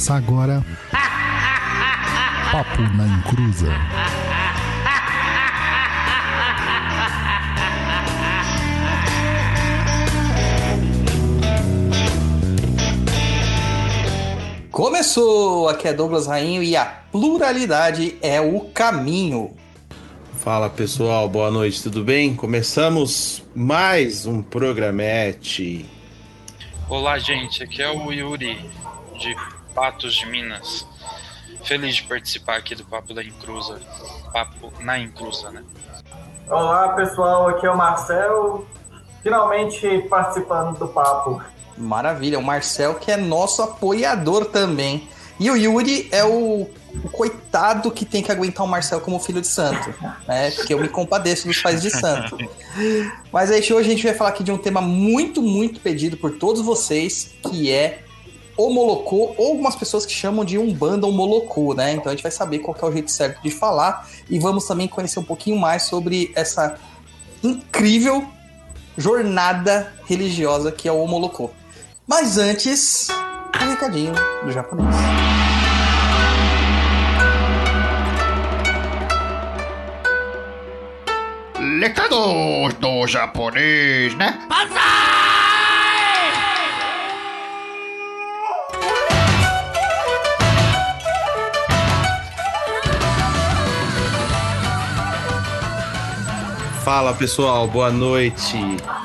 Começa agora. Papo na Encruza. Começou! Aqui é Douglas Rainho e a pluralidade é o caminho. Fala pessoal, boa noite, tudo bem? Começamos mais um programete. Olá, gente, aqui é o Yuri de Patos de Minas. Feliz de participar aqui do Papo da Encruza. Papo na Encruza, né? Olá pessoal, aqui é o Marcel, finalmente participando do papo. Maravilha, o Marcel que é nosso apoiador também. E o Yuri é o, o coitado que tem que aguentar o Marcel como filho de santo, né? Porque eu me compadeço dos pais de santo. Mas aí hoje a gente vai falar aqui de um tema muito, muito pedido por todos vocês, que é o Molocô, ou algumas pessoas que chamam de Umbanda ou Molocô, né? Então a gente vai saber qual é o jeito certo de falar e vamos também conhecer um pouquinho mais sobre essa incrível jornada religiosa que é o Molocô. Mas antes, um recadinho do japonês. Recados do japonês, né? Fala pessoal, boa noite.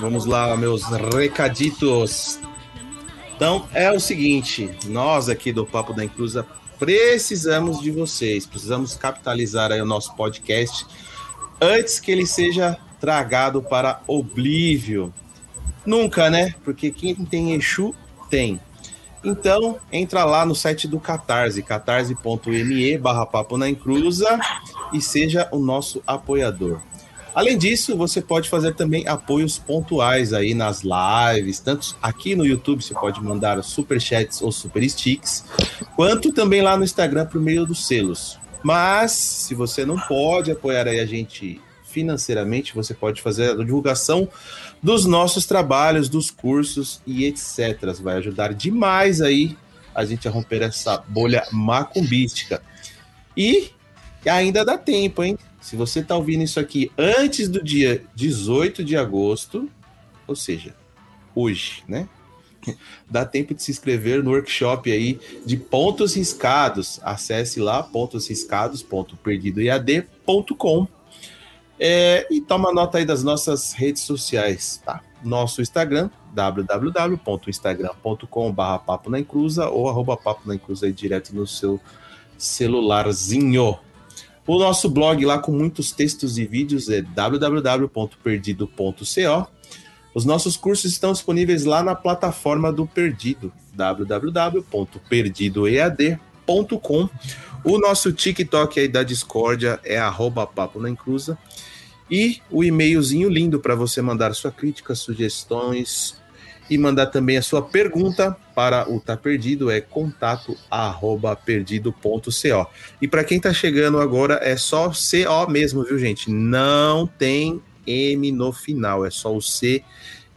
Vamos lá, meus recaditos. Então é o seguinte, nós aqui do Papo da Inclusa precisamos de vocês, precisamos capitalizar aí o nosso podcast antes que ele seja tragado para oblívio. Nunca, né? Porque quem tem Exu tem. Então, entra lá no site do Catarse, catarse.me barra papo na encruza e seja o nosso apoiador. Além disso, você pode fazer também apoios pontuais aí nas lives, tanto aqui no YouTube você pode mandar super chats ou super sticks, quanto também lá no Instagram por meio dos selos. Mas se você não pode apoiar aí a gente financeiramente, você pode fazer a divulgação dos nossos trabalhos, dos cursos e etc. Vai ajudar demais aí a gente a romper essa bolha macumbística. E ainda dá tempo, hein? Se você tá ouvindo isso aqui antes do dia 18 de agosto, ou seja, hoje, né? Dá tempo de se inscrever no workshop aí de pontos riscados. Acesse lá pontosriscados.perdidoead.com é, e toma nota aí das nossas redes sociais, tá? Nosso Instagram, www.instagram.com.br papo na encruza ou arroba papo na encruza aí direto no seu celularzinho. O nosso blog lá com muitos textos e vídeos é www.perdido.co. Os nossos cursos estão disponíveis lá na plataforma do Perdido, www.perdidoead.com. O nosso TikTok aí da Discordia é papo na encruza. E o e-mailzinho lindo para você mandar sua crítica, sugestões e mandar também a sua pergunta para o Tá Perdido é contato arroba perdido.co. E para quem tá chegando agora é só CO mesmo, viu, gente? Não tem M no final, é só o C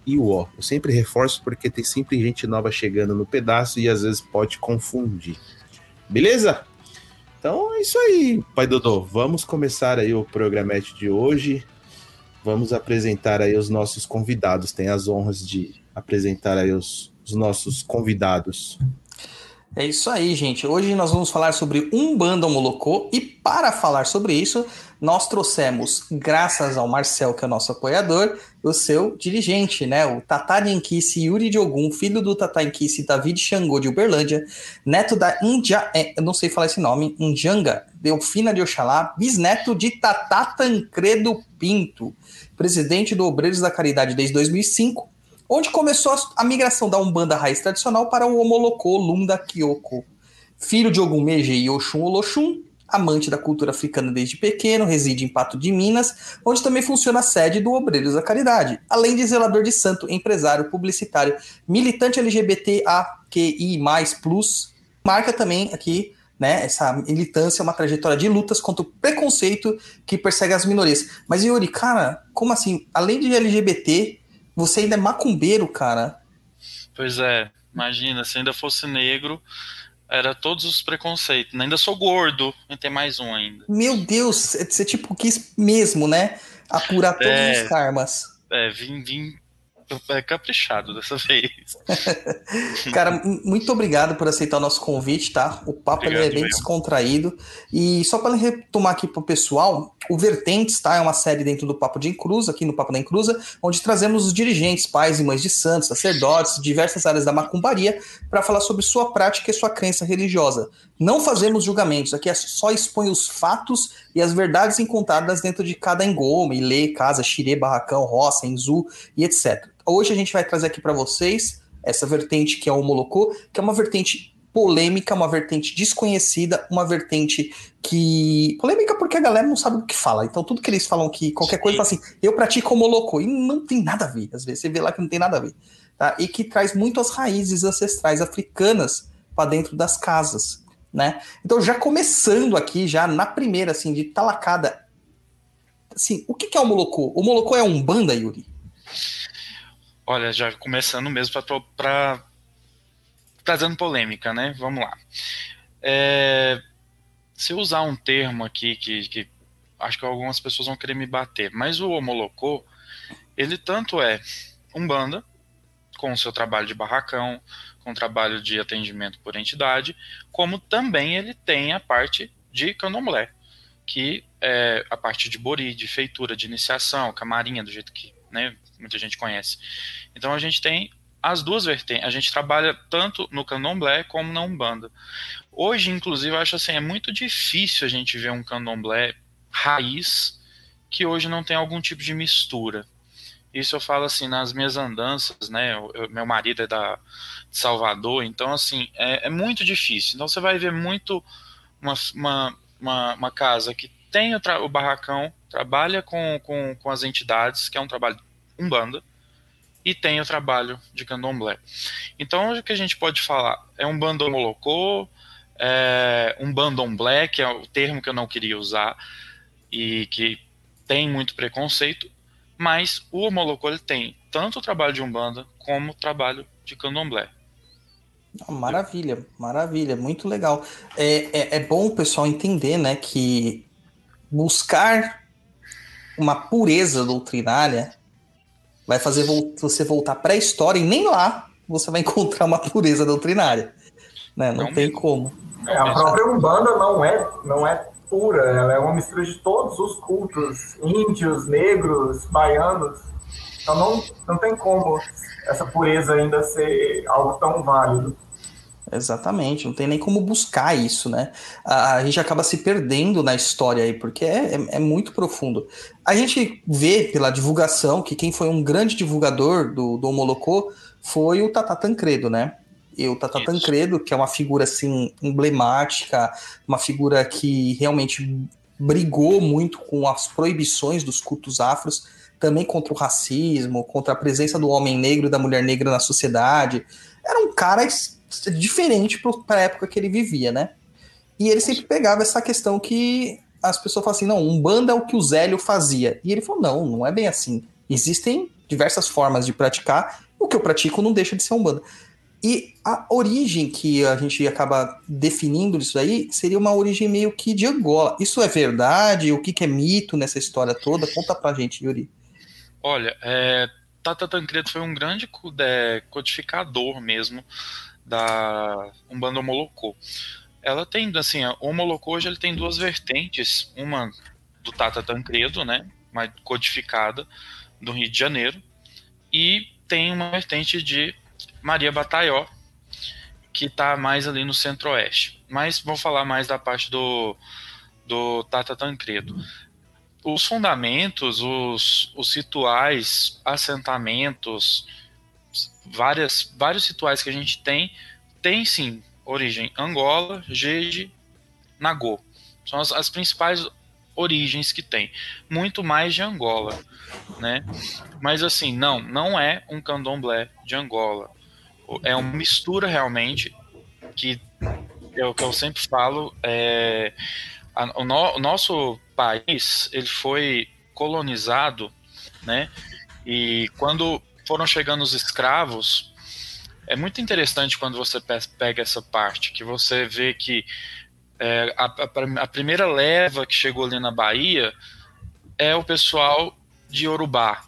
e o O. Eu sempre reforço porque tem sempre gente nova chegando no pedaço e às vezes pode confundir. Beleza? Então é isso aí, Pai Dodô. Vamos começar aí o programete de hoje. Vamos apresentar aí os nossos convidados. Tem as honras de apresentar aí os, os nossos convidados. É isso aí, gente. Hoje nós vamos falar sobre Umbanda Molocô e para falar sobre isso, nós trouxemos, graças ao Marcel, que é o nosso apoiador, o seu dirigente, né? O Tatá Enkice Yuri de Ogum, filho do Tatá Enkice David Xangô de Uberlândia, neto da India, é, eu não sei falar esse nome, Injanga, Delfina de Oxalá, bisneto de Tatá Tancredo Pinto, presidente do Obreiros da Caridade desde 2005, onde começou a migração da Umbanda raiz tradicional para o Omolocô Lunda Kyoko. Filho de Ogum Meiji e Oxum Oloxum, amante da cultura africana desde pequeno, reside em Pato de Minas, onde também funciona a sede do Obreiros da Caridade, além de zelador de santo, empresário, publicitário, militante LGBTAQI+, marca também aqui né, essa militância, uma trajetória de lutas contra o preconceito que persegue as minorias. Mas Yuri, cara, como assim? Além de LGBT, você ainda é macumbeiro, cara? Pois é, imagina, se ainda fosse negro, Era todos os preconceitos. Ainda sou gordo, tem mais um ainda. Meu Deus, você tipo quis mesmo, né? Apurar todos É. os karmas. É, vim, vim caprichado dessa vez. Cara, muito obrigado por aceitar o nosso convite, tá? O papo é Obrigado, bem eu. descontraído. E só para retomar aqui pro pessoal, o Vertentes, tá? É uma série dentro do Papo de Encruza, aqui no Papo da Encruza, onde trazemos os dirigentes, pais e mães de santos, sacerdotes, diversas áreas da macumbaria, para falar sobre sua prática e sua crença religiosa. Não fazemos julgamentos, aqui é só expõe os fatos e as verdades encontradas dentro de cada engome, lei, casa, xirê, barracão, roça, enzu e etc. Hoje a gente vai trazer aqui para vocês essa vertente que é o Molocô, que é uma vertente polêmica, uma vertente desconhecida, uma vertente que. Polêmica porque a galera não sabe o que fala. Então, tudo que eles falam que qualquer coisa, fala assim, eu pratico o Molocô. E não tem nada a ver. Às vezes você vê lá que não tem nada a ver. Tá? E que traz muito as raízes ancestrais africanas para dentro das casas. Né? Então, já começando aqui, já na primeira, assim, de talacada. Assim, o que que é o Molocô? O Molocô é um banda, Yuri? Olha, já começando mesmo pra trazendo polêmica, né? Vamos lá. É, se eu usar um termo aqui que, que acho que algumas pessoas vão querer me bater, mas o Homolocô, ele tanto é um banda com o seu trabalho de barracão, com trabalho de atendimento por entidade, como também ele tem a parte de candomblé, que é a parte de bori, de feitura, de iniciação, camarinha, do jeito que né, muita gente conhece. Então a gente tem as duas vertentes. A gente trabalha tanto no candomblé como na umbanda. Hoje, inclusive, eu acho assim, é muito difícil a gente ver um candomblé raiz que hoje não tem algum tipo de mistura. Isso eu falo assim nas minhas andanças, né? Eu- eu- meu marido é da de Salvador, então assim é, é muito difícil. Então você vai ver muito uma, uma, uma, uma casa que tem o, o barracão, trabalha com, com, com as entidades, que é um trabalho umbanda, e tem o trabalho de candomblé. Então o que a gente pode falar é um bandomolocô, é um bandomblé, que é o termo que eu não queria usar e que tem muito preconceito, mas o homolocô ele tem tanto o trabalho de umbanda como o trabalho de candomblé. Maravilha, maravilha, muito legal. É, é, é bom o pessoal entender, né, que buscar uma pureza doutrinária vai fazer você voltar para a história e nem lá você vai encontrar uma pureza doutrinária, né? Não, Não tem mesmo. como. É, a própria Umbanda não é, não é pura, ela é uma mistura de todos os cultos, índios, negros, baianos. Então não, não tem como essa pureza ainda ser algo tão válido. Exatamente, não tem nem como buscar isso, né? A, gente acaba se perdendo na história aí, porque é, é, é muito profundo. A gente vê pela divulgação que quem foi um grande divulgador do, do Homolocô foi o Tata Tancredo, né? E o Tata. Tancredo, que é uma figura assim emblemática, uma figura que realmente brigou muito com as proibições dos cultos afros, também contra o racismo, contra a presença do homem negro e da mulher negra na sociedade. Era um cara diferente para a época que ele vivia, né? E ele sempre pegava essa questão que as pessoas falam assim, não, um banda é o que o Zélio fazia. E ele falou, não, não é bem assim. Existem diversas formas de praticar, o que eu pratico não deixa de ser um banda. E a origem que a gente acaba definindo isso aí seria uma origem meio que de Angola. Isso é verdade? O que, que é mito nessa história toda? Conta pra gente, Yuri. Olha, é, Tata Tancredo foi um grande é, codificador mesmo da Umbanda Molocô. Ela tem, assim, o Molocô hoje ele tem duas vertentes, uma do Tata Tancredo, né, mais codificada, do Rio de Janeiro, e tem uma vertente de Maria Bataió, que está mais ali no centro-oeste. Mas vou falar mais da parte do, do Tata Tancredo os fundamentos, os, os rituais, assentamentos, várias, vários rituais que a gente tem, tem sim origem Angola, Jeje, Nagô. São as, as principais origens que tem. Muito mais de Angola, né? Mas assim, não, não é um candomblé de Angola. É uma mistura realmente que é o que eu sempre falo, é, a- o, no- o nosso país ele foi colonizado, né? E quando foram chegando os escravos, é muito interessante quando você pega essa parte, que você vê que é, a, a, a, primeira leva que chegou ali na Bahia é o pessoal de Yorubá.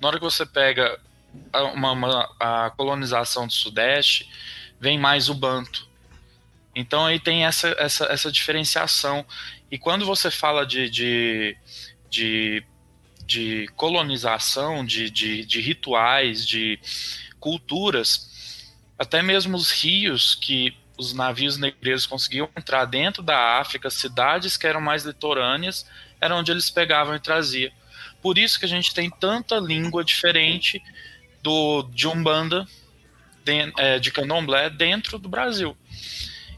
Na hora que você pega uma, uma, a colonização do Sudeste, vem mais o Banto. Então aí tem essa, essa, essa diferenciação. E quando você fala de, de, de, de colonização, de, de, de rituais, de culturas, até mesmo os rios que os navios negreiros conseguiam entrar dentro da África, cidades que eram mais litorâneas, era onde eles pegavam e traziam. Por isso que a gente tem tanta língua diferente do de Umbanda, de, é, de Candomblé dentro do Brasil.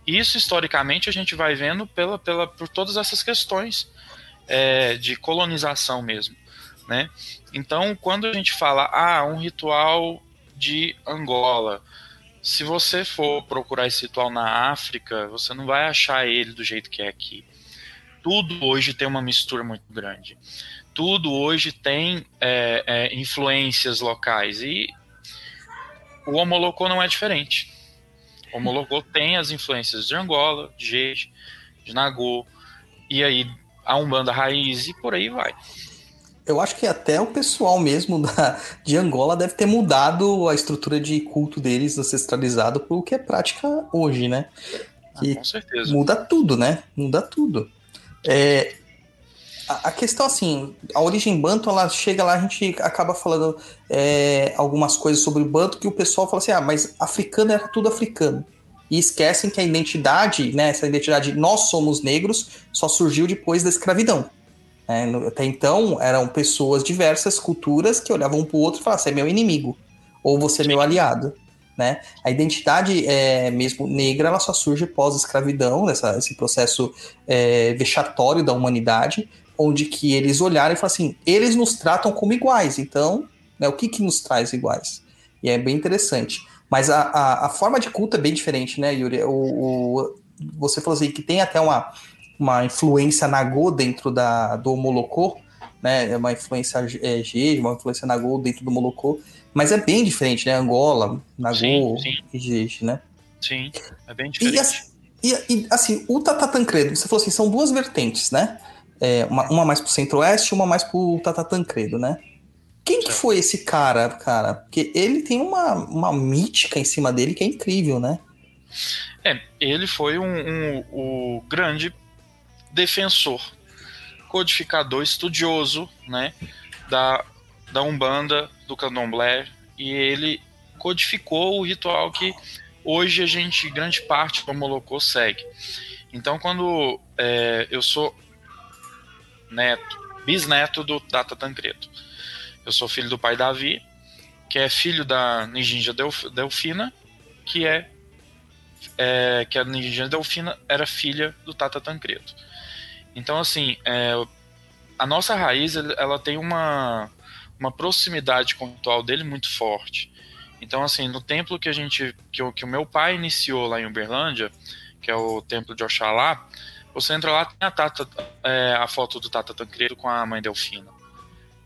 Isso historicamente a gente vai vendo pela, pela, por todas essas questões é, de colonização mesmo, né? Então, quando a gente fala, ah, um ritual de Angola, se você for procurar esse ritual na África, você não vai achar ele do jeito que é aqui. Tudo hoje tem uma mistura muito grande. Tudo hoje tem é, é, influências locais. E o Homolocô não é diferente. O Homolocô tem as influências de Angola, de Jeje, de Nagô, e aí a Umbanda Raiz e por aí vai eu acho que até o pessoal mesmo da, de Angola deve ter mudado a estrutura de culto deles ancestralizado para o que é prática hoje, né? Ah, que ah, com certeza. Muda tudo, né? Muda tudo. É, a, questão, assim, a origem Banto, ela chega lá, a gente acaba falando é, algumas coisas sobre o Banto que o pessoal fala assim, ah, mas africano era tudo africano. E esquecem que a identidade, né, essa identidade nós somos negros, só surgiu depois da escravidão. É, até então, eram pessoas diversas, culturas, que olhavam um para o outro e falavam: você é meu inimigo, ou você é meu aliado. Né? A identidade é, mesmo negra ela só surge pós-escravidão, esse processo é, vexatório da humanidade, onde que eles olharam e falaram assim: eles nos tratam como iguais, então né, o que, que nos traz iguais? E é bem interessante. Mas a, a, a forma de culto é bem diferente, né, Yuri? O, o, você falou assim que tem até uma, uma influência Nagô dentro da, do Molocô, né? É uma influência é, G, uma influência Nagô dentro do Molocô, mas é bem diferente, né? Angola, Nagô e G, né? Sim, é bem diferente. E, e, assim, o Tata Tancredo, você falou assim, são duas vertentes, né? É, uma, uma, mais pro centro-oeste, uma mais pro Tata Tancredo, né? Quem que foi esse cara, cara? Porque ele tem uma, uma mítica em cima dele que é incrível, né? É, ele foi um, um, o grande defensor, codificador estudioso, né, da, da Umbanda, do Candomblé, e ele codificou o ritual que hoje a gente, grande parte do Molocô, segue. Então, quando é, eu sou neto, bisneto do Data Tancredo, eu sou filho do pai Davi, que é filho da Nijinja Delfina, que é, é que a Nijinja Delfina era filha do Tata Tancredo. Então, assim, é, a nossa raiz ela tem uma, uma proximidade conceitual dele muito forte. Então, assim, no templo que a gente que o, que o meu pai iniciou lá em Uberlândia, que é o templo de Oxalá, você entra lá tem a Tata, é, a foto do Tata Tancredo com a mãe Delfina.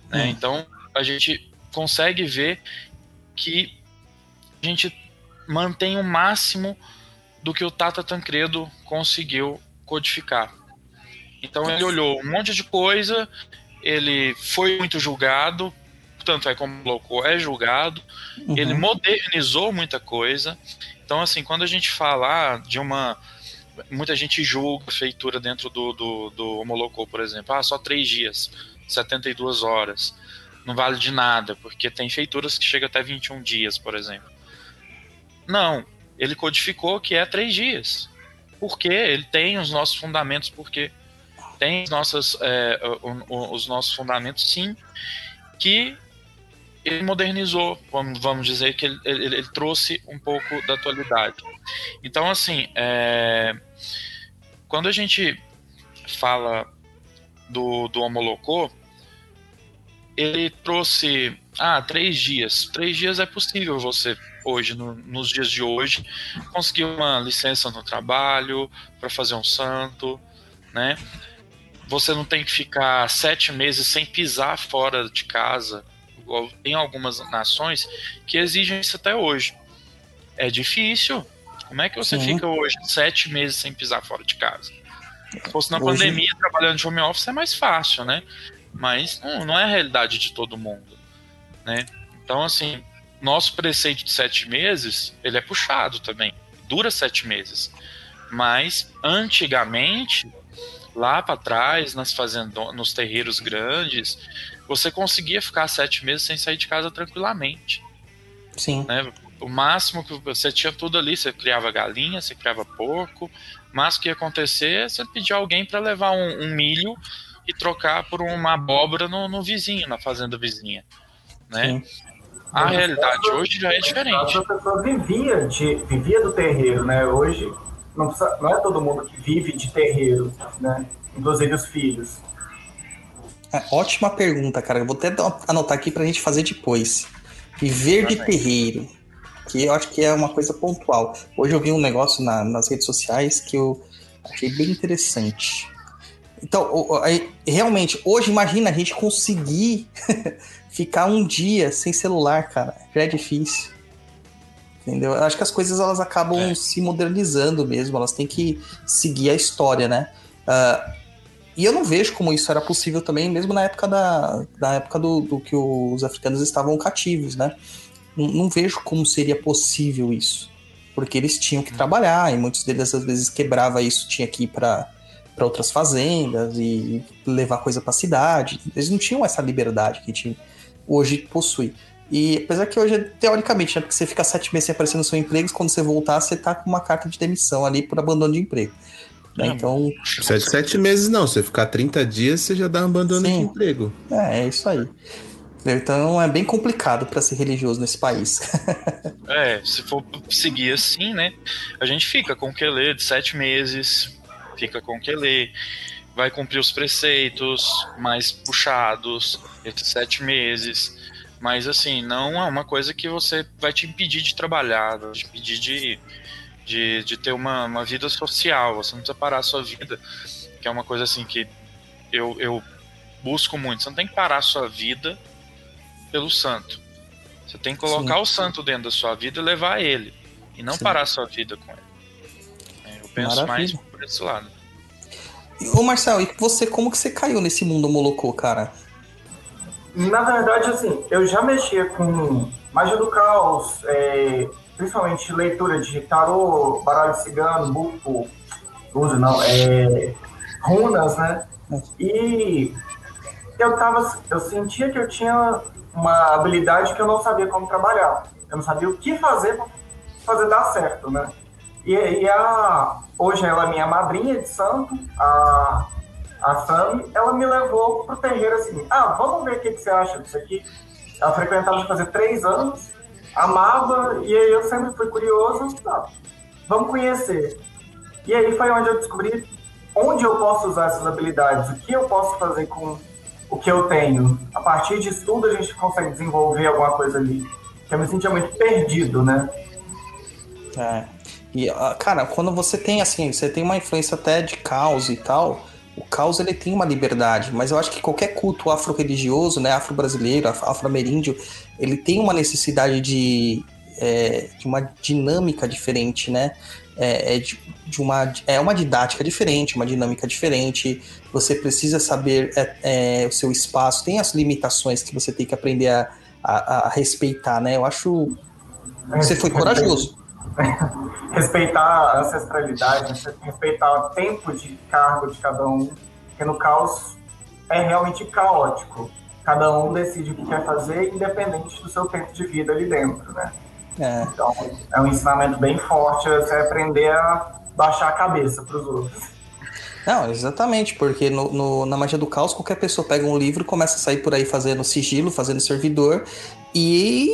Né? Hum. Então, a gente consegue ver que a gente mantém o máximo do que o Tata Tancredo conseguiu codificar. Então ele olhou um monte de coisa, ele foi muito julgado, tanto é como colocou, é julgado, uhum. ele modernizou muita coisa. Então, assim, quando a gente fala de uma. Muita gente julga feitura dentro do, do, do Homolocô, por exemplo. Ah, só três dias, 72 horas. Não vale de nada, porque tem feituras que chegam até 21 dias, por exemplo. Não, ele codificou que é três dias. Por quê? Ele tem os nossos fundamentos, porque tem nossas, é, os nossos fundamentos, sim, que ele modernizou, vamos dizer que ele, ele, ele, trouxe um pouco da atualidade. Então, assim, é, quando a gente fala do, do Homolocô, ele trouxe, ah, três dias. Três dias é possível você, hoje, no, nos dias de hoje, conseguir uma licença no trabalho para fazer um santo, né? você não tem que ficar sete meses sem pisar fora de casa. Tem algumas nações que exigem isso até hoje. é difícil. Como é que você Sim. fica hoje sete meses sem pisar fora de casa? Se fosse na Hoje- pandemia, trabalhando de home office é mais fácil, né? Mas não, não é a realidade de todo mundo, né? Então, assim, nosso preceito de sete meses, ele é puxado também. Dura sete meses. Mas, antigamente, lá para trás, nas fazendo, nos terreiros grandes, você conseguia ficar sete meses sem sair de casa tranquilamente Sim. né? O máximo que você tinha tudo ali, você criava galinha, você criava porco. O máximo que ia acontecer é você pedir alguém para levar um, um milho e trocar por uma abóbora no, no vizinho, na fazenda vizinha, né? A realidade hoje já é diferente. A pessoa vivia, de, vivia do terreiro, né? Hoje não, precisa- não é todo mundo que vive de terreiro, né? Inclusive os filhos. É, ótima pergunta, cara. Eu vou até anotar aqui pra gente fazer depois. Viver de terreiro. Que eu acho que é uma coisa pontual. Hoje eu vi um negócio na- nas redes sociais que eu achei bem interessante. Então, realmente, hoje imagina a gente conseguir ficar um dia sem celular, cara. Já é difícil. Entendeu? Eu acho que as coisas elas acabam É. se modernizando mesmo, elas têm que seguir a história, né? Ah, e eu não vejo como isso era possível também, mesmo na época da, da época do, do que os africanos estavam cativos, né? Não, não vejo como seria possível isso, porque eles tinham que trabalhar e muitos deles às vezes quebrava isso, tinha que ir para para outras fazendas e levar coisa para a cidade. Eles não tinham essa liberdade que a gente hoje possui. E apesar que hoje, teoricamente, né, porque você fica sete meses sem aparecer no seu emprego, quando você voltar, você tá com uma carta de demissão ali por abandono de emprego. né? É, Então, Sete, sete meses não, você ficar 30 dias, você já dá um abandono Sim. de emprego. é, é isso aí. Então é bem complicado para ser religioso nesse país. É, se for seguir assim, né? A gente fica com o que ler de sete meses, fica com o que ler, vai cumprir os preceitos mais puxados esses sete meses. Mas assim, não é uma coisa que você vai te impedir de trabalhar, vai te impedir de, de, de ter uma, uma vida social. Você não precisa parar a sua vida, que é uma coisa assim que eu, eu busco muito. Você não tem que parar a sua vida pelo santo. Você tem que colocar Sim. o santo dentro da sua vida e levar ele. E não Sim. parar a sua vida com ele. É, Eu penso mais Maravilha. por esse lado. Ô Marcel, e você, como que você caiu nesse mundo molocô, cara? Na verdade, assim, eu já mexia com magia do caos, é, principalmente leitura de tarô, baralho cigano, bufo, uso não, é, runas, né? E eu tava, eu sentia que eu tinha uma habilidade que eu não sabia como trabalhar. Eu não sabia o que fazer para fazer dar certo, né? E, e a, hoje ela é minha madrinha de santo, a, a Sami, ela me levou pro terreiro assim, ah, vamos ver o que, que você acha disso aqui. Ela frequentava fazer três anos, amava, e aí eu sempre fui curioso, tá, vamos conhecer. E aí foi onde eu descobri onde eu posso usar essas habilidades, o que eu posso fazer com o que eu tenho. A partir disso tudo a gente consegue desenvolver alguma coisa ali. Que eu me sentia muito perdido, né? É. E, ah, cara, quando você tem assim, você tem uma influência até de caos e tal, o caos ele tem uma liberdade, mas eu acho que qualquer culto afro-religioso, né, afro-brasileiro, af- afro-ameríndio, ele tem uma necessidade de, é, de uma dinâmica diferente, né? É, é de, de uma, é uma didática diferente, uma dinâmica diferente. Você precisa saber é, é, o seu espaço, tem as limitações que você tem que aprender a, a, a respeitar, né? Eu acho. Você foi corajoso. Respeitar a ancestralidade, respeitar o tempo de cargo de cada um, porque no caos é realmente caótico. Cada um decide o que quer fazer, independente do seu tempo de vida ali dentro, né? É. Então, é um ensinamento bem forte, você aprender a baixar a cabeça para os outros. Não, exatamente, porque no, no- na magia do caos, qualquer pessoa pega um livro, começa a sair por aí fazendo sigilo, fazendo servidor e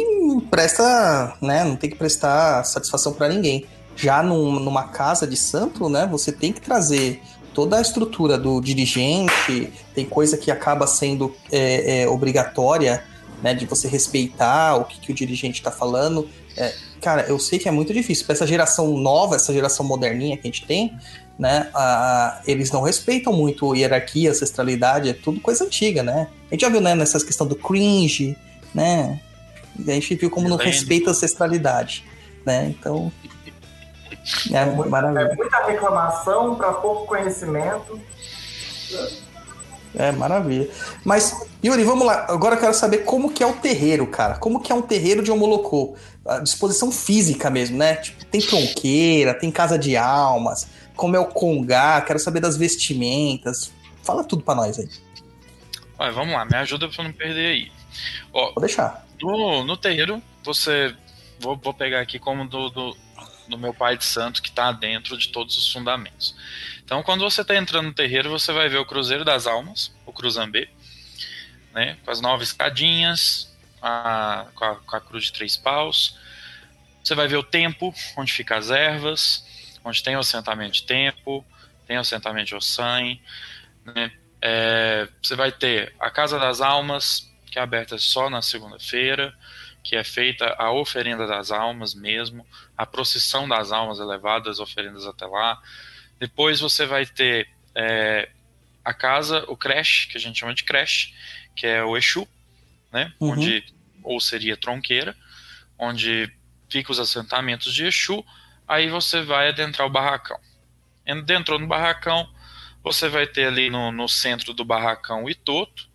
presta, né? Não tem que prestar satisfação para ninguém. Já num- numa casa de santo, né? Você tem que trazer toda a estrutura do dirigente, tem coisa que acaba sendo é, é, obrigatória, né? De você respeitar o que, que o dirigente está falando. É, cara, eu sei que é muito difícil. Para essa geração nova, essa geração moderninha que a gente tem, né? a- eles não respeitam muito hierarquia, ancestralidade, é tudo coisa antiga, né? A gente já viu, né, nessas questão do cringe, né? A gente viu como não respeita a ancestralidade. né? Então. É, É, muito- maravilha. é muita reclamação para pouco conhecimento. É maravilha. Mas, Yuri, vamos lá. Agora eu quero saber como que é o terreiro, cara. Como que é um terreiro de Omolocô? A disposição física mesmo, né? Tipo, tem tronqueira, tem casa de almas, como é o congá, quero saber das vestimentas. Fala tudo pra nós aí. Olha, vamos lá, me ajuda pra não perder aí. Ó, Vou deixar. no, no terreiro, você. Vou, vou pegar aqui como do, do, do meu pai de santo, que tá dentro de todos os fundamentos. Então, quando você tá entrando no terreiro, você vai ver o Cruzeiro das Almas, o Cruzambê, né? Com as nove escadinhas, a, com, a, com a cruz de três paus. Você vai ver o tempo, onde fica as ervas, onde tem o assentamento de tempo, tem o assentamento de Ossan, né? É, você vai ter a Casa das Almas, que é aberta só na segunda-feira, que é feita a oferenda das almas mesmo, a procissão das almas elevadas, oferendas até lá. Depois você vai ter é, a casa, o creche, que a gente chama de creche, que é o Exu, né? Uhum. Onde, ou seria tronqueira, onde fica os assentamentos de Exu, aí você vai adentrar o barracão. Entrou no barracão, você vai ter ali no, no centro do barracão o Itoto,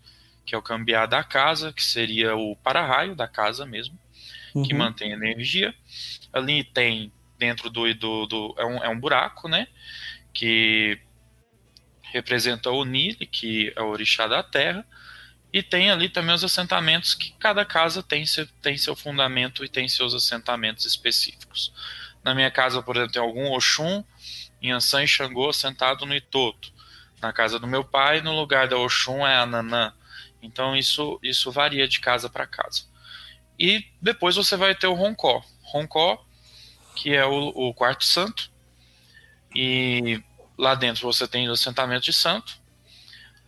que é o cambiar da casa, que seria o para-raio da casa mesmo, que Uhum. mantém energia. Ali tem dentro do, do, do é, um, é um buraco, né? Que representa o Nile, que é o orixá da terra. E tem ali também os assentamentos que cada casa tem seu, tem seu fundamento e tem seus assentamentos específicos. Na minha casa, por exemplo, tem algum Oxum, Yansan e Xangô sentado no Itoto. Na casa do meu pai, no lugar da Oxum é a Nanã. Então isso, isso varia de casa para casa. E depois você vai ter o Roncó. Roncó, que é o, o quarto santo. E lá dentro você tem o assentamento de santo.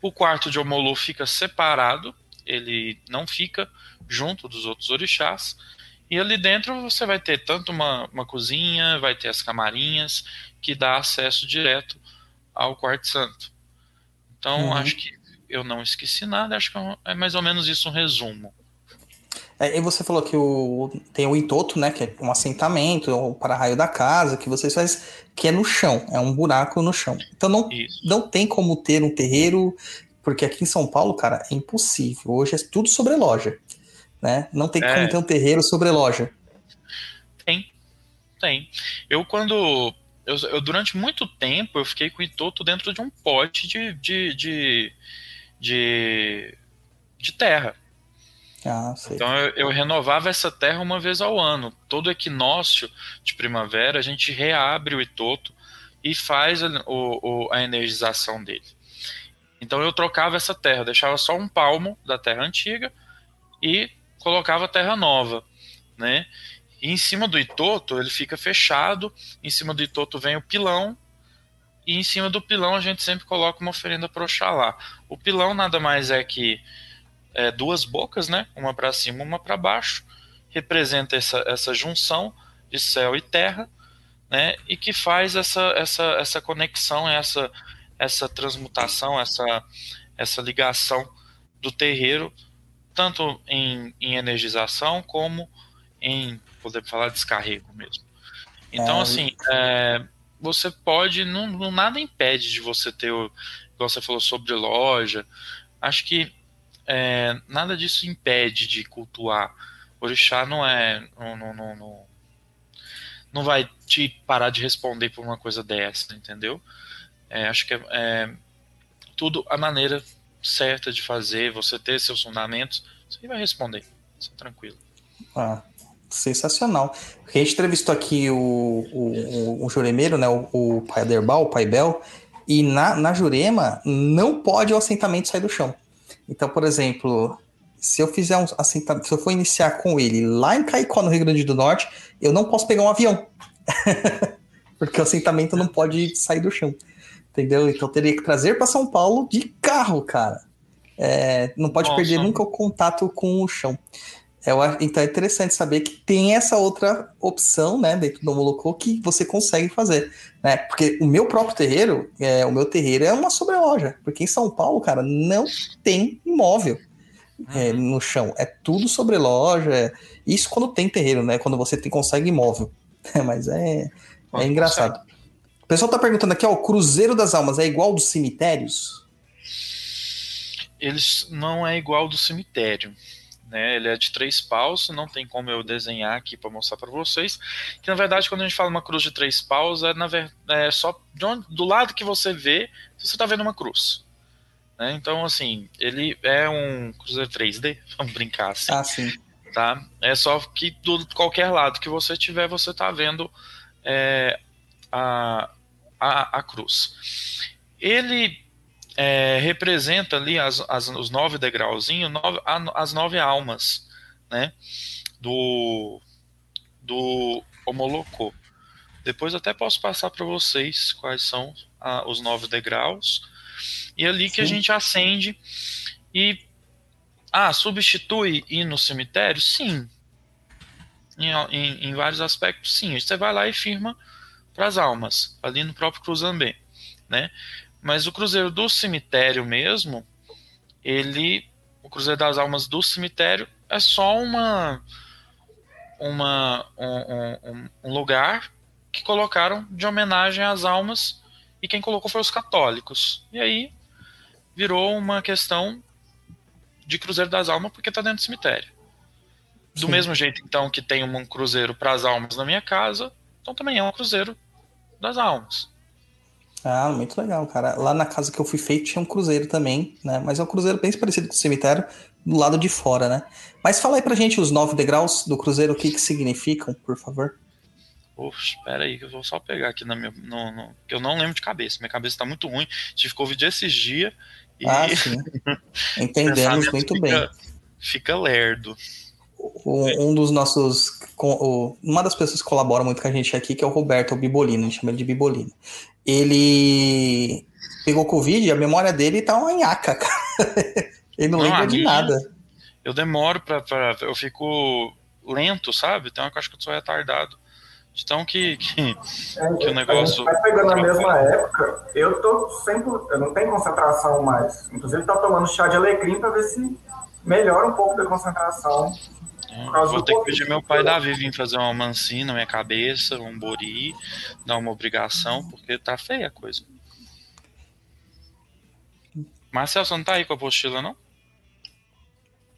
O quarto de Omolu fica separado, ele não fica junto dos outros orixás. E ali dentro você vai ter tanto uma, uma cozinha, vai ter as camarinhas, que dá acesso direto ao quarto santo. Então, Uhum. acho que eu não esqueci nada, acho que é mais ou menos isso um resumo. É, e você falou que o, tem o Itoto, né? Que é um assentamento, o para-raio da casa, que vocês fazem, que é no chão, é um buraco no chão. Então não, Isso. não tem como ter um terreiro, porque aqui em São Paulo, cara, é impossível. Hoje é tudo sobre loja. Né? Não tem É. como ter um terreiro sobre loja. Tem. Eu quando. Eu, eu, durante muito tempo eu fiquei com o Itoto dentro de um pote de, de, de, de, de terra. Ah. Então eu, eu renovava essa terra uma vez ao ano. Todo equinócio de primavera a gente reabre o Itoto e faz a, o, a energização dele. Então eu trocava essa terra, deixava só um palmo da terra antiga e colocava terra nova, né? E em cima do Itoto ele fica fechado, em cima do Itoto vem o pilão e em cima do pilão a gente sempre coloca uma oferenda para Oxalá. O pilão nada mais é que é, duas bocas, né? Uma para cima, uma para baixo, representa essa, essa junção de céu e terra, né? E que faz essa, essa, essa conexão, essa, essa transmutação, essa, essa ligação do terreiro, tanto em, em energização como em poder falar descarrego mesmo. Então, É, assim, é, você pode, não, não- nada impede de você ter, o, igual você falou sobre loja, acho que é, nada disso impede de cultuar. Orixá não é. Não, não, não, não, não vai te parar de responder por uma coisa dessa, entendeu? É, acho que é, é tudo a maneira certa de fazer, você ter seus fundamentos, você vai responder. Isso é tranquilo. Ah, sensacional. A gente entrevistou aqui o, o, o, o Juremeiro, né? O, o pai Aderbal, o pai Bel, e na, na Jurema não pode o assentamento sair do chão. Então, por exemplo, se eu fizer um assentamento, se eu for iniciar com ele lá em Caicó, no Rio Grande do Norte, eu não posso pegar um avião. Porque o assentamento não pode sair do chão. Entendeu? Então eu teria que trazer para São Paulo de carro, cara. É, não pode Nossa. perder nunca o contato com o chão. Eu acho- então é interessante saber que tem essa outra opção, né, dentro do Molocô que você consegue fazer, né? Porque o meu próprio terreiro, é, o meu terreiro é uma sobreloja, porque em São Paulo, cara, não tem imóvel é, no chão, é tudo sobreloja. É, isso quando tem terreiro, né? Quando você tem, consegue imóvel. É, mas é, é engraçado. O pessoal tá perguntando aqui, ó, o Cruzeiro das Almas é igual dos cemitérios? Eles não é igual do cemitério. Né, ele é de três paus, não tem como eu desenhar aqui para mostrar para vocês. Que na verdade, quando a gente fala uma cruz de três paus, é, na, é só onde, do lado que você vê, você está vendo uma cruz. Né? Então, assim, ele é um cruzeiro 3D, vamos brincar assim. Ah, sim. Tá? É só que do qualquer lado que você tiver, você está vendo é, a, a, a cruz. Ele é, representa ali as, as, os nove degrauzinhos, nove, as nove almas, né? Do, do Homolocô. Depois até posso passar para vocês quais são a, os nove degraus. E é ali Sim. que a gente acende e. Ah, substitui ir no cemitério? Sim. Em, em, em vários aspectos, sim. Você vai lá e firma para as almas, ali no próprio Cruzambé, né? Mas o Cruzeiro do Cemitério mesmo, ele, o Cruzeiro das Almas do Cemitério é só uma, uma um, um, um lugar que colocaram de homenagem às almas e quem colocou foi os católicos. E aí virou uma questão de Cruzeiro das Almas porque está dentro do cemitério. Do Sim. mesmo jeito, então, que tem um cruzeiro para as almas na minha casa, então também é um cruzeiro das almas. Ah, muito legal, cara. Lá na casa que eu fui feito tinha um cruzeiro também, né? Mas é um cruzeiro bem parecido com o cemitério, do lado de fora, né? Mas fala aí pra gente os nove degraus do cruzeiro, o que que significam, por favor. Oxe, espera aí, que eu vou só pegar aqui na minha. No, no, que eu não lembro de cabeça. Minha cabeça tá muito ruim. Tive Covid esses dias. E... Ah, sim. Entendemos muito fica, bem. Fica lerdo. Um, um dos nossos. Uma das pessoas que colabora muito com a gente aqui, que é o Roberto, o Bibolino, a gente chama ele de Bibolino ele pegou Covid e a memória dele tá uma nhaca, cara. ele não, não lembra de nada. Eu demoro pra, pra. Eu fico lento, sabe? Então eu acho que eu sou retardado. Então que, que, é, que o negócio. Vai pegando na mesma época, eu tô sempre. Eu não tenho concentração mais. Inclusive, tá tomando chá de alecrim pra ver se melhora um pouco da concentração. Vou ter que pedir meu pai Davi vir fazer uma mancina na minha cabeça, um bori, dar uma obrigação, porque tá feia a coisa. Marcel, você não tá aí com a apostila, não? A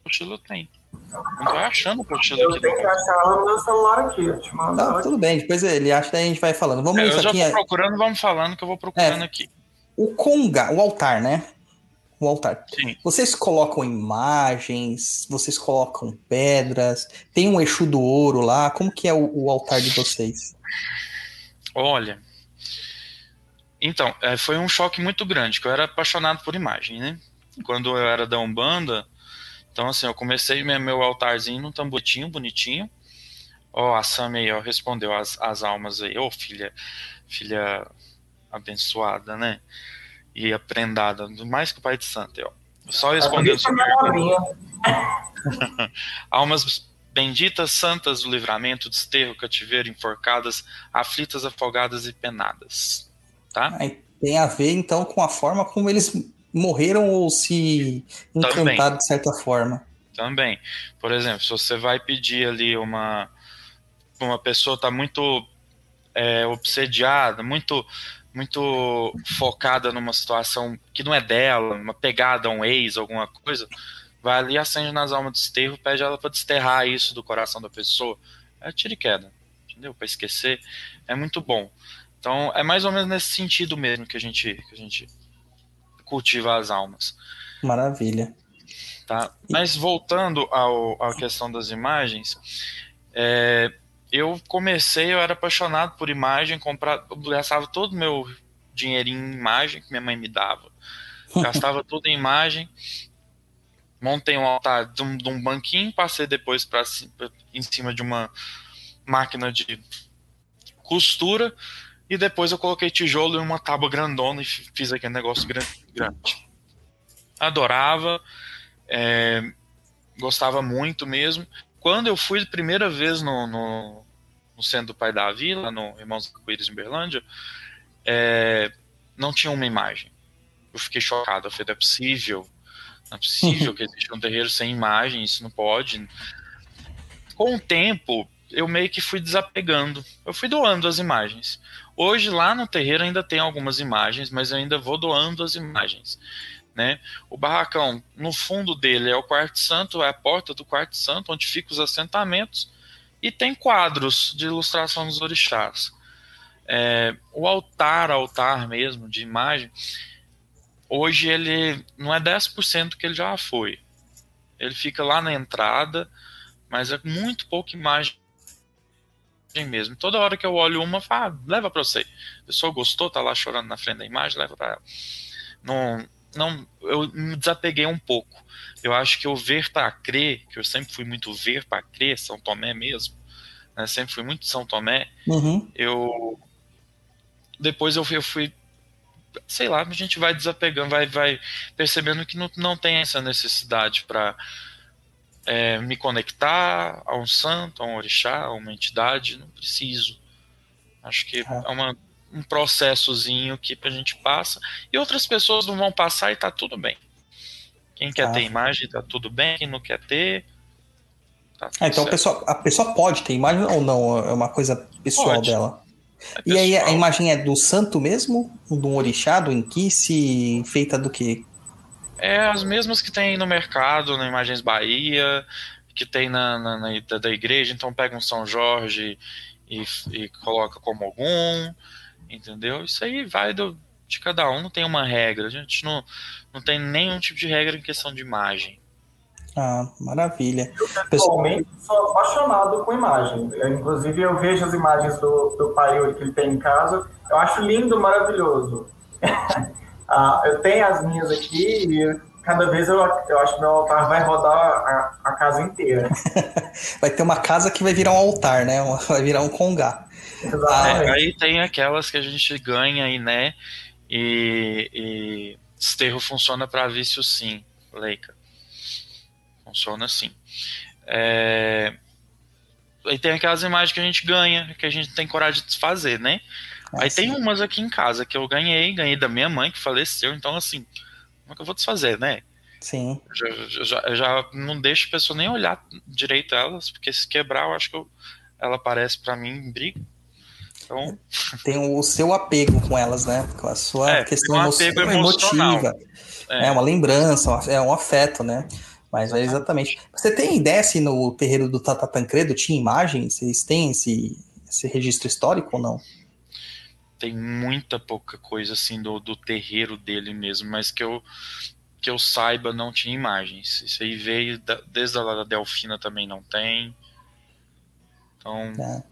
apostila tem. Não tô achando a apostila aqui. Eu tenho que achar ela no meu celular aqui. Eu te mando não, tudo bem, depois ele acha, daí a gente vai falando. Vamos é, isso eu já aqui. tô é... procurando, vamos falando que eu vou procurando é, aqui. O conga, o altar, né? O altar. Sim. Vocês colocam imagens, vocês colocam pedras, tem um Exu do ouro lá, como que é o, o altar de vocês? Olha, então, é, foi um choque muito grande, que eu era apaixonado por imagem, né? Quando eu era da Umbanda, então assim, eu comecei meu, meu altarzinho num tambotinho bonitinho, ó, a Sam aí, ó, respondeu as, as almas aí, ô oh, filha, filha abençoada, né? E aprendada, mais que o Pai de Santo. Ó. Só respondendo sobre Almas benditas, santas do livramento, desterro, cativeiro, enforcadas, aflitas, afogadas e penadas. Tá? tem a ver, então, com a forma como eles morreram ou se encantaram Também. de certa forma. Também. Por exemplo, se você vai pedir ali uma. Uma pessoa está muito é, obsediada, muito muito focada numa situação que não é dela, uma pegada a um ex, alguma coisa, vai ali, acende nas almas de desterro, pede ela para desterrar isso do coração da pessoa. É tiro e queda, entendeu? Para esquecer. É muito bom. Então, é mais ou menos nesse sentido mesmo que a gente, que a gente cultiva as almas. Maravilha. Tá? Mas voltando ao, à questão das imagens, é, eu comecei, eu era apaixonado por imagem, comprava, gastava todo o meu dinheirinho em imagem que minha mãe me dava. Gastava tudo em imagem. Montei um altar de um, de um banquinho, passei depois para em cima de uma máquina de costura e depois eu coloquei tijolo em uma tábua grandona e fiz aquele negócio grande. Adorava, é, gostava muito mesmo. Quando eu fui a primeira vez no, no, no centro do Pai da Vila, no Irmãos Arco-Íris em Berlândia, é, não tinha uma imagem. Eu fiquei chocado. Eu falei, não é possível. Não é possível que exista um terreiro sem imagem, isso não pode. Com o tempo, eu meio que fui desapegando. Eu fui doando as imagens. Hoje lá no terreiro ainda tem algumas imagens, mas eu ainda vou doando as imagens. Né? O barracão, no fundo dele é o quarto santo, é a porta do quarto santo, onde ficam os assentamentos, e tem quadros de ilustração dos orixás. É, o altar, altar mesmo, de imagem, hoje ele não é 10% que ele já foi. Ele fica lá na entrada, mas é muito pouca imagem mesmo. Toda hora que eu olho uma, falo, ah, leva para você. A pessoa gostou, tá lá chorando na frente da imagem, leva para ela. Não, não, eu me desapeguei um pouco. Eu acho que o ver para crer, que eu sempre fui muito ver para crer, São Tomé mesmo, né, sempre fui muito São Tomé, Uhum. eu depois eu fui, eu fui sei lá, a gente vai desapegando, vai, vai percebendo que não, não tem essa necessidade para é, me conectar a um santo, a um orixá, a uma entidade, não preciso. Acho que Ah. é uma, um processozinho que a gente passa e outras pessoas não vão passar e tá tudo bem. Quem quer Ah. ter imagem, tá tudo bem, quem não quer ter. Tá tudo Ah, então a certo. pessoa, a pessoa pode ter imagem ou não? É uma coisa pessoal Pode. dela. É E aí a pessoal. imagem é do santo mesmo? Do orixá, do inquice, feita do quê? É as mesmas que tem no mercado, na Imagens Bahia, que tem na, na- na- da, da igreja, então pega um São Jorge e, e coloca como algum, entendeu? Isso aí vai do, de cada um, não tem uma regra, a gente não, não tem nenhum tipo de regra em questão de imagem. Ah, maravilha. Pessoal, Pessoalmente, sou apaixonado com imagem. Eu, inclusive, eu vejo as imagens do, do pai que ele tem em casa. Eu acho lindo, maravilhoso. Ah, eu tenho as minhas aqui e cada vez eu, eu acho que meu altar vai rodar a, a casa inteira. vai ter uma casa que vai virar um altar, né? Vai virar um congá. É, aí tem aquelas que a gente ganha aí, né? E, e esterro funciona para vício sim, Leica. Funciona assim. É, Aí tem aquelas imagens que a gente ganha, que a gente tem coragem de desfazer, né? Ah, Aí tem sim. umas aqui em casa que eu ganhei, ganhei da minha mãe que faleceu, então assim, como é que eu vou desfazer, né? Sim. Eu já, já, já não deixo a pessoa nem olhar direito elas, porque se quebrar, eu acho que eu- ela aparece para mim em briga. Então, Tem o seu apego com elas, né? Com a sua É, questão um apego emotiva. é, É uma lembrança, é um afeto, né? Mas é exatamente. Você tem ideia se no terreiro do Tata Tancredo tinha imagem? Vocês têm esse, esse registro histórico ou não? tem muita pouca coisa assim do, do terreiro dele mesmo, mas que eu que eu saiba não tinha imagens. Isso aí veio da- desde a lá da Delfina também não tem. Então, É,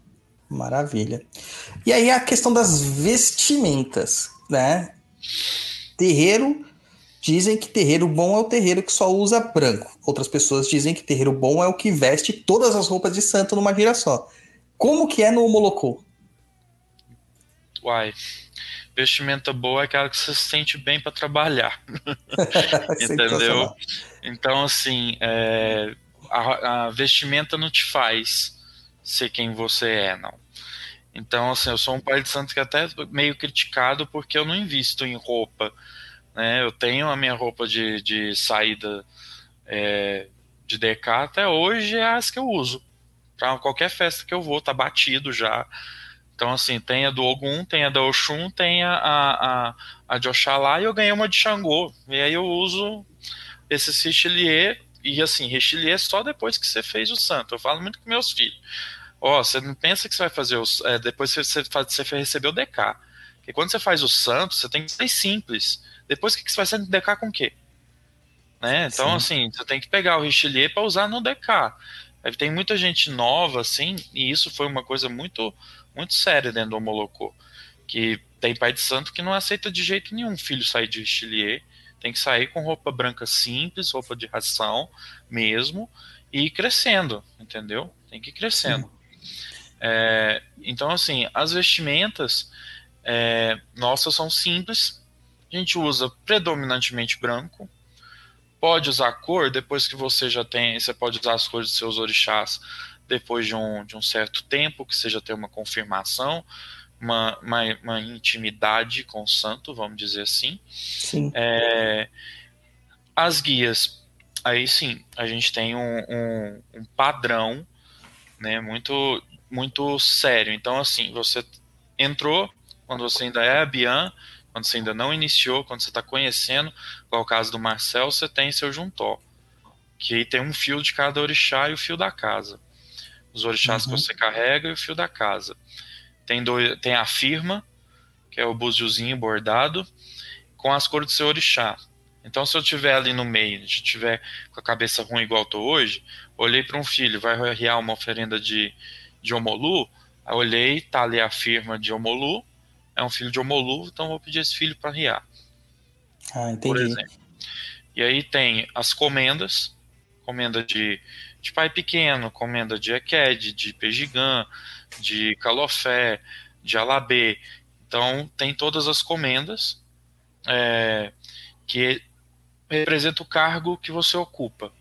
maravilha. E aí a questão das vestimentas, né? Terreiro, dizem que terreiro bom é o terreiro que só usa branco. Outras pessoas dizem que terreiro bom é o que veste todas as roupas de santo numa gira só. Como que é no Molocô? uai, vestimenta boa é aquela que você se sente bem para trabalhar. Entendeu? Então, assim, é, a, a vestimenta não te faz ser quem você é, não. Então, assim, eu sou um pai de santo que é até meio criticado porque eu não invisto em roupa. Né? Eu tenho a minha roupa de, de saída é, de DK até hoje é as que eu uso. Para qualquer festa que eu vou, tá batido já. Então, assim, tem a do Ogum, tem a da Oxum, tem a, a, a, de Oxalá e eu ganhei uma de Xangô. E aí eu uso esse richelieu, e assim, richelieu só depois que você fez o santo. Eu falo muito com meus filhos. Ó, você não pensa que você vai fazer os. É, depois você, você, faz- você recebeu o DK. Porque quando você faz o santo, você tem que ser simples. Depois o que que você vai ser no DK com o quê? Né? Então, assim, você tem que pegar o richelieu para usar no DK. Tem muita gente nova, assim, e isso foi uma coisa muito, muito séria dentro do Molocô. Que tem pai de santo que não aceita de jeito nenhum filho sair de richelieu tem que sair com roupa branca simples, roupa de ração mesmo, e ir crescendo, entendeu? Tem que ir crescendo. É, então, assim, as vestimentas é, nossas são simples, a gente usa predominantemente branco, pode usar cor, depois que você já tem, você pode usar as cores dos seus orixás depois de um, de um certo tempo, que você já tem uma confirmação, uma, uma, uma intimidade com o santo, vamos dizer assim. Sim. É, as guias, aí sim, a gente tem um, um, um padrão, né, muito muito sério. Então, assim, você entrou quando você ainda é a Bian, quando você ainda não iniciou, quando você está conhecendo, qual é o caso do Marcel, você tem seu juntó, que aí tem um fio de cada orixá e o fio da casa. Os orixás uhum. que você carrega e o fio da casa. Tem, dois, tem a firma, que é o búziozinho bordado, com as cores do seu orixá. Então, se eu tiver ali no meio, se tiver com a cabeça ruim igual eu tô hoje, olhei para um filho, vai rear uma oferenda de, de Omolu, olhei, tá ali a firma de Omolu, é um filho de Omolu, então vou pedir esse filho para riar. Ah, entendi. Por exemplo. E aí tem as comendas, comenda de, de pai pequeno, comenda de Eked, de Pejigã, de Calofé, de Alabê. Então tem todas as comendas é, que representa o cargo que você ocupa.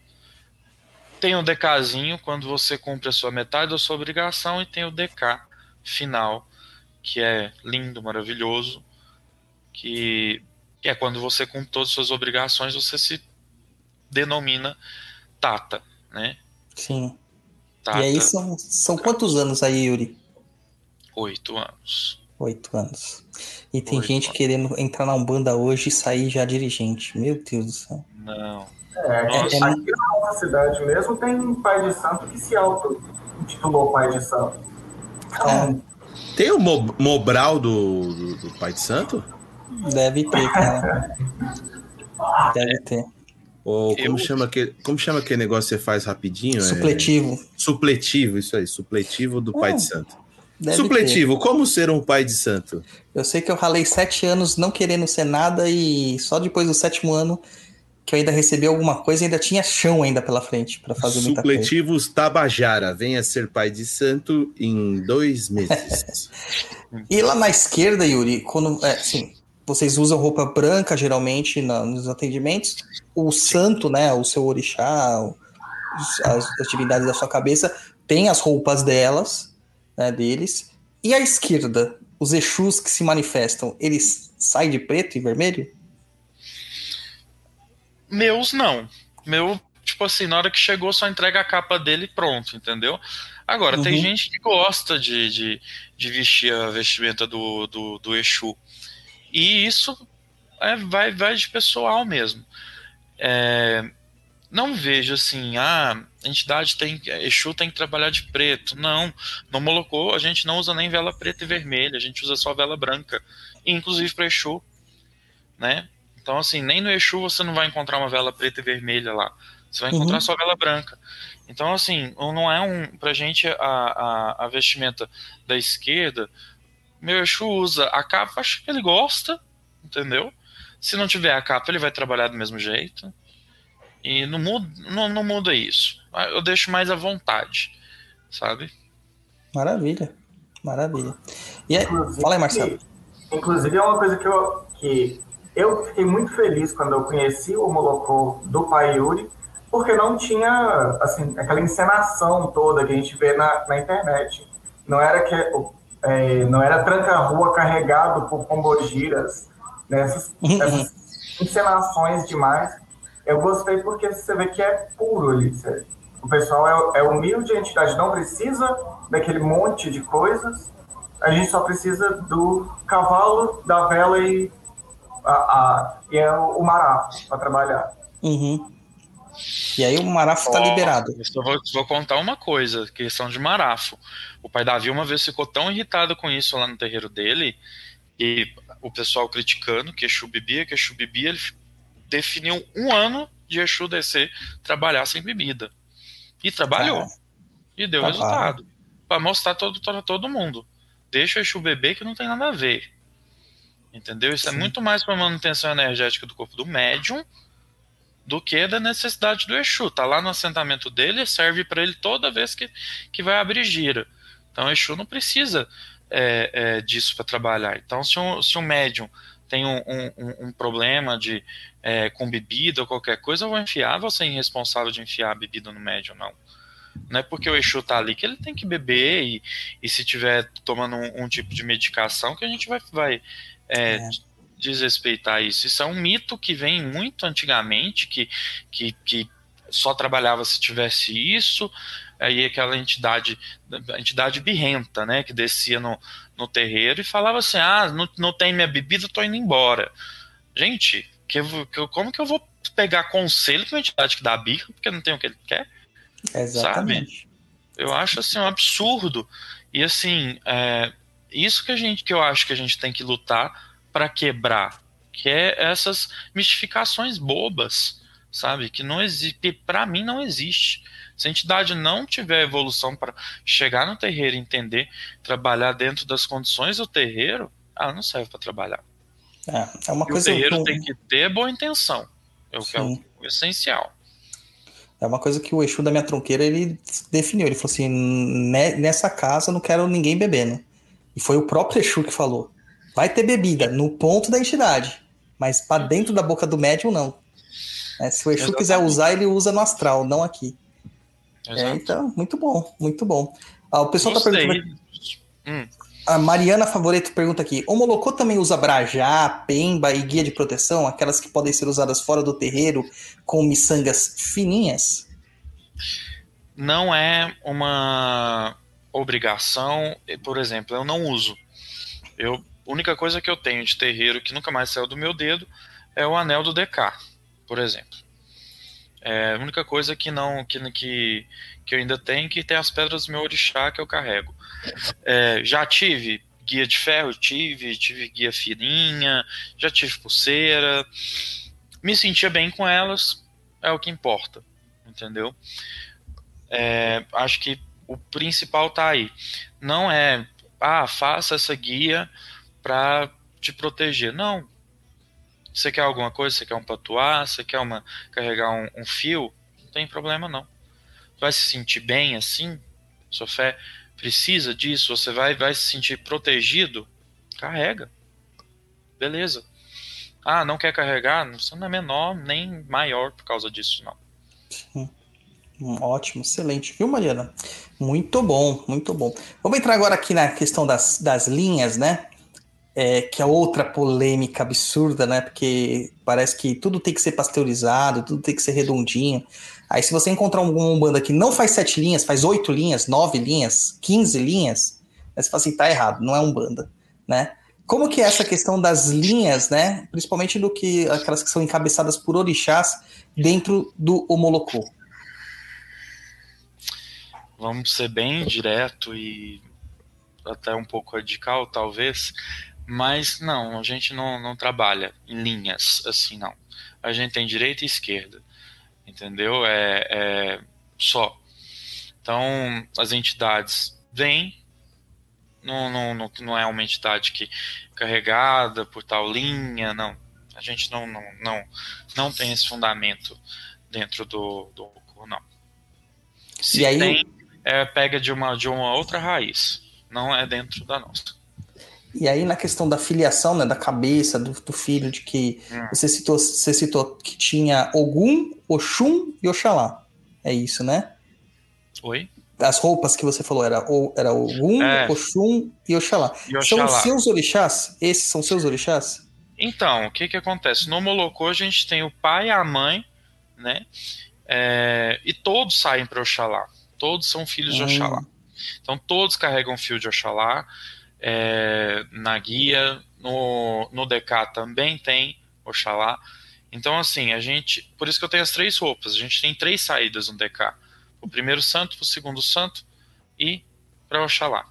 Tem o DKzinho quando você cumpre a sua metade da sua obrigação e tem o DK final que é lindo, maravilhoso, que, é quando você cumpre todas as suas obrigações, você se denomina Tata, né? Sim. Tata, e aí são, são quantos anos aí, Yuri? Oito anos. Oito anos. E tem gente querendo entrar na Umbanda hoje e sair já dirigente. Meu Deus do céu. Não. É, Nossa. aqui na nossa cidade mesmo tem um pai de santo que se auto-intitulou pai de santo. Então, é. Tem o Mo Mobral do, do, do, Pai de Santo? Deve ter, cara. Deve ter. Ou como, Eu... chama aquele, como chama aquele negócio que você faz rapidinho? Supletivo. É... Supletivo, isso aí. Supletivo do Pai de Santo. Supletivo, ter. como ser um pai de santo? Eu sei que eu ralei sete anos não querendo ser nada e só depois do sétimo ano que eu ainda recebi alguma coisa e ainda tinha chão ainda pela frente para fazer muita coisa. Supletivos Tabajara, venha ser pai de santo em dois meses. e lá na esquerda, Yuri, quando é, assim, vocês usam roupa branca geralmente na, nos atendimentos, o santo, né, o seu orixá, as atividades da sua cabeça, tem as roupas delas, né, deles. E à esquerda, os Exus que se manifestam, eles saem de preto e vermelho? Meus não. Meu, tipo assim, na hora que chegou, só entrega a capa dele e pronto, entendeu? Agora, uhum. tem gente que gosta de, de, de, vestir a vestimenta do, do, do Exu. E isso é, vai, vai de pessoal mesmo. É, não vejo assim, ah, a entidade tem, Exu tem que trabalhar de preto. Não, no Molocô a gente não usa nem vela preta e vermelha, a gente usa só vela branca, inclusive para Exu, né? Então, assim, nem no Exu você não vai encontrar uma vela preta e vermelha lá. Você vai encontrar uhum. só vela branca. Então, assim, não é um. Pra gente, a, a, a vestimenta da esquerda, meu Exu usa a capa, acho que ele gosta, entendeu? Se não tiver a capa, ele vai trabalhar do mesmo jeito. E não muda, não, não muda isso. Eu deixo mais à vontade, sabe? Maravilha. Maravilha. E aí, fala aí, Marcelo. Inclusive, é uma coisa que eu, que eu fiquei muito feliz quando eu conheci o Molocô do pai Yuri, porque não tinha assim, aquela encenação toda que a gente vê na, na internet. Não era que é, não era tranca-rua carregado por pombogiras, né? essas, essas encenações demais. Eu gostei porque você vê que é puro ali. O pessoal é, é humilde, a entidade não precisa daquele monte de coisas. A gente só precisa do cavalo, da vela e a, a, e é o, o Marafo para trabalhar. Uhum. E aí o Marafo está oh, liberado. Eu vou, vou, contar uma coisa, questão de Marafo. O pai Davi uma vez ficou tão irritado com isso lá no terreiro dele, e o pessoal criticando que Exu bebia, que Exu bebia, ele definiu um ano de Exu descer, trabalhar sem bebida. E trabalhou. Ah, e deu tá resultado. Para mostrar todo, todo, todo mundo. Deixa o Exu beber que não tem nada a ver. Entendeu? Isso é Sim. é muito mais para manutenção energética do corpo do médium do que da necessidade do Exu. Tá lá no assentamento dele, serve para ele toda vez que, que vai abrir gira. Então o Exu não precisa é, é, disso para trabalhar. Então, se um, se um médium tem um, um, um problema de é, com bebida ou qualquer coisa, eu vou enfiar, vou ser irresponsável de enfiar a bebida no médium, não. Não é porque o Exu tá ali que ele tem que beber e, e se tiver tomando um, um tipo de medicação que a gente vai, vai é, é. desrespeitar isso. Isso é um mito que vem muito antigamente, que, que, que só trabalhava se tivesse isso, aí aquela entidade, entidade birrenta, né, que descia no, no terreiro e falava assim, ah, não, não tem minha bebida, tô indo embora. Gente, que, que, como que eu vou pegar conselho com uma entidade que dá birra, porque não tem o que ele quer? Exatamente. Sabe? Eu acho assim um absurdo. E assim, é, isso que a gente que eu acho que a gente tem que lutar para quebrar, que é essas mistificações bobas, sabe? Que não existe, para mim não existe. Se a entidade não tiver evolução para chegar no terreiro, entender, trabalhar dentro das condições do terreiro, ela não serve para trabalhar. É, é uma e coisa o terreiro tem que ter boa intenção. É o que é o, essencial. É uma coisa que o Exu da minha tronqueira ele definiu. Ele falou assim: nessa casa eu não quero ninguém bebendo. E foi o próprio Exu que falou: vai ter bebida no ponto da entidade, mas para dentro da boca do médium não. É, se o Exu Exatamente. quiser usar, ele usa no astral, não aqui. É, então, muito bom, muito bom. Ah, o pessoal está perguntando. Hum. A Mariana Favoreto pergunta aqui: o Molocô também usa brajá, pemba e guia de proteção, aquelas que podem ser usadas fora do terreiro com miçangas fininhas? Não é uma obrigação, por exemplo, eu não uso. Eu, a única coisa que eu tenho de terreiro que nunca mais saiu do meu dedo é o anel do DK, por exemplo. É a única coisa que não que, que, que eu ainda tenho que tem as pedras do meu orixá que eu carrego. É, já tive guia de ferro, tive, tive guia fininha, já tive pulseira. Me sentia bem com elas, é o que importa, entendeu? É, acho que o principal tá aí. Não é, ah, faça essa guia para te proteger. Não. Você quer alguma coisa? Você quer um patuá? Você quer uma, carregar um, um fio? Não tem problema não. Vai se sentir bem assim? Sua fé precisa disso, você vai, vai se sentir protegido, carrega. Beleza. Ah, não quer carregar? Você não é menor nem maior por causa disso, não. Ótimo, excelente, viu, Mariana? Muito bom, muito bom. Vamos entrar agora aqui na questão das, das linhas, né? É, que é outra polêmica absurda, né? Porque parece que tudo tem que ser pasteurizado, tudo tem que ser redondinho. Aí, se você encontrar um banda que não faz sete linhas, faz oito linhas, nove linhas, quinze linhas, aí você fala assim, tá errado, não é um banda, né? Como que é essa questão das linhas, né? Principalmente do que aquelas que são encabeçadas por orixás dentro do homolocô? Vamos ser bem direto e até um pouco radical, talvez, mas não, a gente não, não trabalha em linhas assim, não. A gente tem direita e esquerda entendeu? É, é só. Então, as entidades vêm, não, não, não, não é uma entidade que carregada por tal linha, não. A gente não, não, não, não tem esse fundamento dentro do, do não. Se aí... tem, é, pega de uma, de uma outra raiz, não é dentro da nossa. E aí, na questão da filiação, né, da cabeça do, do filho, de que hum. você, citou, você citou que tinha Ogum, Oxum e Oxalá. É isso, né? Oi? As roupas que você falou era, era Ogum, é. Oxum e Oxalá. e Oxalá. São seus orixás? Esses são seus orixás? Então, o que que acontece? No Molocô a gente tem o pai e a mãe, né? É, e todos saem para Oxalá. Todos são filhos hum. de Oxalá. Então todos carregam fio de Oxalá é, na guia, no, no DK também tem Oxalá. Então, assim, a gente. Por isso que eu tenho as três roupas. A gente tem três saídas no DK: o primeiro santo, o segundo santo e para Oxalá.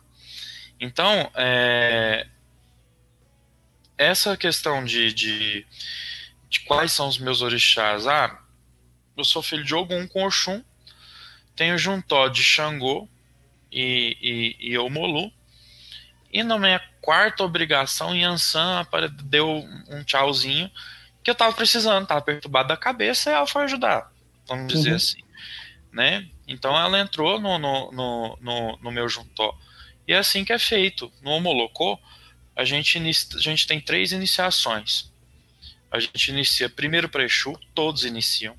Então, é, essa questão de, de, de, quais são os meus orixás. Ah, eu sou filho de Ogum com Oxum, tenho Juntó de Xangô e, e, e Omolu, e na minha quarta obrigação, Yansan deu um tchauzinho que eu tava precisando, tava perturbado da cabeça e ela foi ajudar, vamos dizer uhum. assim, né? Então ela entrou no, no, no, no, no meu juntó. E é assim que é feito. No Homolocô, a gente, a gente tem três iniciações. A gente inicia primeiro para Exu, todos iniciam.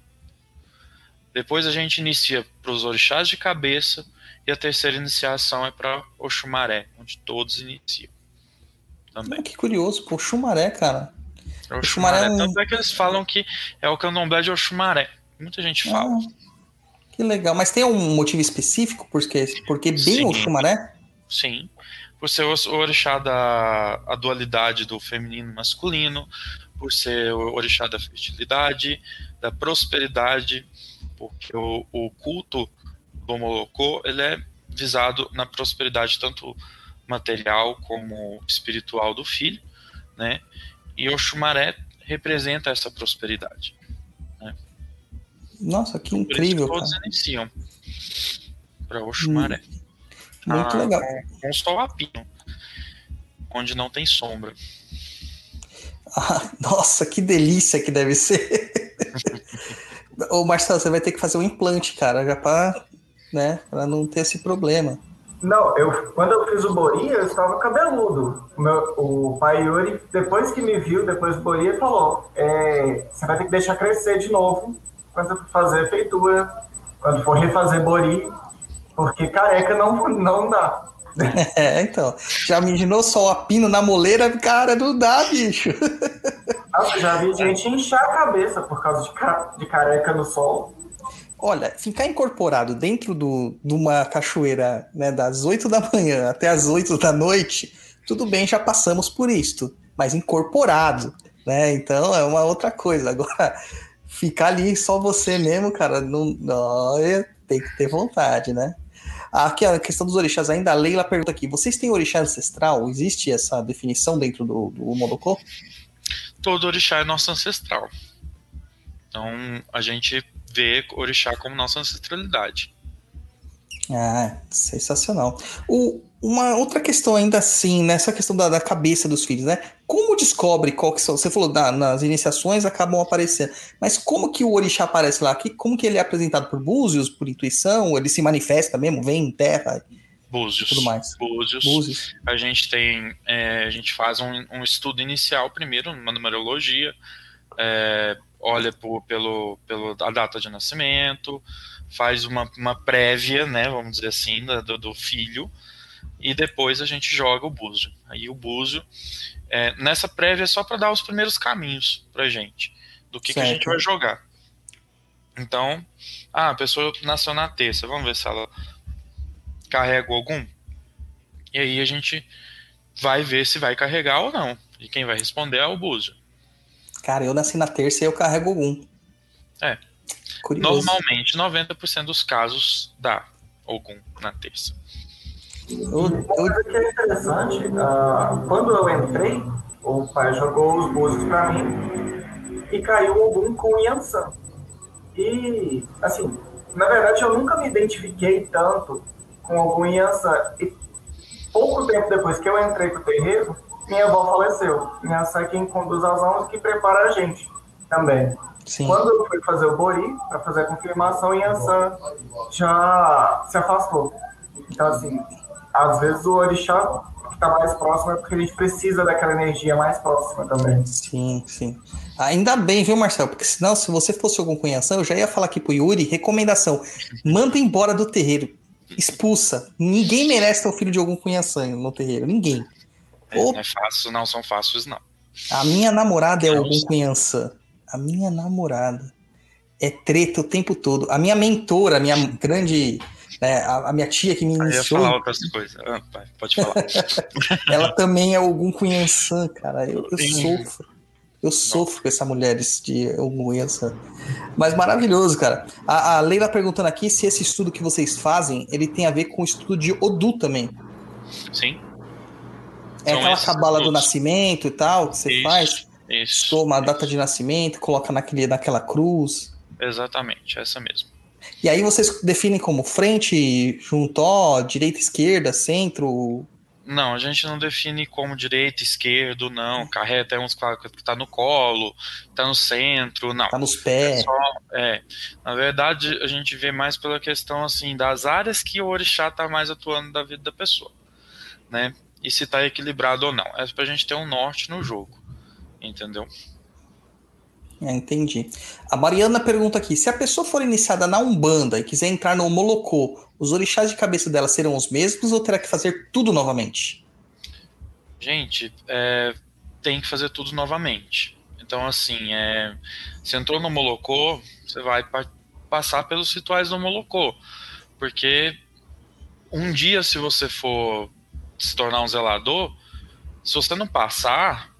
Depois a gente inicia para os orixás de cabeça, e a terceira iniciação é para Oxumaré, onde todos iniciam. Também. Ah, que curioso, pô, Oxumaré, cara. Oxumaré, Oxumaré é um... tanto é que eles falam que é o candomblé de Oxumaré. Muita gente fala. Ah, Que legal. Mas tem um motivo específico? Porque, porque bem Sim. o Xumaré? Sim. Por ser o o orixá da a dualidade do feminino e masculino, por ser o orixá da fertilidade, da prosperidade, porque o, o culto Molocô, ele é visado na prosperidade tanto material como espiritual do filho, né? E o Xumaré representa essa prosperidade. Nossa, que Por isso incrível, todos iniciam para o Xumaré. Muito Ah, legal. Com, com sol a pino, onde não tem sombra. Ah, nossa, que delícia que deve ser. Ô, Marcelo, você vai ter que fazer um implante, cara, já pra, né, pra não ter esse problema. Não, eu, quando eu fiz o Bori, eu estava cabeludo. O, meu, o pai Yuri, depois que me viu, depois do Bori, ele falou: é, você vai ter que deixar crescer de novo quando for fazer feitura, quando for refazer Bori, porque careca não, não dá. É, então. Já imaginou só a pino na moleira? Cara, não dá, bicho. Nossa, já vi gente inchar a cabeça por causa de, de careca no sol. Olha, ficar incorporado dentro do, de uma cachoeira né, das 8 da manhã até as 8 da noite, tudo bem, já passamos por isto. Mas incorporado, né? Então é uma outra coisa. Agora, ficar ali só você mesmo, cara, não, não é- tem que ter vontade, né? Aqui a questão dos orixás ainda, a Leila pergunta aqui: vocês têm orixá ancestral? Existe essa definição dentro do, do Molocô? Todo orixá é nosso ancestral. Então a gente vê orixá como nossa ancestralidade. Ah, sensacional. O- uma outra questão ainda assim, nessa questão da, da cabeça dos filhos, né? Como descobre qual que são? Você falou da- nas iniciações acabam aparecendo, mas como que o orixá aparece lá? Que, como que ele é apresentado por búzios, por intuição? Ele se manifesta mesmo, vem em terra Búzios. tudo mais? Búzios. Búzios. A gente tem, é, a gente faz um, um estudo inicial primeiro, uma numerologia, é, olha por, pelo, pelo a data de nascimento, faz uma, uma prévia, né, vamos dizer assim, do, do filho, e depois a gente joga o búzio. Aí o búzio, é, nessa prévia é só para dar os primeiros caminhos pra gente, do que, que a gente vai jogar. Então, ah, a pessoa nasceu na terça, vamos ver se ela carrega algum. E aí a gente vai ver se vai carregar ou não. E quem vai responder é o búzio. Cara, eu nasci na terça e eu carrego algum. É. Curioso. Normalmente, 90% dos casos dá algum na terça. Eu- Uma eu- coisa que é interessante, ah, quando eu entrei, o pai jogou os búzios pra mim e caiu algum com Yansan. E, assim, na verdade eu nunca me identifiquei tanto com algum Yansan. E pouco tempo depois que eu entrei pro terreiro, minha avó faleceu. Yansan é quem conduz as almas que prepara a gente também. sim. Quando eu fui fazer o Bori, para fazer a confirmação, Yansan já se afastou. Então, assim, às vezes o orixá que está mais próximo é porque a gente precisa daquela energia mais próxima também. Sim, sim. Ainda bem, viu, Marcelo? Porque senão, se você fosse algum cunhação, eu já ia falar aqui pro Yuri, recomendação, manda embora do terreiro, expulsa. Ninguém merece ter o filho de algum cunhação no terreiro, ninguém. É, Não é fácil, não são fáceis, não. A minha namorada é algum cunhação. A minha namorada é treta o tempo todo. A minha mentora, a minha grande, né, a, a minha tia que me Aí eu ia iniciou, falar outras coisas. Ah, pai, pode falar. ela também é algum cunhação, cara. Eu, eu sofro. Eu sofro com essa mulher de cunhação. Mas maravilhoso, cara. A, a Leila perguntando aqui se esse estudo que vocês fazem, ele tem a ver com o estudo de Odu também. Sim, É São aquela cabala do nascimento e tal, que você Isso, faz. isso. Toma a data de nascimento, coloca naquele, naquela cruz. Exatamente, essa mesmo. E aí vocês definem como frente, juntó, direita, esquerda, centro. Não, a gente não define como direita, esquerdo, não. Carreta é uns que tá no colo, tá no centro, não. Tá nos É pés. só, é, na verdade, a gente vê mais pela questão assim das áreas que o orixá tá mais atuando da vida da pessoa, né? E se tá equilibrado ou não. É pra gente ter um norte no jogo, entendeu? É, entendi. A Mariana pergunta aqui: se a pessoa for iniciada na Umbanda e quiser entrar no Molocô, os orixás de cabeça dela serão os mesmos ou terá que fazer tudo novamente? Gente, é, tem que fazer tudo novamente. Então, assim, é, você entrou no Molocô, você vai pa- passar pelos rituais do Molocô. Porque um dia, se você for se tornar um zelador, se você não passar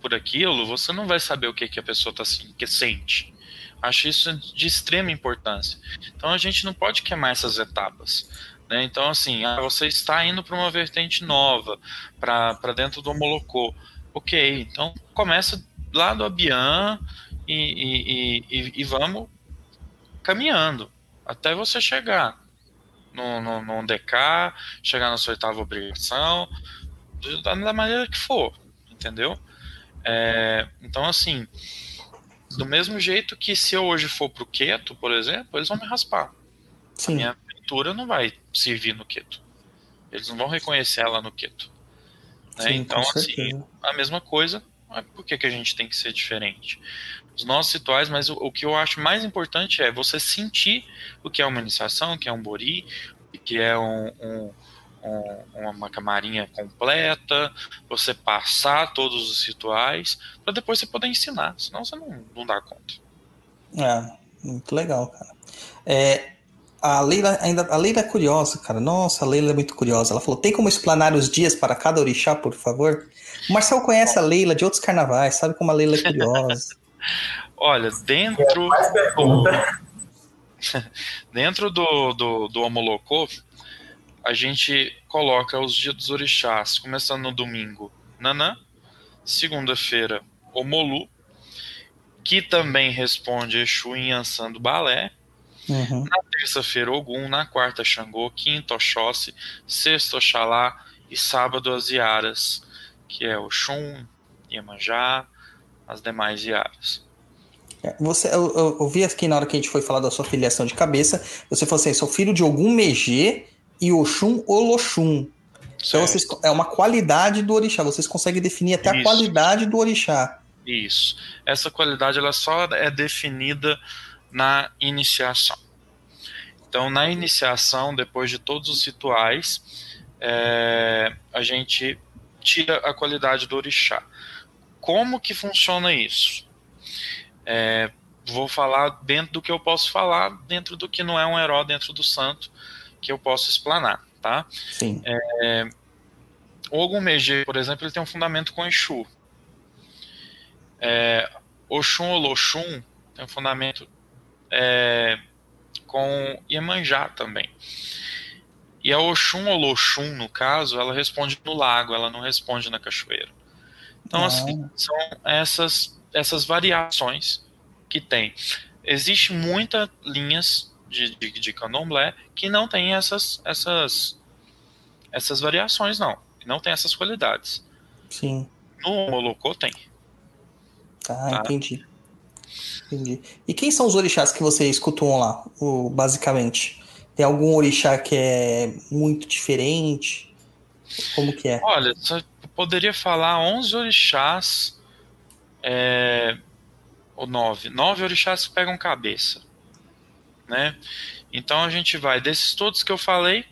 por aquilo, você não vai saber o que, que a pessoa tá assim, que sente. Acho isso de extrema importância. Então a gente não pode queimar essas etapas. Né? Então, assim, ah, você está indo para uma vertente nova, para dentro do Molocô. Ok, então começa lá do Abian e, e, e, e, vamos caminhando até você chegar no, no, no DK, chegar na sua oitava obrigação, da maneira que for, entendeu? É, então, assim, do mesmo jeito que se eu hoje for pro keto, por exemplo, eles vão me raspar. Sim. A minha pintura não vai servir no keto. Eles não vão reconhecer ela no keto. Né? Sim, então, assim, a mesma coisa, por que, que a gente tem que ser diferente? Os nossos rituais, mas o, o, que eu acho mais importante é você sentir o que é uma iniciação, o que é um bori, o que é um, um um, uma camarinha completa, você passar todos os rituais, para depois você poder ensinar, senão você não, não dá conta. É, muito legal, cara. É, a Leila ainda a Leila é curiosa, cara. Nossa, a Leila é muito curiosa. Ela falou: tem como explanar os dias para cada orixá, por favor? O Marcel conhece a Leila de outros carnavais, sabe como a Leila é curiosa. Olha, dentro. dentro do, do, do Homolocô, a gente coloca os dias dos orixás, começando no domingo, Nanã, segunda-feira, Omolu, que também responde Exu em Ansan do Balé, uhum. na terça-feira, Ogum, na quarta, Xangô, quinta, Oxóssi, sexta, Oxalá e sábado, as Iaras, que é Oxum, Iemanjá, as demais Iaras. É, você, eu, eu, eu, vi aqui na hora que a gente foi falar da sua filiação de cabeça, você falou assim, sou filho de algum Megê e Oxum Oloxum. Então vocês, é uma qualidade do orixá. Vocês conseguem definir até Isso. a qualidade do orixá. Isso. Essa qualidade ela só é definida na iniciação. Então, na iniciação, depois de todos os rituais, é, a gente tira a qualidade do orixá. Como que funciona isso? É, vou falar dentro do que eu posso falar, dentro do que não é um herói dentro do santo, que eu posso explanar, tá? Sim. É, o Ogum Meiji, por exemplo, ele tem um fundamento com Exu. É, Oxum Oloxum tem um fundamento é, com Iemanjá também. E a Oxum Oloxum, no caso, ela responde no lago, ela não responde na cachoeira. Então, ah. assim, são essas, essas variações que tem. Existem muitas linhas de, de, de candomblé que não tem essas, essas, essas variações, não. Que não tem essas qualidades. Sim. No Molocô tem. Ah, tá? entendi. Entendi. E quem são os orixás que você escutou lá, basicamente? Tem algum orixá que é muito diferente? Como que é? Olha, poderia falar 11 orixás, é, ou 9, 9 orixás que pegam cabeça. Né? Então a gente vai, desses todos que eu falei,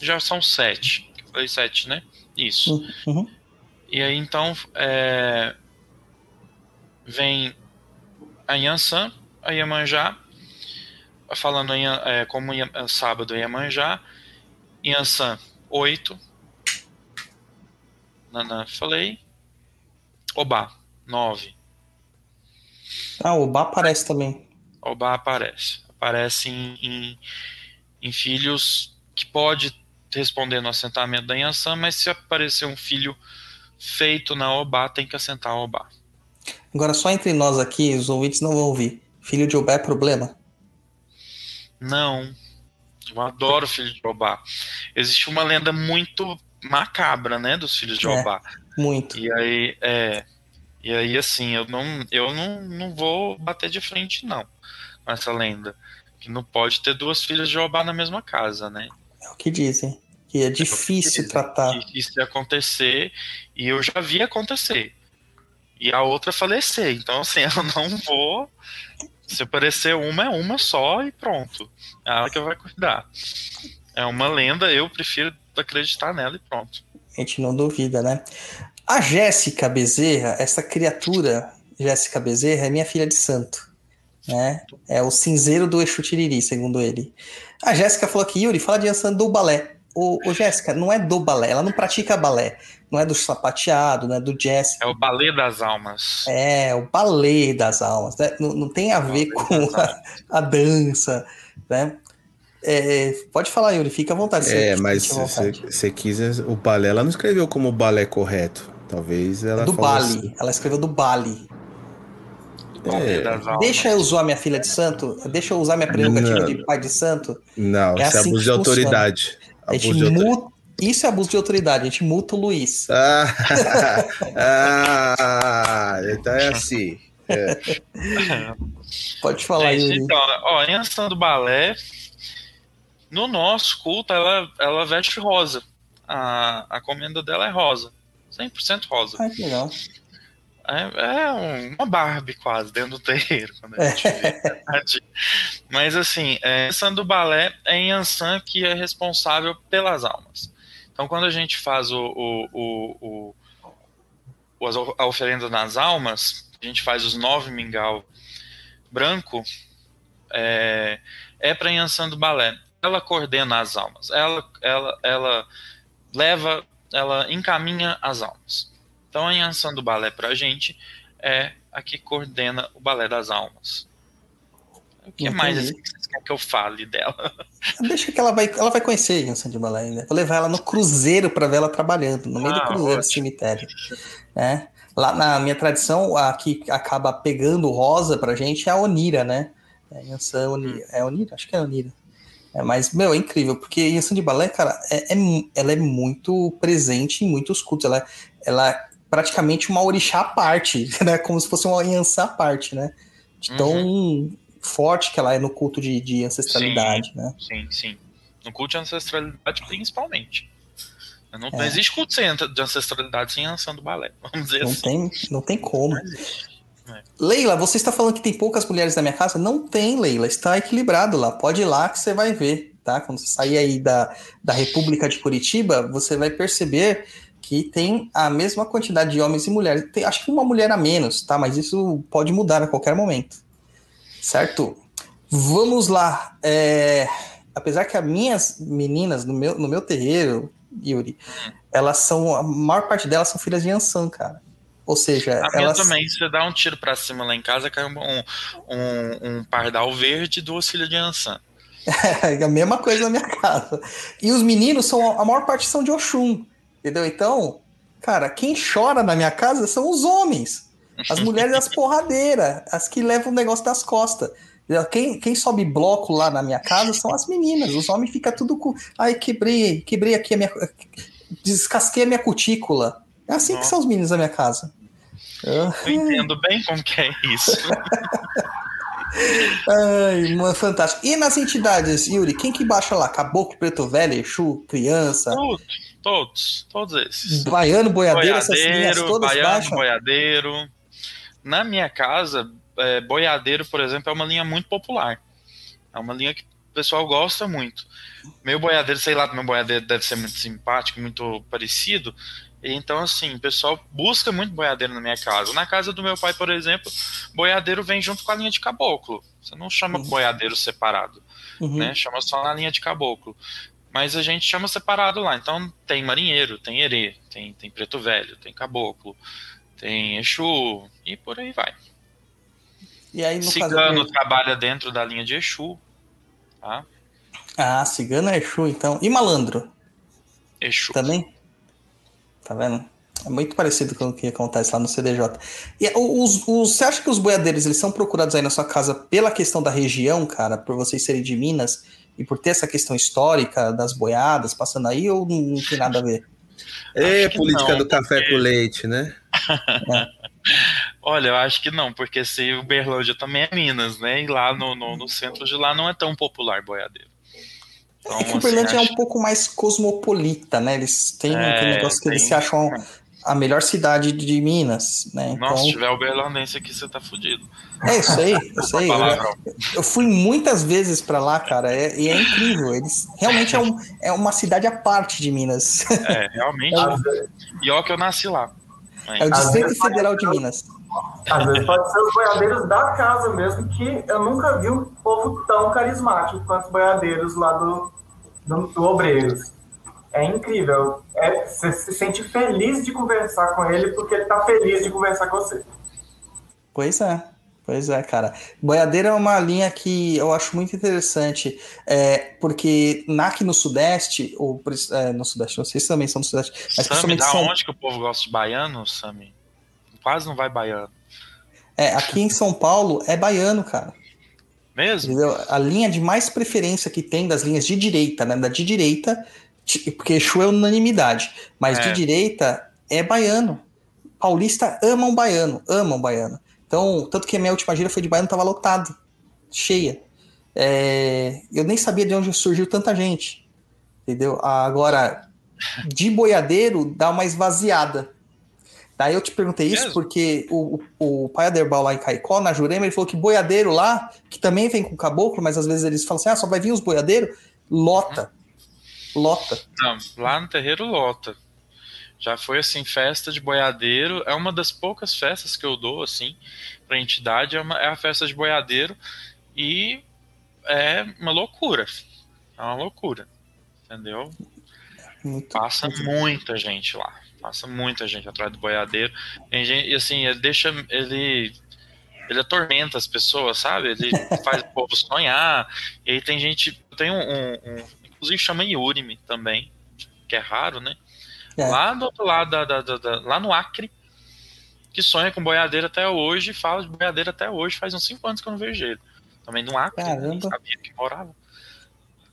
já são 7. Eu falei 7, né? Isso. Uhum. uhum. E aí então é, vem a Yansan, a Iemanjá, falando em, é, como Ian, sábado Iemanjá, Yansan 8, Nanã, falei. Oba, 9. Ah, Oba aparece também. Oba aparece. Aparece em, em, em filhos que pode responder no assentamento da Yansan, mas se aparecer um filho feito na Oba, tem que assentar a Oba. Agora, só entre nós aqui, os ouvintes não vão ouvir. Filho de Oba é problema? Não. Eu adoro filho de Oba. Existe uma lenda muito macabra, né, dos filhos de é, Obá. Muito. E aí, é. E aí, assim, eu não, eu não, não vou bater de frente, não, com essa lenda que não pode ter duas filhas de Obá na mesma casa, né? É o que dizem. Que é difícil é tratar. Difícil de acontecer, e eu já vi acontecer. E a outra falecer. Então, assim, eu não vou. Se aparecer uma, é uma só e pronto. É ela que vai cuidar. É uma lenda, eu prefiro acreditar nela e pronto. A gente não duvida, né? A Jéssica Bezerra, essa criatura, Jéssica Bezerra, é minha filha de santo. né? É o cinzeiro do Exu Tiriri, segundo ele. A Jéssica falou que Yuri, fala de Yansan do balé. Ô, ô, Jéssica, não é do balé, ela não pratica balé. Não é do sapateado, não é do jazz. É o balé das almas. É, o balé das almas. Né? Não, não tem a ver com a, a dança, né? É, pode falar, Yuri, fica à vontade. É, mas você quis. O balé, ela não escreveu como balé correto. Talvez ela. do Bali. Assim. Ela escreveu do Bali. É. Deixa eu usar minha filha de santo? Deixa eu usar minha prerrogativa não. de pai de santo? Não, é isso é assim é abuso de autoridade. A gente de muta, isso é abuso de autoridade, a gente multa o Luiz. Ah, ah então é assim. É. Pode falar aí. Então, ó, em ação do balé, no nosso culto, ela, ela veste rosa. A, a comenda dela é rosa. 100% rosa. Ah, que legal. É, é, uma Barbie quase dentro do terreiro. Quando a gente vê. Mas assim, é, do balé é Yansan que é responsável pelas almas. Então quando a gente faz o, o, o, o a oferenda nas almas, a gente faz os nove mingau branco, é, é para Yansan do balé. Ela coordena as almas, ela, ela, ela leva, ela encaminha as almas. Então, a Yansan do balé para a gente é a que coordena o balé das almas. O que Entendi. mais assim, vocês querem que eu fale dela? Deixa que ela vai, ela vai conhecer a Yansan de balé ainda. Vou levar ela no cruzeiro para ver ela trabalhando, no meio ah, do cruzeiro do cemitério. É. Lá na minha tradição, a que acaba pegando rosa pra gente é a Onira, né? É a Yansan Onira. É Onira? Acho que é Onira. É, mas, meu, é incrível, porque a Yansan de balé, cara, é, é, ela é muito presente em muitos cultos. Ela, ela praticamente uma orixá à parte, né? Como se fosse uma Yansan à parte, né? De tão uhum. forte que ela é no culto de, de ancestralidade, sim, né? Sim, sim. No culto de ancestralidade, principalmente. Não, é. não existe culto de ancestralidade sem Yansan do balé, vamos dizer não assim. Tem, não tem como. É. Leila, você está falando que tem poucas mulheres na minha casa? Não tem, Leila. Está equilibrado lá. Pode ir lá que você vai ver, tá? Quando você sair aí da, da República de Curitiba, você vai perceber que tem a mesma quantidade de homens e mulheres. Tem, acho que uma mulher a menos, tá? Mas isso pode mudar a qualquer momento. Certo? Vamos lá. É, apesar que as minhas meninas no meu, no meu terreiro, Yuri, elas são. A maior parte delas são filhas de Ansan, cara. Ou seja, a minha também, você dá um tiro para cima lá em casa, cai um, um, um pardal verde e duas filhas de Ansan. É a mesma coisa na minha casa. E os meninos são, a maior parte são de Oxum. Entendeu? Então, cara, quem chora na minha casa são os homens. As mulheres as porradeiras, as que levam o negócio das costas. Quem, quem sobe bloco lá na minha casa são as meninas. Os homens ficam tudo com. Ai, quebrei, quebrei aqui a minha. Descasquei a minha cutícula. É assim Nossa. que são os meninos da minha casa. Eu entendo bem como que é isso. Ai, mano, fantástico. E nas entidades, Yuri, quem que baixa lá? Caboclo, Preto Velho, Exu, Criança? Tudo. Todos, todos esses. Baiano, boiadeiro, boiadeiro essas todas baiano, baixam? boiadeiro. Na minha casa, é, boiadeiro, por exemplo, é uma linha muito popular. É uma linha que o pessoal gosta muito. Meu boiadeiro, sei lá, meu boiadeiro deve ser muito simpático, muito parecido. Então, assim, o pessoal busca muito boiadeiro na minha casa. Na casa do meu pai, por exemplo, boiadeiro vem junto com a linha de caboclo. Você não chama uhum. boiadeiro separado, uhum. né? Chama só na linha de caboclo. Mas a gente chama separado lá. Então tem marinheiro, tem herê, tem, tem preto velho, tem caboclo, tem Exu e por aí vai. E aí, no Cigano caso... trabalha dentro da linha de Exu. Tá? Ah, cigano é Exu, então. E malandro? Exu. Também? Tá vendo? É muito parecido com o que acontece lá no CDJ. E os, os, você acha que os boiadeiros eles são procurados aí na sua casa pela questão da região, cara, por vocês serem de Minas? e por ter essa questão histórica das boiadas passando aí, ou não, não tem nada a ver? É política não, do café porque... com leite, né? é. Olha, eu acho que não, porque se o Berlândia também é Minas, né? E lá no, no, no centro de lá não é tão popular boiadeiro. Então, é que o Berlândia assim, é um pouco mais cosmopolita, né? Eles têm é, um negócio que tem... eles se acham a melhor cidade de Minas, né? Nossa, então... se tiver o berlandense aqui, você tá fudido. É, isso aí, isso aí. Eu, eu, fui muitas vezes para lá, cara, é, e é incrível. Eles realmente é, um, é uma cidade à parte de Minas. É, realmente. É, e ó que eu nasci lá. É o Distrito Federal de Minas. Às vezes pode ser os boiadeiros da casa mesmo, que eu nunca vi um povo tão carismático quanto os boiadeiros lá do, do, do Obreiros. É incrível. É, você se sente feliz de conversar com ele porque ele tá feliz de conversar com você. Pois é. Pois é, cara. Boiadeiro é uma linha que eu acho muito interessante, é, porque na, aqui no Sudeste, ou é, no Sudeste, não sei se também são no Sudeste, mas Sami, da são... onde que o povo gosta de baiano, Sami? Quase não vai baiano. É, aqui em São Paulo é baiano, cara. Mesmo? Entendeu? A linha de mais preferência que tem das linhas de direita, né? Da de direita, porque Exu é unanimidade, mas é. de direita é baiano. Paulista ama um baiano, ama um baiano. Então, tanto que a minha última gira foi de baiano, tava lotado, cheia. É, eu nem sabia de onde surgiu tanta gente, entendeu? Agora, de boiadeiro, dá uma esvaziada. Daí eu te perguntei isso porque o, o, o pai Aderbal lá em Caicó, na Jurema, ele falou que boiadeiro lá, que também vem com caboclo, mas às vezes eles falam assim, ah, só vai vir os boiadeiros, lota. Lota. Não, lá no terreiro lota. Já foi assim, festa de boiadeiro. É uma das poucas festas que eu dou, assim, pra entidade, é, uma, é a festa de boiadeiro. E é uma loucura. É uma loucura. Entendeu? Muito Passa muito. muita gente lá. Passa muita gente atrás do boiadeiro. e assim, ele deixa. Ele ele atormenta as pessoas, sabe? Ele faz o povo sonhar. E aí tem gente. Tem um, um, um, Inclusive chama Yurimi também, que é raro, né? É. Lá do outro lado, da, da, da, da, lá no Acre, que sonha com boiadeira até hoje, fala de boiadeira até hoje, faz uns 5 anos que eu não vejo ele. Também no Acre, Caramba. nem sabia que morava.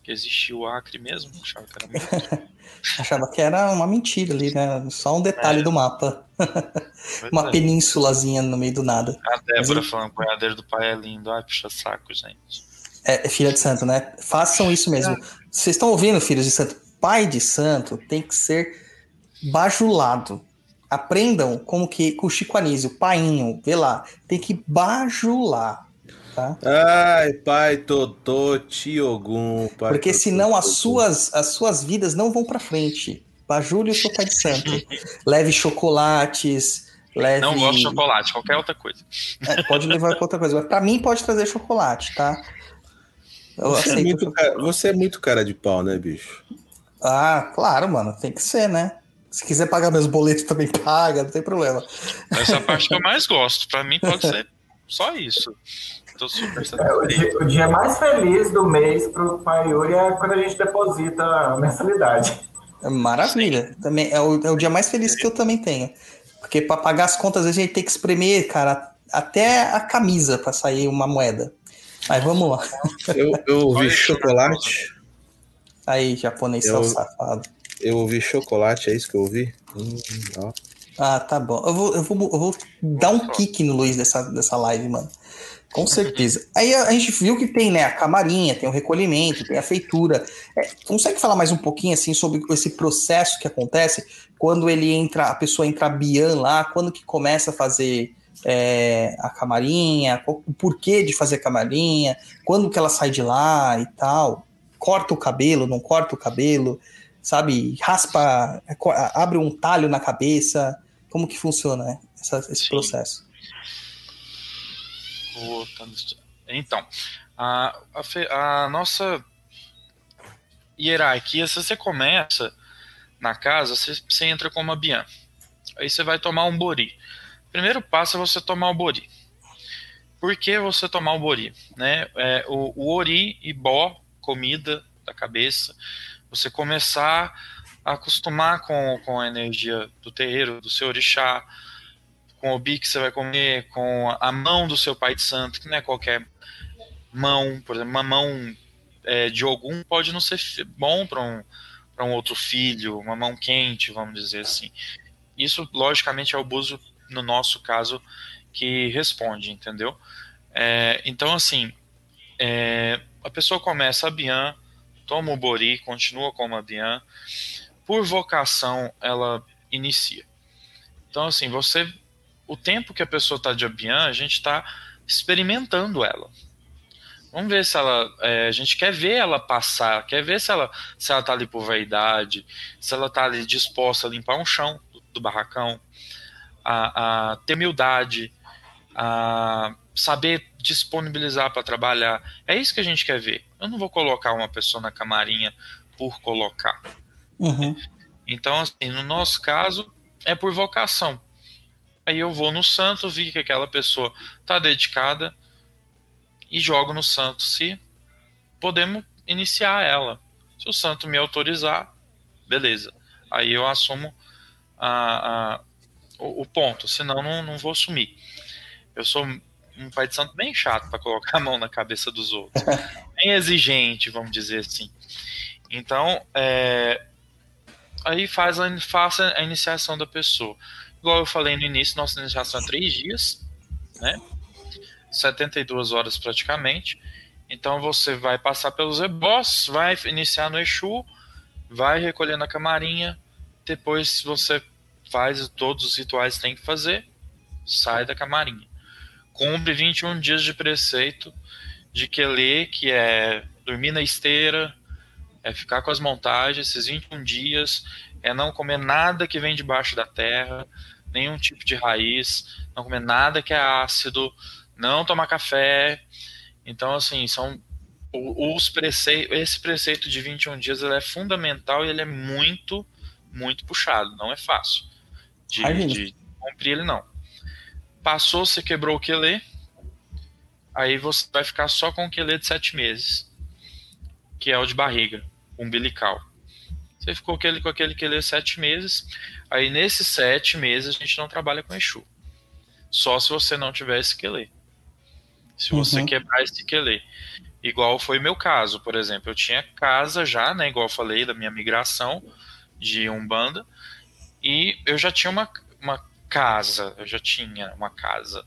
Que existia o Acre mesmo, achava que era Achava que era uma mentira ali, né? Só um detalhe é. do mapa. uma é. penínsulazinha no meio do nada. A Débora Mas, falando, boiadeiro do pai é lindo. Ai, puxa saco, gente. É, é filha de santo, né? Façam isso mesmo. Vocês estão ouvindo, filhos de santo? Pai de santo tem que ser bajulado. Aprendam como que com o Chico Anísio, painho, vê lá, tem que bajular. Tá? Ai, pai Totô, Tiogum. Porque totô, senão as suas, as suas vidas não vão para frente. Bajule o seu pai de santo. leve chocolates, leve... Não gosto de chocolate, qualquer outra coisa. É, pode levar outra coisa, mas pra mim pode trazer chocolate, tá? Você é, muito cara, você é muito cara de pau, né, bicho? Ah, claro, mano, tem que ser, né? Se quiser pagar meus boletos, também paga, não tem problema. Essa é a parte que eu mais gosto. Para mim, pode ser só isso. Tô super é, o, dia, o, dia, mais feliz do mês pro pai Yuri é quando a gente deposita a mensalidade. É maravilha. Também é o, é o dia mais feliz que eu também tenho. Porque para pagar as contas, a gente tem que espremer, cara, até a camisa para sair uma moeda. Mas vamos lá. Eu, eu ouvi chocolate. Aí, japonês eu, safado. Eu ouvi chocolate, é isso que eu ouvi? Hum, ah, tá bom. Eu vou, eu vou, eu vou dar um kick no Luiz dessa, dessa live, mano. Com certeza. Aí a, a, gente viu que tem, né, a camarinha, tem o recolhimento, tem a feitura. É, consegue falar mais um pouquinho, assim, sobre esse processo que acontece quando ele entra, a pessoa entra bian lá, quando que começa a fazer é, a camarinha, o porquê de fazer camarinha, quando que ela sai de lá e tal. Corta o cabelo, não corta o cabelo sabe? Raspa, abre um talho na cabeça. Como que funciona né? Essa, esse Sim. processo? Então, a, a, a, nossa hierarquia, se você começa na casa, você, você entra com uma bian. Aí você vai tomar um bori. Primeiro passo é você tomar o bori. Por que você tomar o bori? Né? É, o, o ori e bó, comida da cabeça, você começar a acostumar com, com a energia do terreiro, do seu orixá, com o bi que você vai comer, com a mão do seu pai de santo, que não é qualquer mão, por exemplo, uma mão é, de algum pode não ser bom para um, um outro filho, uma mão quente, vamos dizer assim. Isso, logicamente, é o buzo, no nosso caso, que responde, entendeu? É, então, assim, é, a pessoa começa a Bian, toma o Bori, continua como a Bian. Por vocação, ela inicia. Então, assim, você. O tempo que a pessoa está de Abian, a gente está experimentando ela. Vamos ver se ela. É, a gente quer ver ela passar, quer ver se ela se ela tá ali por vaidade, se ela está ali disposta a limpar um chão do, do barracão, a, a, ter humildade, a saber disponibilizar para trabalhar. É isso que a gente quer ver. Eu não vou colocar uma pessoa na camarinha por colocar. Uhum. Então, assim, no nosso caso, é por vocação. Aí eu vou no santo, vi que aquela pessoa está dedicada e jogo no santo. Se podemos iniciar ela. Se o santo me autorizar, beleza. Aí eu assumo a, a o, o, ponto, senão não, não vou assumir. Eu sou um pai de santo bem chato para colocar a mão na cabeça dos outros. bem exigente, vamos dizer assim. Então, é, aí faz a, faça a iniciação da pessoa. Igual eu falei no início, nossa iniciação é três dias, né? 72 horas praticamente. Então você vai passar pelos ebós, vai iniciar no Exu, vai recolher na camarinha, depois você faz todos os rituais que tem que fazer, sai da camarinha. Cumpre 21 dias de preceito de Quelê, que é dormir na esteira, é ficar com as montagens, esses 21 dias, é não comer nada que vem debaixo da terra, nenhum tipo de raiz, não comer nada que é ácido, não tomar café. Então, assim, são os preceitos, esse preceito de 21 dias ele é fundamental e ele é muito, muito puxado, não é fácil de, de cumprir ele não. Passou, você quebrou o quelê, aí você vai ficar só com o quelê de sete meses, que é o de barriga, umbilical. Você ficou aquele, com aquele quelê sete meses, aí nesses sete meses a gente não trabalha com Exu. Só se você não tiver esse quelê. Se você uhum. quebrar esse quelê. Igual foi meu caso, por exemplo. Eu tinha casa já, né? Igual eu falei da minha migração de Umbanda. E eu já tinha uma, uma casa. Eu já tinha uma casa.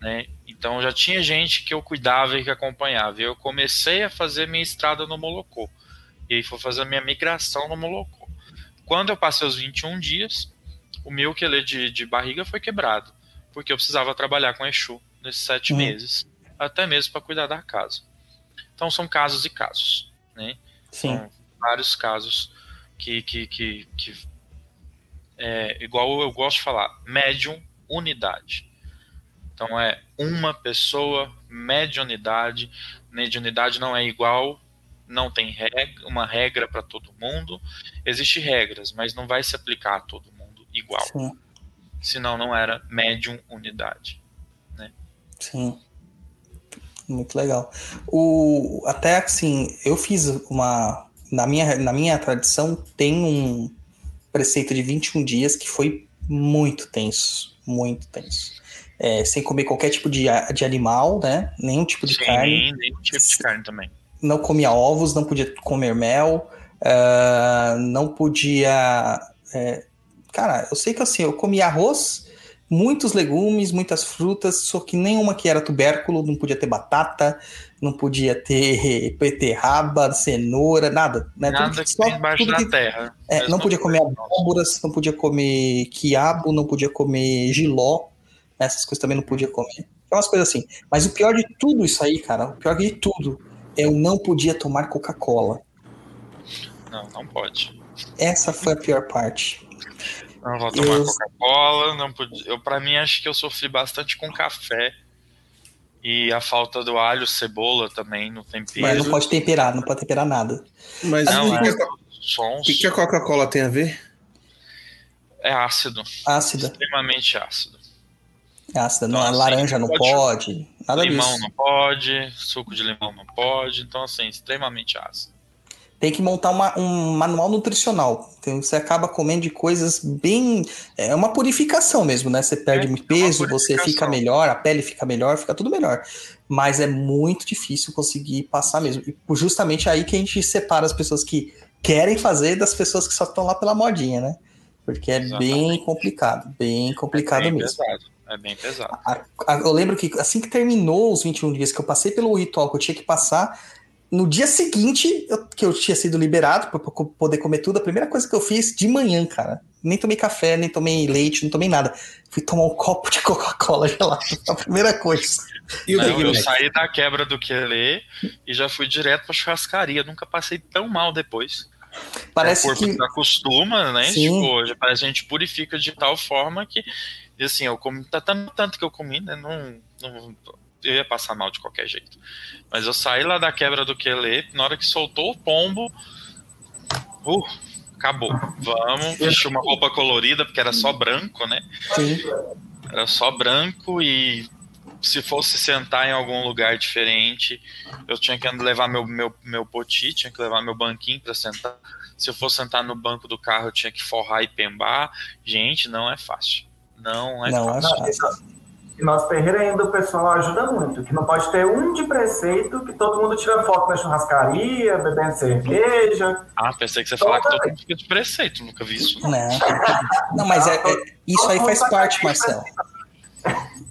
Né? Então já tinha gente que eu cuidava e que acompanhava. E eu comecei a fazer minha estrada no Molocô. E aí foi fazer a minha migração no Molocô. Quando eu passei os 21 dias, o meu quelê de, de barriga foi quebrado. Porque eu precisava trabalhar com Exu nesses sete uhum. meses até mesmo para cuidar da casa. Então são casos e casos, né? Sim. São vários casos que, que, que, que é, igual eu gosto de falar, médium unidade. Então é uma pessoa, mediunidade. Mediunidade não é igual, não tem regra, uma regra para todo mundo. Existem regras, mas não vai se aplicar a todo mundo igual. Sim. Senão não era médium unidade. Né? Sim. Muito legal. O, até assim, eu fiz uma. Na minha, na minha tradição, tem um preceito de 21 dias que foi muito tenso. Muito tenso. É, sem comer qualquer tipo de, de animal, né? Nenhum tipo de Sim, carne. Nenhum tipo de carne também. Não comia ovos, não podia comer mel, uh, não podia. É, cara, eu sei que assim, eu comia arroz muitos legumes, muitas frutas, só que nenhuma que era tubérculo, não podia ter batata, não podia ter beterraba, cenoura, nada. Né? Nada tudo que, só, embaixo da que, terra. É, não podia comer abóboras, não podia comer quiabo, não podia comer giló, essas coisas também não podia comer. É umas coisas assim. Mas o pior de tudo isso aí, cara, o pior de tudo, é eu não podia tomar Coca-Cola. Não, não pode. Essa foi a pior parte. Não vou tomar eu... Coca-Cola, não podia. Eu para mim acho que eu sofri bastante com café. E a falta do alho, cebola também no tempero. Mas não pode temperar, não pode temperar nada. Mas não, o é, que, que, a Coca-Cola tem a ver? É ácido. Ácido. Extremamente ácido. É ácido. Então, não, assim, laranja não pode, pode limão disso. não pode, suco de limão não pode. Então, assim, extremamente ácido tem que montar uma, um manual nutricional. Então você acaba comendo de coisas bem. É uma purificação mesmo, né? Você perde é, peso, é você fica melhor, a pele fica melhor, fica tudo melhor. Mas é muito difícil conseguir passar mesmo. E justamente aí que a gente separa as pessoas que querem fazer das pessoas que só estão lá pela modinha, né? Porque é Exatamente. bem complicado, bem complicado é bem mesmo. Pesado. É bem pesado. A, a, eu lembro que assim que terminou os 21 dias que eu passei pelo ritual que eu tinha que passar, no dia seguinte, eu, que eu tinha sido liberado para poder comer tudo, a primeira coisa que eu fiz de manhã, cara, nem tomei café, nem tomei leite, não tomei nada. Fui tomar um copo de Coca-Cola gelado, a primeira coisa. E não, eu saí da quebra do Quelê e já fui direto pra churrascaria. Nunca passei tão mal depois. Parece o corpo que acostuma, né? Sim. Tipo, parece que a gente purifica de tal forma que E assim, eu comi tá tanto, tanto que eu comi, né? Não, não, eu ia passar mal de qualquer jeito. Mas eu saí lá da quebra do Quelê, na hora que soltou o pombo, uh, acabou. Vamos, vestir uma roupa colorida, porque era só branco, né? Sim. Era só branco e se fosse sentar em algum lugar diferente, eu tinha que levar meu, meu, meu poti, tinha que levar meu banquinho para sentar. Se eu fosse sentar no banco do carro, eu tinha que forrar e pembar. Gente, não é fácil. Não é Não, fácil. é fácil. E nosso terreiro ainda o pessoal ajuda muito, que não pode ter um de preceito que todo mundo tira foto na churrascaria, bebendo cerveja. Ah, pensei que você falar que todo mundo fica de preceito, nunca vi isso. Não, não mas é, é- isso aí faz parte, Marcelo.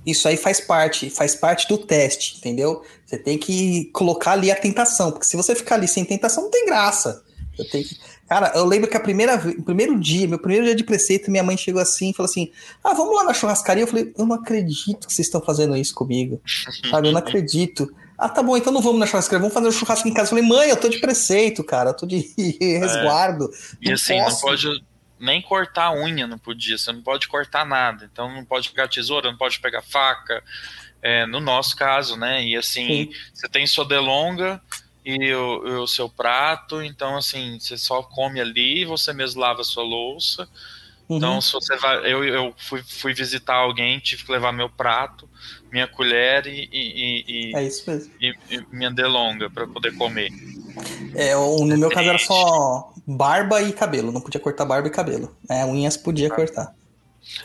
Isso aí faz parte, faz parte do teste, entendeu? Você tem que colocar ali a tentação, porque se você ficar ali sem tentação, não tem graça. Eu tenho que... Cara, eu lembro que a primeira vez, o primeiro dia, meu primeiro dia de preceito, minha mãe chegou assim e falou assim: Ah, vamos lá na churrascaria. Eu falei, eu não acredito que vocês estão fazendo isso comigo. Sabe, eu não acredito. Ah, tá bom, então não vamos na churrascaria, vamos fazer um churrasco em casa. Eu falei, mãe, eu tô de preceito, cara, eu tô de resguardo. E Não assim, não posso. pode nem cortar a unha, não podia. Você não pode cortar nada. Então não pode pegar tesoura, não pode pegar faca. É, no nosso caso, né? E assim, Sim. você tem sua delonga e o, o seu prato, então assim, você só come ali, você mesmo lava a sua louça. Uhum. Então, se você vai. Eu, eu fui, fui visitar alguém, tive que levar meu prato, minha colher e, e, e, É isso mesmo. e- e minha delonga para poder comer. É, o- no meu caso era só barba e cabelo, não podia cortar barba e cabelo. É, unhas podia cortar.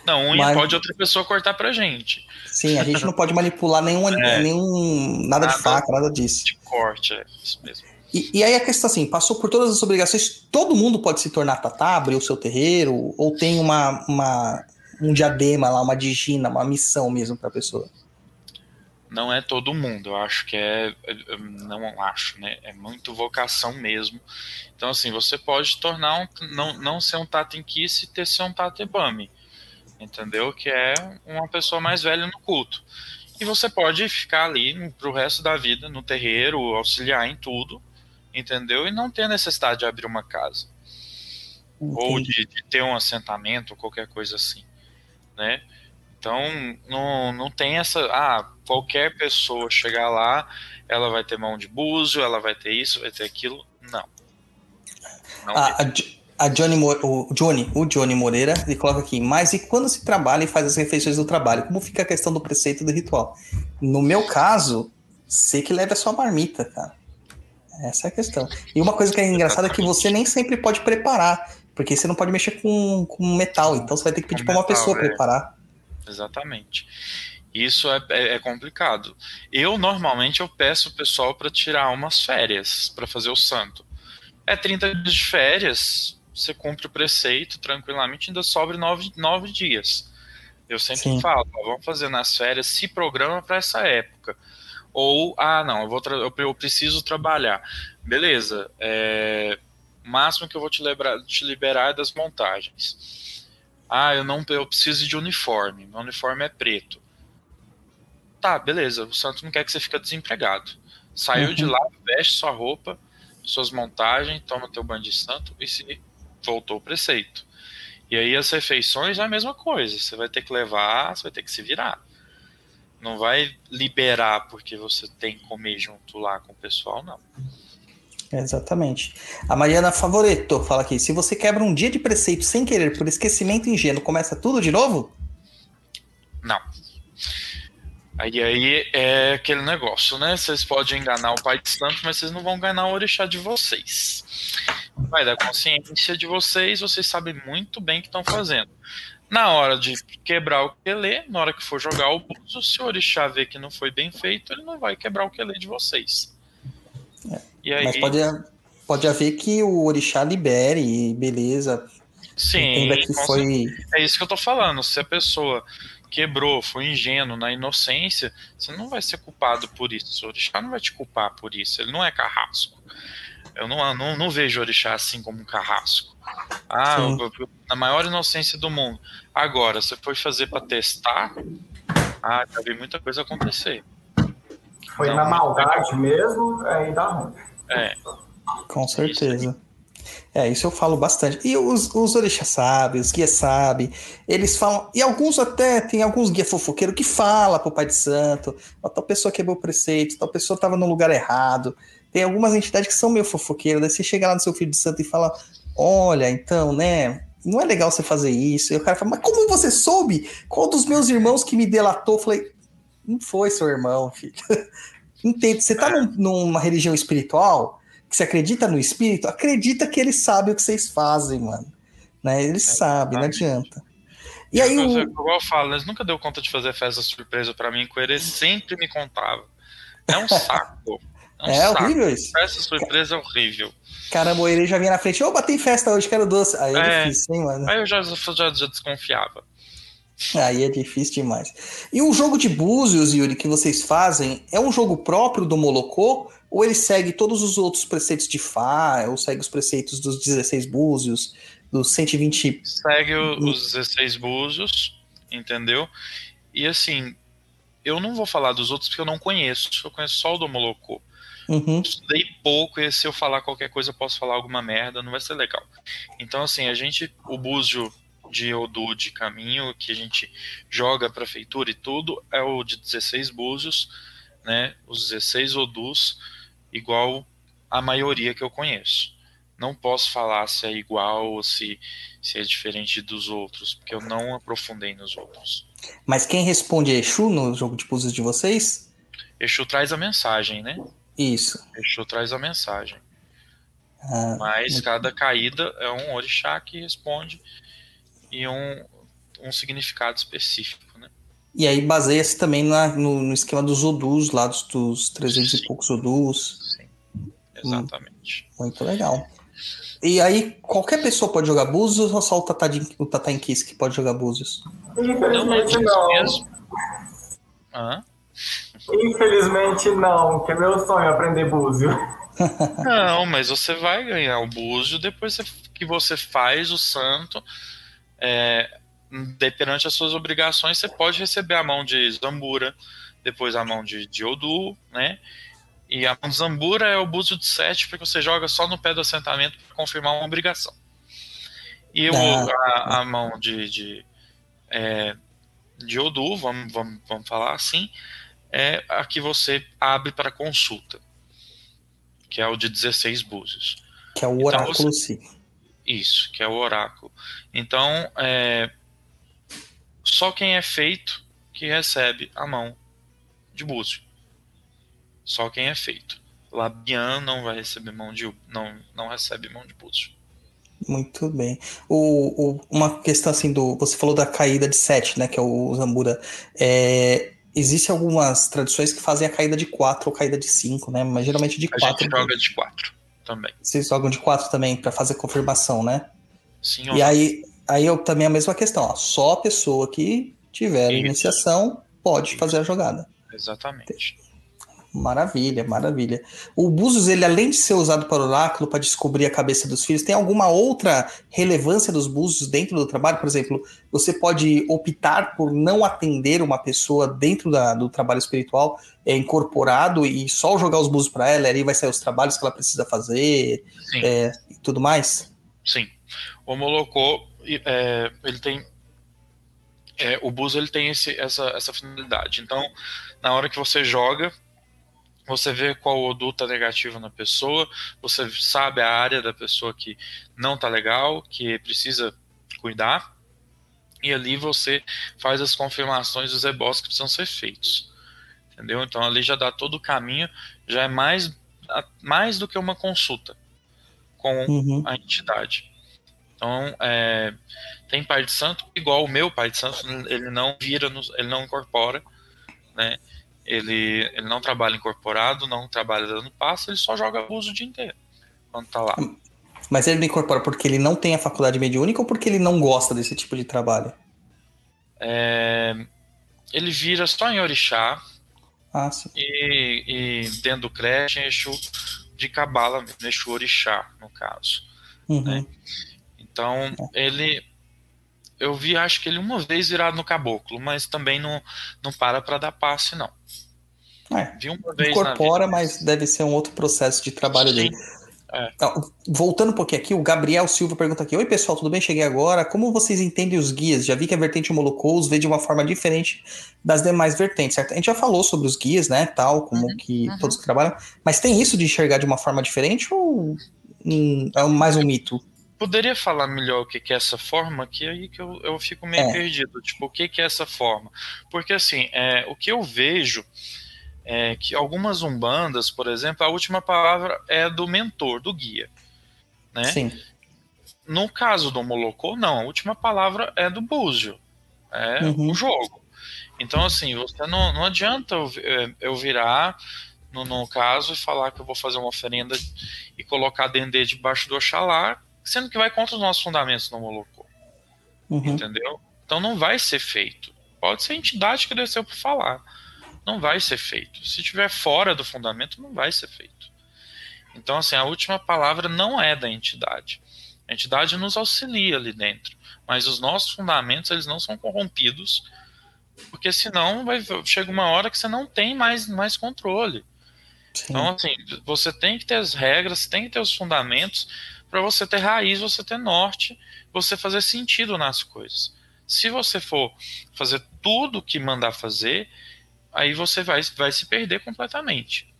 Não, unha Mas- pode outra pessoa cortar pra gente. Sim, a gente não pode manipular nenhum, É. nenhum nada de Nada. faca, nada disso. De corte, é isso mesmo. E, e aí a questão assim, passou por todas as obrigações, todo mundo pode se tornar tatá, abrir o seu terreiro, ou tem uma, uma um diadema lá, uma digina, uma missão mesmo pra pessoa. Não é todo mundo, eu acho que é. é- Não acho, né? É muito vocação mesmo. Então, assim, você pode tornar um. Não, não ser um Tatenkisse e ter ser um Tatebami. Entendeu? Que é uma pessoa mais velha no culto. E você pode ficar ali pro resto da vida no terreiro, auxiliar em tudo, entendeu? E não ter necessidade de abrir uma casa. ou Entendi. de, de ter um assentamento, ou qualquer coisa assim, né? Então, não, não tem essa. Ah, qualquer pessoa chegar lá, ela vai ter mão de búzio, ela vai ter isso, vai ter aquilo. Não. Não Ah, a, a Johnny, Mo- o Johnny, o Johnny Moreira, ele coloca aqui, mas e quando se trabalha e faz as refeições do trabalho, como fica a questão do preceito do ritual? No meu caso, sei que leva a sua marmita, cara. Essa é a questão. E uma coisa que é engraçada é que você nem sempre pode preparar, porque você não pode mexer com, com metal, então você vai ter que pedir para uma pessoa é. preparar. Exatamente. Isso é, é, é complicado. Eu, normalmente, eu peço o pessoal para tirar umas férias, para fazer o santo. É 30 dias de férias, você cumpre o preceito tranquilamente, ainda sobra nove, nove dias. Eu sempre Sim. falo, ó, vamos fazer nas férias, se programa para essa época. Ou, ah, não, eu, vou eu, eu preciso trabalhar. Beleza, é, o máximo que eu vou te, lebrar- te liberar é das montagens. Ah, eu não eu preciso de uniforme. Meu uniforme é preto. Tá, beleza. O santo não quer que você fique desempregado. Saiu Uhum. de lá, veste sua roupa, suas montagens, toma teu banho de santo e se voltou o preceito. E aí as refeições é a mesma coisa. Você vai ter que levar, você vai ter que se virar. Não vai liberar porque você tem que comer junto lá com o pessoal, não. Exatamente. A Mariana Favoreto fala aqui: se você quebra um dia de preceito sem querer por esquecimento ingênuo, começa tudo de novo? Não. Aí, aí é aquele negócio, né? Vocês podem enganar o Pai de Santo, mas vocês não vão enganar o orixá de vocês. Vai da consciência de vocês, vocês sabem muito bem o que estão fazendo. Na hora de quebrar o quelê, na hora que for jogar o buzo, se o orixá ver que não foi bem feito, ele não vai quebrar o quelê de vocês. E aí, Mas pode, pode haver que o orixá libere, beleza. sim, que foi. É isso que eu tô falando. Se a pessoa quebrou, foi ingênuo na inocência, você não vai ser culpado por isso. O orixá não vai te culpar por isso. Ele não é carrasco. Eu não, não, não vejo o orixá assim como um carrasco. Ah, Sim. eu- eu- na maior inocência do mundo. Agora, você foi fazer pra testar, ah, já vi muita coisa acontecer. Foi Não, na maldade mesmo, aí dá ruim. É, Com certeza. É, isso eu falo bastante. E os, os orixás sabem, os guias sabem, eles falam, e alguns até, tem alguns guias fofoqueiros que falam pro pai de santo, ó, tal pessoa quebrou o preceito, tal pessoa tava no lugar errado. Tem algumas entidades que são meio fofoqueiras, daí você chega lá no seu filho de santo e fala, olha, então, né, não é legal você fazer isso. E o cara fala, mas como você soube? Qual dos meus irmãos que me delatou? Eu falei, não foi seu irmão, filho. Entende? Você tá num, numa religião espiritual, que você acredita no espírito, acredita que ele sabe o que vocês fazem, mano. Né? Ele é, sabe, não adianta. E aí, o... Igual eu falo, eles nunca deu conta de fazer festa surpresa para mim, com ele sempre me contava. É um saco. É, um é horrível isso. Festa surpresa é horrível. Caramba, ele já vinha na frente, ô, tem festa hoje, quero doce. Aí é, é difícil, hein, mano? Aí eu já, já, já desconfiava. Aí é difícil demais. E o jogo de búzios, Yuri, que vocês fazem, é um jogo próprio do Molocô? Ou ele segue todos os outros preceitos de Fá, ou segue os preceitos dos 16 búzios, dos 120... Segue os 16 búzios, entendeu? E assim, eu não vou falar dos outros porque eu não conheço, eu conheço só o do Molocô. Uhum. Estudei pouco e se eu falar qualquer coisa eu posso falar alguma merda, não vai ser legal. Então, assim, a gente, o búzio de Odu de caminho que a gente joga a prefeitura e tudo é o de 16 búzios, né? Os 16 Odus, igual a maioria que eu conheço. Não posso falar se é igual ou se, se é diferente dos outros, porque eu não aprofundei nos outros. Mas quem responde é Exu no jogo de búzios de vocês? Exu traz a mensagem, né? Isso. Exu traz a mensagem. Ah, Mas muito... cada caída é um orixá que responde e um, um significado específico, né? E aí baseia-se também na, no, no, esquema dos odus, lá dos, dos 300 Sim. e poucos odus. Sim, exatamente. Hum, muito legal. E aí, qualquer pessoa pode jogar Búzios ou só o Tata, o que pode jogar Búzios? Infelizmente não. não. Infelizmente não, que é meu sonho aprender Búzio. Não, mas você vai ganhar o Búzio depois que você faz o santo é, perante as suas obrigações, você pode receber a mão de Zambura, depois a mão de, de Odu, né? E a mão de Zambura é o búzio de 7, porque você joga só no pé do assentamento para confirmar uma obrigação. E o, a, a, mão de, de, é, de Odu, vamos, vamos, vamos falar assim, é a que você abre para consulta, que é o de 16 búzios. Que é o então, oráculo, então, você, sim. Isso, que é o oráculo. Então, é, só quem é feito que recebe a mão de búzio. Só quem é feito. Labian não vai receber mão de não não recebe mão de búzio. Muito bem. O, o, uma questão assim do. Você falou da caída de 7, né? Que é o Zambura. É, Existem algumas tradições que fazem a caída de 4 ou caída de 5, né? Mas geralmente de 4. A gente joga de 4 também. Vocês jogam de 4 também para fazer confirmação, né? Sim. E aí, aí eu também a mesma questão, ó, só a pessoa que tiver Isso. iniciação pode Isso. fazer a jogada. Exatamente. Maravilha, maravilha. O Búzios, ele além de ser usado para oráculo, para descobrir a cabeça dos filhos, tem alguma outra relevância dos Búzios dentro do trabalho? Por exemplo, você pode optar por não atender uma pessoa dentro da, do trabalho espiritual, é incorporado e só jogar os Búzios para ela, aí vai sair os trabalhos que ela precisa fazer é, e tudo mais? Sim. O Molocô, é, ele tem é, o Búzio ele tem esse, essa, essa finalidade. Então, na hora que você joga, você vê qual odor tá negativo na pessoa, você sabe a área da pessoa que não tá legal, que precisa cuidar, e ali você faz as confirmações dos ebós que precisam ser feitos. Entendeu? Então ali já dá todo o caminho, já é mais, mais do que uma consulta com uhum. a entidade. Então, é, tem pai de santo, igual o meu pai de santo, ele não vira, ele não incorpora, né? Ele, ele não trabalha incorporado, não trabalha dando passo, ele só joga abuso o dia inteiro quando tá lá. Mas ele não incorpora porque ele não tem a faculdade mediúnica ou porque ele não gosta desse tipo de trabalho? É, ele vira só em orixá. Ah, sim. E, e dentro do creche, Exu de cabala mesmo, Exu orixá, no caso. Uhum. Né? Então, é. ele eu vi, acho que ele uma vez virado no caboclo, mas também não, não para para dar passe, não. É, vi uma vez incorpora, mas deve ser um outro processo de trabalho Sim. dele. É. Então, Voltando um pouquinho aqui, o Gabriel Silva pergunta aqui: Oi, pessoal, tudo bem? Cheguei agora. Como vocês entendem os guias? Já vi que a vertente Molocous vê de uma forma diferente das demais vertentes, certo? A gente já falou sobre os guias, né? Tal, como que todos que trabalham. Mas tem isso de enxergar de uma forma diferente ou hum, é mais um mito? Poderia falar melhor o que, que é essa forma, que aí que eu, eu fico meio É. perdido. Tipo, o que, que é essa forma? Porque assim, é, o que eu vejo é que algumas umbandas, por exemplo, a última palavra é do mentor, do guia. Né? Sim. No caso do Molocô, não, a última palavra é do búzio. É Uhum. o jogo. Então, assim, você não, não adianta eu, eh, eu virar, no, no caso, e falar que eu vou fazer uma oferenda e colocar Dendê debaixo do Oxalá, sendo que vai contra os nossos fundamentos no Molocô. Uhum. Entendeu? Então não vai ser feito. Pode ser a entidade que desceu para falar. Não vai ser feito. Se estiver fora do fundamento, não vai ser feito. Então, assim, a última palavra não é da entidade. A entidade nos auxilia ali dentro. Mas os nossos fundamentos, eles não são corrompidos, porque senão vai, chega uma hora que você não tem mais, mais controle. Sim. Então, assim, você tem que ter as regras, tem que ter os fundamentos para você ter raiz, você ter norte, você fazer sentido nas coisas. Se você for fazer tudo que mandar fazer, aí você vai, vai se perder completamente.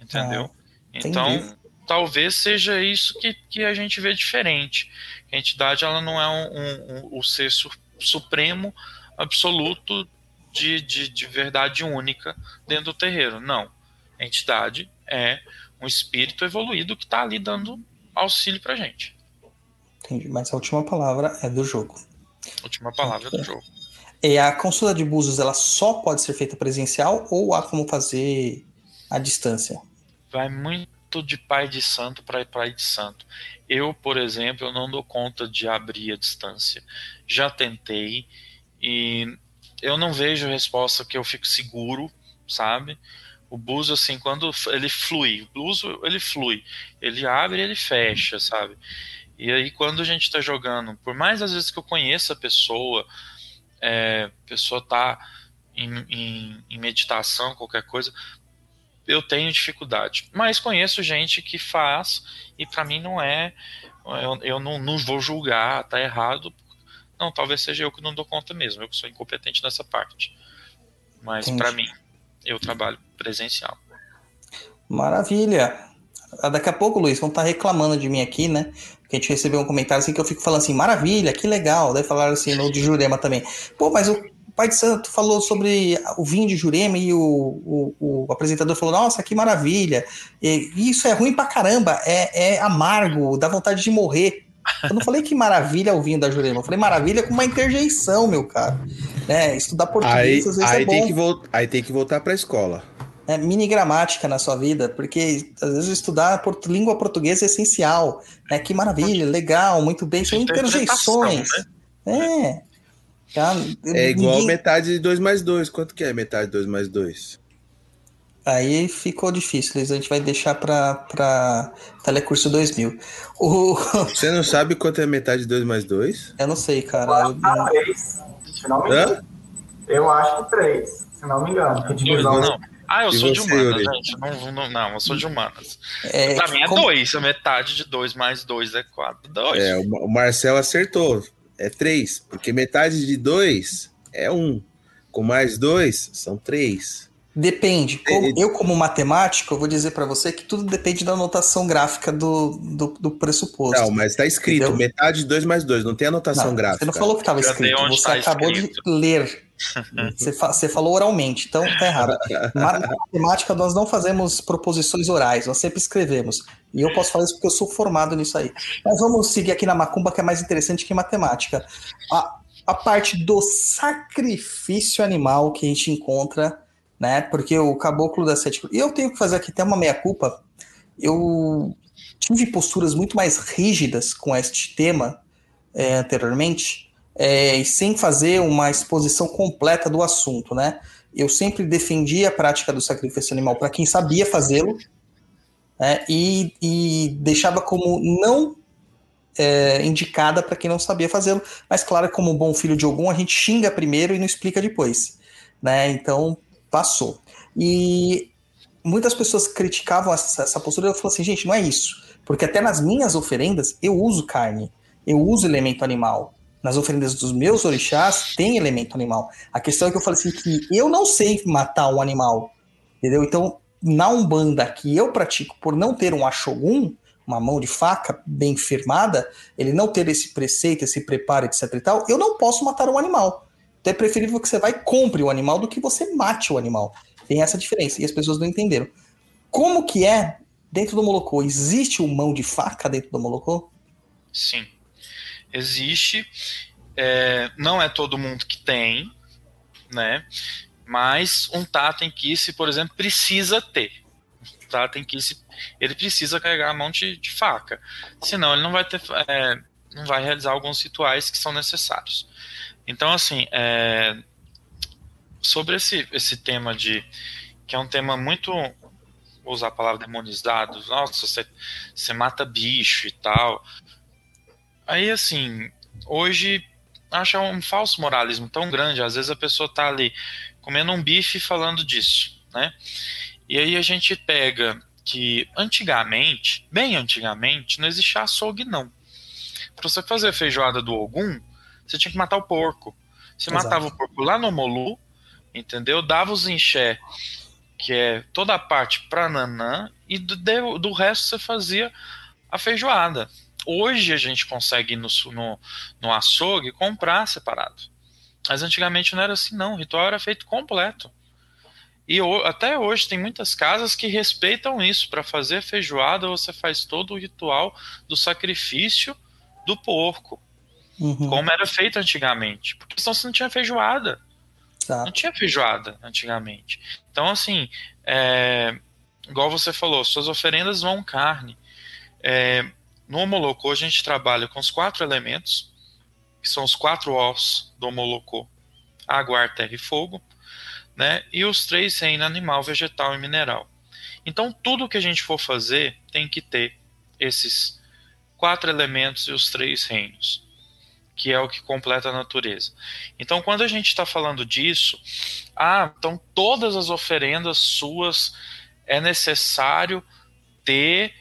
Entendeu? então, entendi. talvez seja isso que, que a gente vê diferente. A entidade ela não é um, um- um- o ser su- supremo, absoluto de, de, de verdade única dentro do terreiro. Não. A entidade é um espírito evoluído que está ali dando auxílio pra gente. Entendi. Mas a última palavra é do jogo. Última palavra do jogo. E a consulta de búzios, ela só pode ser feita presencial ou há como fazer à distância? Vai muito de pai de santo para pai de santo. Eu, por exemplo, eu não dou conta de abrir a distância. Já tentei e eu não vejo resposta que eu fico seguro, sabe? O buzo, assim, quando ele flui, o buzo, ele flui. Ele abre e ele fecha, sabe? E aí, quando a gente tá jogando, por mais às vezes que eu conheça a pessoa, é, a pessoa tá em, em, em meditação, qualquer coisa, eu tenho dificuldade. Mas conheço gente que faz e para mim não é. Eu, eu não, não vou julgar, tá errado. Não, talvez seja eu que não dou conta mesmo, eu que sou incompetente nessa parte. Mas para mim, eu trabalho presencial. Maravilha. Ah, Daqui a pouco, Luiz, vão estar reclamando de mim aqui, né? Porque a gente recebeu um comentário assim que eu fico falando assim, maravilha, que legal. Daí falaram assim no de Jurema também. Pô, mas o Pai de Santo falou sobre o vinho de Jurema e o, o, o apresentador falou, nossa, que maravilha. E isso é ruim pra caramba, é, é amargo, dá vontade de morrer. Eu não falei que maravilha o vinho da Jurema, eu falei maravilha com uma interjeição, meu cara. Né? Estudar Aí, português às vezes aí, é bom tem que aí tem que voltar pra escola. é, mini gramática na sua vida, porque às vezes estudar port- língua portuguesa é essencial. Né? Que maravilha, legal, muito bem, são interjeições. É. Tá? É igual Ninguém- metade de 2 mais 2. Quanto que é metade de 2 mais 2? Aí ficou difícil. A gente vai deixar para Telecurso 2000. O... Você não sabe quanto é metade de 2 mais 2? Eu não sei, cara. Eu- Ah, três, se não me engano. Hã? Eu acho que três, se não me engano. Que Dois, divisão não. Ah, eu E sou de você, humanas, Yuri? gente. Não, não, não, eu sou de humanas. é, pra mim é como- dois. A metade de dois mais dois é quatro. Dois. É, o Ma- o Marcel acertou. É 3. Porque metade de 2 é 1. Um. Com mais 2 são 3. Depende. Como- É, eu, como matemático, eu vou dizer para você que tudo depende da anotação gráfica do, do, do pressuposto. Não, mas tá escrito Entendeu? metade de 2 mais 2. Não tem anotação Não, gráfica. Você não falou que estava escrito, você tá acabou escrito. de ler. Você, fa- você falou oralmente, então tá errado. Na na matemática, nós não fazemos proposições orais, nós sempre escrevemos. E eu posso falar isso porque eu sou formado nisso aí. Mas vamos seguir aqui na macumba, que é mais interessante que matemática. A, a parte do sacrifício animal que a gente encontra, né? Porque o caboclo da sete. E eu tenho que fazer aqui até uma meia-culpa. Eu tive posturas muito mais rígidas com este tema é, anteriormente, é, sem fazer uma exposição completa do assunto, né? Eu sempre defendi a prática do sacrifício animal para quem sabia fazê-lo, né? e, e deixava como não é, indicada para quem não sabia fazê-lo, mas claro, como bom filho de algum, a gente xinga primeiro e não explica depois, né? Então passou. E muitas pessoas criticavam essa, essa postura eu falei assim, gente, não é isso. Porque até nas minhas oferendas eu uso carne, eu uso elemento animal. Nas oferendas dos meus orixás tem elemento animal. A questão é que eu falei assim que eu não sei matar um animal, entendeu? Então, na Umbanda que eu pratico por não ter um Ashogun, uma mão de faca bem firmada, ele não ter esse preceito, esse preparo, etc e tal, eu não posso matar um animal. Então é preferível que você vá e compre o animal do que você mate o animal. Tem essa diferença, e as pessoas não entenderam. Como que é dentro do Molocô? Existe um mão de faca dentro do Molocô? Sim. Existe. É, não é todo mundo que tem, né? Mas um Tatenkiss, por exemplo, precisa ter. Um Tatenkiss, ele precisa carregar a mão de, de faca. Senão ele não vai ter... É, não vai realizar alguns rituais que são necessários. Então, assim, é, sobre esse, esse tema de. que é um tema muito. Vou usar a palavra demonizado. Nossa, você, você mata bicho e tal. Aí, assim, hoje acho um falso moralismo tão grande. Às vezes a pessoa tá ali comendo um bife falando disso, né? E aí a gente pega que antigamente, bem antigamente, não existia açougue, não. Para você fazer feijoada do Ogum, você tinha que matar o porco. Você Exato. matava o porco lá no Molu, entendeu? Dava os enxé, que é toda a parte para nanã, e do, do resto você fazia a feijoada. Hoje a gente consegue no, no, no açougue comprar separado. Mas antigamente não era assim, não. O ritual era feito completo. E até hoje tem muitas casas que respeitam isso. Para fazer feijoada, você faz todo o ritual do sacrifício do porco. Uhum. Como era feito antigamente. Porque senão você não tinha feijoada. Tá. Não tinha feijoada antigamente. Então, assim, é, igual você falou, suas oferendas vão carne. É, no Homolocô, a gente trabalha com os quatro elementos, que são os quatro ossos do Homolocô: água, ar, terra e fogo, né? e os três reinos animal, vegetal e mineral. Então, tudo que a gente for fazer tem que ter esses quatro elementos e os três reinos que é o que completa a natureza. Então, quando a gente está falando disso, ah, então todas as oferendas suas é necessário ter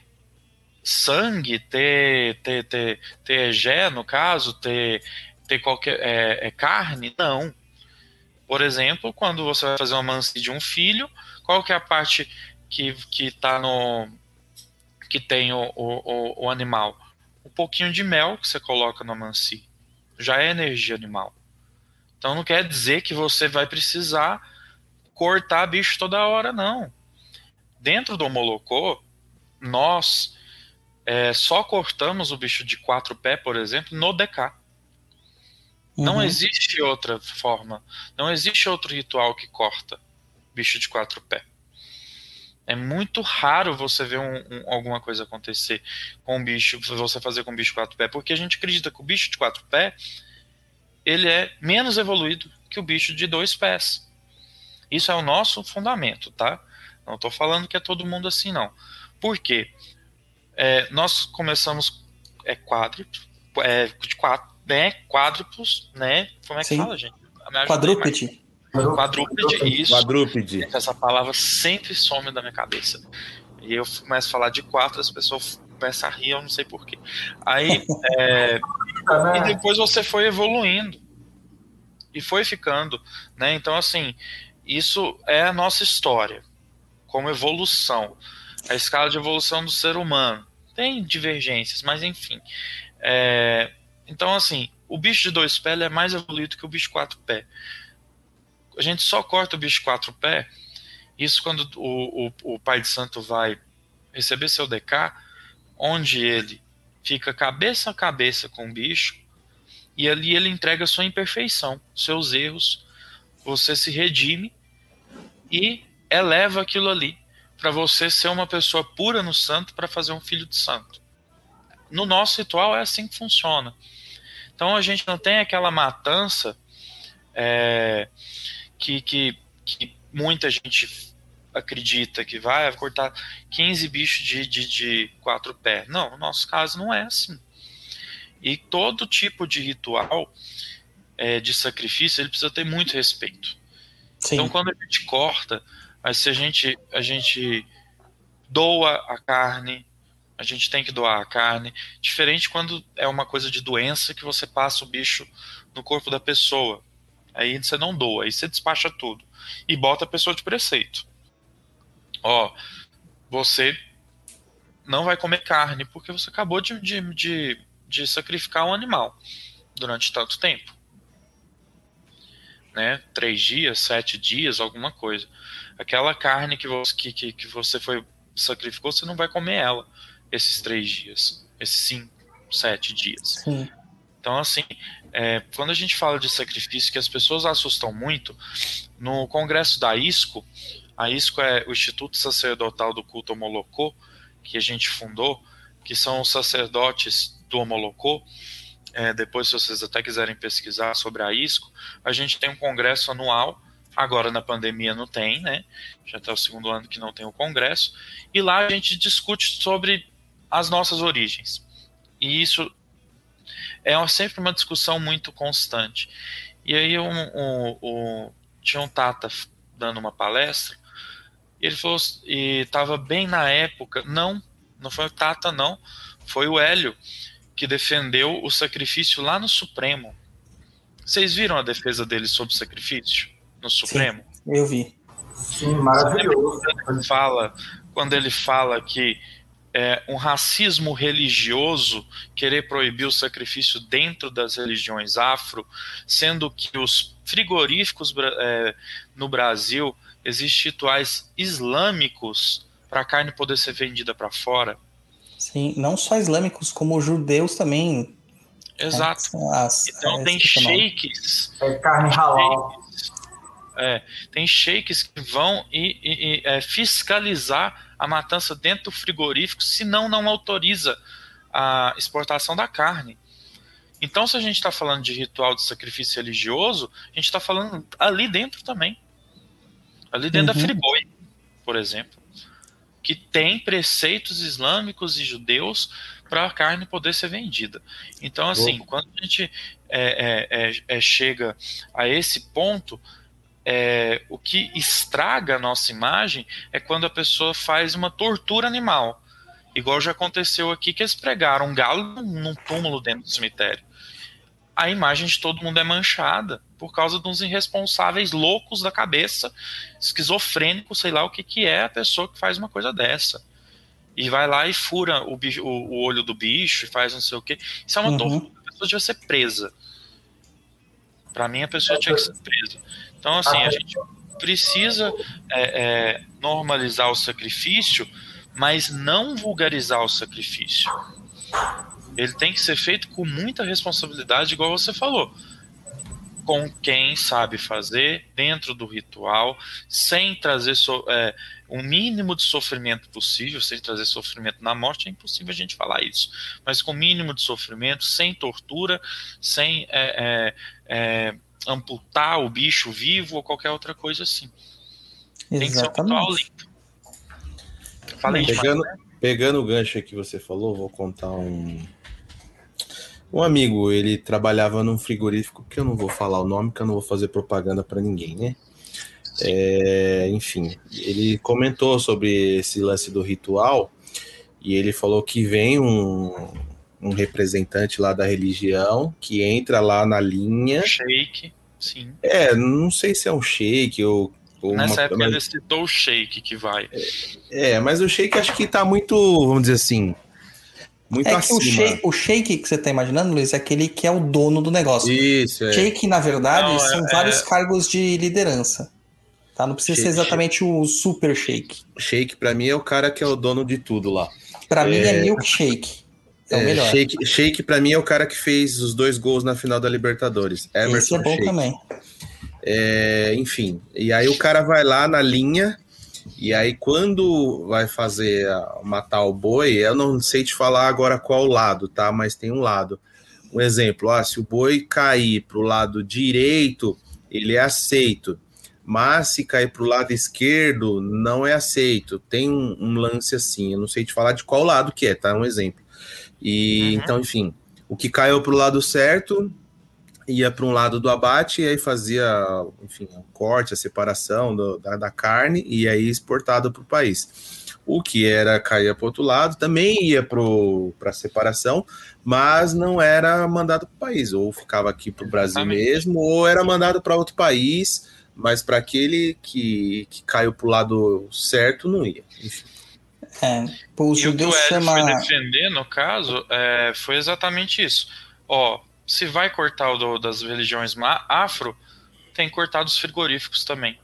sangue, ter, ter, ter, ter egé, no caso, ter, ter qualquer é, é carne? Não. Por exemplo, quando você vai fazer uma mansi de um filho, qual que é a parte que, que tá no que tem o, o, o animal? Um pouquinho de mel que você coloca no mansi já é energia animal. Então não quer dizer que você vai precisar cortar bicho toda hora, não. Dentro do Molocô, nós é, só cortamos o bicho de quatro pés, por exemplo, no DK. Uhum. Não existe outra forma, não existe outro ritual que corta bicho de quatro pés. É muito raro você ver um, um, alguma coisa acontecer com um bicho, você fazer com um bicho de quatro pés, porque a gente acredita que o bicho de quatro pés ele é menos evoluído que o bicho de dois pés. Isso é o nosso fundamento, tá? Não estou falando que é todo mundo assim, não. Por quê? É, nós começamos é quádruplo, é, quatro, né? Quádruplos, né? Como é que Sim. fala, gente? Quadrúpede. Quadrúpede, isso. Quadrúpede. Essa palavra sempre some da minha cabeça. E eu começo a falar de quatro, as pessoas começam a rir, eu não sei porquê. Aí, é, e depois você foi evoluindo. E foi ficando, né? Então, assim, isso é a nossa história, como evolução. A escala de evolução do ser humano. Tem divergências, mas enfim. É, então, assim, o bicho de dois pés é mais evoluído que o bicho de quatro pés a gente só corta o bicho quatro pés. Isso quando o, o, o pai de santo vai receber seu DK, onde ele fica cabeça a cabeça com o bicho, e ali ele entrega sua imperfeição, seus erros, você se redime e eleva aquilo ali para você ser uma pessoa pura no santo para fazer um filho de santo. No nosso ritual é assim que funciona. Então a gente não tem aquela matança é, que, que, que muita gente acredita que vai cortar 15 bichos de, de, de quatro pés. Não, no nosso caso não é assim. E todo tipo de ritual é, de sacrifício ele precisa ter muito respeito. Sim. Então quando a gente corta, mas se a gente, a gente doa a carne, A gente tem que doar a carne. Diferente quando é uma coisa de doença que você passa o bicho no corpo da pessoa. Aí você não doa, aí você despacha tudo. E bota a pessoa de preceito. Ó, você não vai comer carne porque você acabou de, de, de, de sacrificar um animal durante tanto tempo. Né? Três dias, sete dias, alguma coisa. Aquela carne que você, que, que, você foi sacrificou, você não vai comer ela esses três dias, esses cinco, sete dias. Sim. Então, assim, é, quando a gente fala de sacrifício, que as pessoas assustam muito, no congresso da ISCO, a ISCO é o Instituto Sacerdotal do Culto Homolocô, que a gente fundou, que são os sacerdotes do Homolocô. É, depois, se vocês até quiserem pesquisar sobre a ISCO, a gente tem um congresso anual. Agora na pandemia não tem, né? Já está o segundo ano que não tem o congresso. E lá a gente discute sobre as nossas origens. E isso é sempre uma discussão muito constante. E aí um, um, um, tinha um Tata dando uma palestra, e ele falou, e estava bem na época, não, não foi o Tata não, foi o Hélio que defendeu o sacrifício lá no Supremo. Vocês viram a defesa dele sobre o sacrifício no Supremo? Sim, eu vi. Sim, maravilhoso. Quando ele fala, quando ele fala que é, um racismo religioso querer proibir o sacrifício dentro das religiões afro, sendo que os frigoríficos é, no Brasil existem rituais islâmicos para a carne poder ser vendida para fora. Sim, não só islâmicos, como judeus também. Exato. As, então é, tem. É shakes. carne halal. É, tem shakes que vão e, e- e, é, fiscalizar a matança dentro do frigorífico, senão não autoriza a exportação da carne. Então, se a gente está falando de ritual de sacrifício religioso, a gente está falando ali dentro também. Ali dentro da Uhum. Friboi, por exemplo, que tem preceitos islâmicos e judeus para a carne poder ser vendida. Então, assim, quando a gente é, é, é, é, chega a esse ponto, é, o que estraga a nossa imagem é quando a pessoa faz uma tortura animal. Igual já aconteceu aqui que eles pregaram um galo num túmulo dentro do cemitério. A imagem de todo mundo é manchada por causa de uns irresponsáveis loucos da cabeça, esquizofrênicos, sei lá o que, que é a pessoa que faz uma coisa dessa. E vai lá e fura o, bicho- o- olho do bicho e faz não sei o que. Isso é uma Uhum. tortura. A pessoa devia ser presa. Pra mim, a pessoa tinha que ser presa. Então, assim, a gente precisa é, é, normalizar o sacrifício, mas não vulgarizar o sacrifício. Ele tem que ser feito com muita responsabilidade, igual você falou. Com quem sabe fazer, dentro do ritual, sem trazer so, é, o mínimo de sofrimento possível, sem trazer sofrimento na morte, é impossível a gente falar isso. Mas com o mínimo de sofrimento, sem tortura, sem é, é, é, amputar o bicho vivo ou qualquer outra coisa assim. Tem que ser ritual Exatamente. limpo. Falei demais, Pegando, né? pegando o gancho que você falou, vou contar um. Um amigo, ele trabalhava num frigorífico, que eu não vou falar o nome, que eu não vou fazer propaganda para ninguém, né? É, enfim, ele comentou sobre esse lance do ritual e ele falou que vem um, um representante lá da religião que entra lá na linha. Shake, sim. É, não sei se é um shake ou. ou Nessa uma- época mas- ele citou o Shake que vai. É, mas o shake acho que tá muito, vamos dizer assim, muito É que acima. o shake, o shake que você tá imaginando, Luiz, é aquele que é o dono do negócio. Isso, é. Shake, na verdade, Não, é- são é- vários cargos de liderança. Tá? Não precisa ser Shake, exatamente o super shake. Shake pra mim é o cara que é o dono de tudo lá. Pra mim é É. milkshake. É, o. Shake, Shake pra mim é o cara que fez os dois gols na final da Libertadores. Esse Everton é bom Sheik. também. É, enfim, e aí o cara vai lá na linha, e aí quando vai fazer matar o boi, eu não sei te falar agora qual lado, tá? Mas tem um lado. Um exemplo, ah, se o boi cair pro lado direito, ele é aceito. Mas se cair pro lado esquerdo, não é aceito. Tem um, um lance assim, eu não sei te falar de qual lado que é, tá? Um exemplo. E Uhum. então, enfim, o que caiu pro lado certo, ia para um lado do abate e aí fazia, enfim, o corte, a separação do, da, da, carne e aí exportado para o país. O que era caía para o outro lado também ia para a separação, mas não era mandado para o país, ou ficava aqui para o Brasil mesmo, ou era mandado para outro país, mas para aquele que, que caiu para o lado certo não ia. Enfim. É, o e o que o Ed chama... foi defender, no caso, é, foi exatamente isso. Ó, se vai cortar o do, das religiões afro, tem que cortar dos frigoríficos também.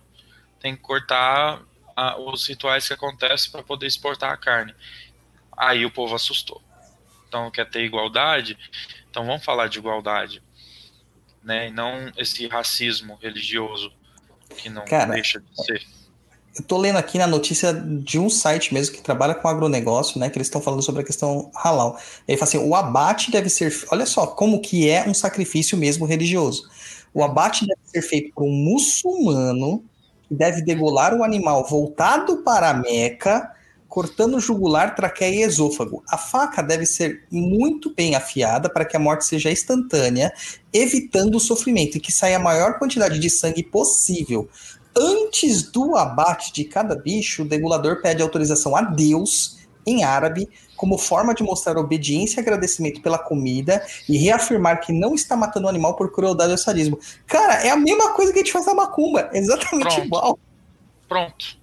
Tem que cortar a, os rituais que acontecem para poder exportar a carne. Aí o povo assustou. Então quer ter igualdade? Então vamos falar de igualdade. Né? E não esse racismo religioso que não Cara, deixa de ser. Eu tô lendo aqui na notícia de um site mesmo que trabalha com agronegócio, né? Que eles estão falando sobre a questão halal. Ele fala assim: o abate deve ser. Olha só como que é um sacrifício mesmo religioso. O abate deve ser feito por um muçulmano que deve degolar o animal voltado para a Meca, cortando jugular, traqueia e esôfago. A faca deve ser muito bem afiada para que a morte seja instantânea, evitando o sofrimento e que saia a maior quantidade de sangue possível. Antes do abate de cada bicho, o degulador pede autorização a Deus, em árabe, como forma de mostrar obediência e agradecimento pela comida e reafirmar que não está matando o animal por crueldade ou sadismo. Cara, é a mesma coisa que a gente faz na macumba, exatamente Pronto. igual. Pronto.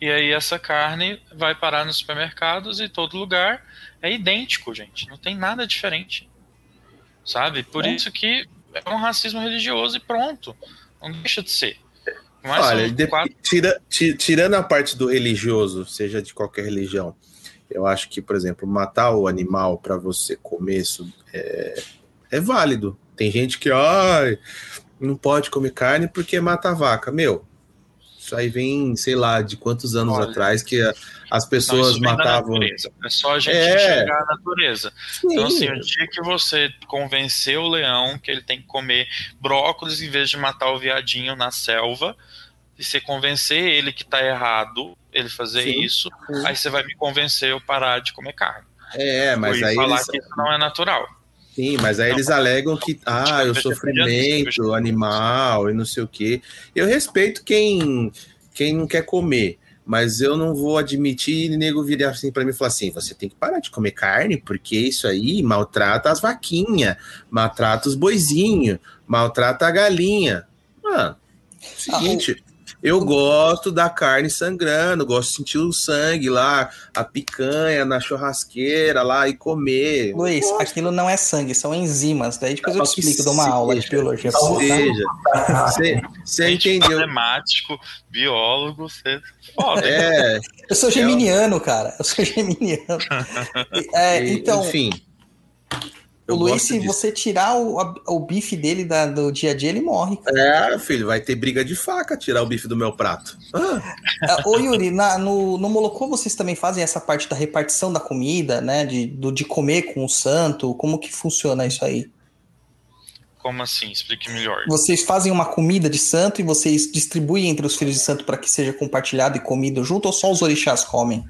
E aí essa carne vai parar nos supermercados e todo lugar é idêntico, gente. Não tem nada diferente. Sabe? Por é. isso que é um racismo religioso e pronto. Não deixa de ser. Olha, de, quatro... tira, tirando a parte do religioso, seja de qualquer religião, eu acho que, por exemplo, matar o animal para você comer isso é, é válido. Tem gente que, ai, não pode comer carne porque mata a vaca. Meu, isso aí vem, sei lá, de quantos anos Olha, atrás que as pessoas não, matavam. É só a gente é... enxergar a natureza. Sim. Então, assim, o dia que você convencer o leão que ele tem que comer brócolis em vez de matar o viadinho na selva, e você convencer ele que tá errado ele fazer Sim. isso, aí você vai me convencer eu parar de comer carne. É, mas aí falar eles... que isso não é natural. Sim, mas aí não, eles alegam que ah, o sofrimento animal e não sei o quê. Eu respeito quem quem não quer comer, mas eu não vou admitir e nego virar assim para mim e falar assim: você tem que parar de comer carne, porque isso aí maltrata as vaquinhas, maltrata os boizinhos, maltrata a galinha. Mano, seguinte, eu gosto da carne sangrando, gosto de sentir o sangue lá, a picanha na churrasqueira lá e comer. Luiz, aquilo não é sangue, são enzimas. Daí depois eu te explico, dou uma seja, aula de biologia. Seja, você entendeu? Matemático, biólogo, você foda. É, eu sou geminiano, é... cara. Eu sou geminiano. é, então, enfim. O Luiz, se disso. você tirar o, a, o bife dele da, do dia a dia, ele morre. É, filho, vai ter briga de faca tirar o bife do meu prato. Ah. Ô, Yuri, na, no, no Molocô vocês também fazem essa parte da repartição da comida, né? De, do, de comer com o santo? Como que funciona isso aí? Como assim? Explique melhor. Vocês fazem uma comida de santo e vocês distribuem entre os filhos de santo para que seja compartilhado e comido junto ou só os orixás comem?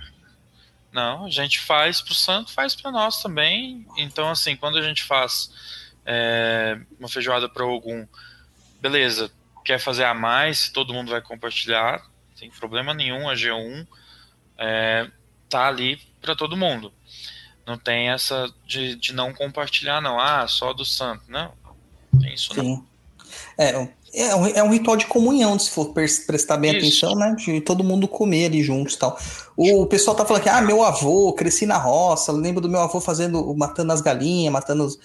Não, a gente faz para o santo, faz para nós também. Então, assim, quando a gente faz é, uma feijoada para algum, beleza, quer fazer a mais, todo mundo vai compartilhar, sem problema nenhum, a G1 é, tá ali para todo mundo. Não tem essa de, de não compartilhar, não. Ah, só do santo. Não, tem isso Sim. não. É, é um, é um ritual de comunhão, se for prestar bem Isso. atenção, né? De todo mundo comer ali juntos tal. O pessoal tá falando que, ah, meu avô, cresci na roça, lembro do meu avô fazendo, matando as galinhas, matando os...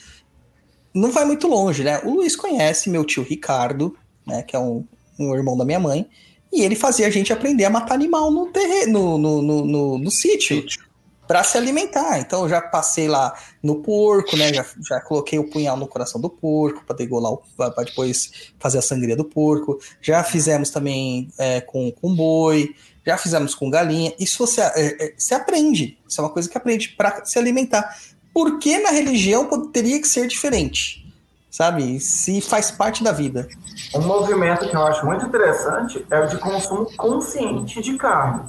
Não vai muito longe, né? O Luiz conhece meu tio Ricardo, né? Que é um, um irmão da minha mãe. E ele fazia a gente aprender a matar animal no terreno, no, no, no, no sítio. sítio para se alimentar. Então eu já passei lá no porco, né? Já, já coloquei o punhal no coração do porco para degolar, para depois fazer a sangria do porco. Já fizemos também é, com, com boi, já fizemos com galinha. Isso você, é, é, você aprende. Isso é uma coisa que aprende para se alimentar. Por que na religião poderia que ser diferente? Sabe? Se faz parte da vida. Um movimento que eu acho muito interessante é o de consumo consciente de carne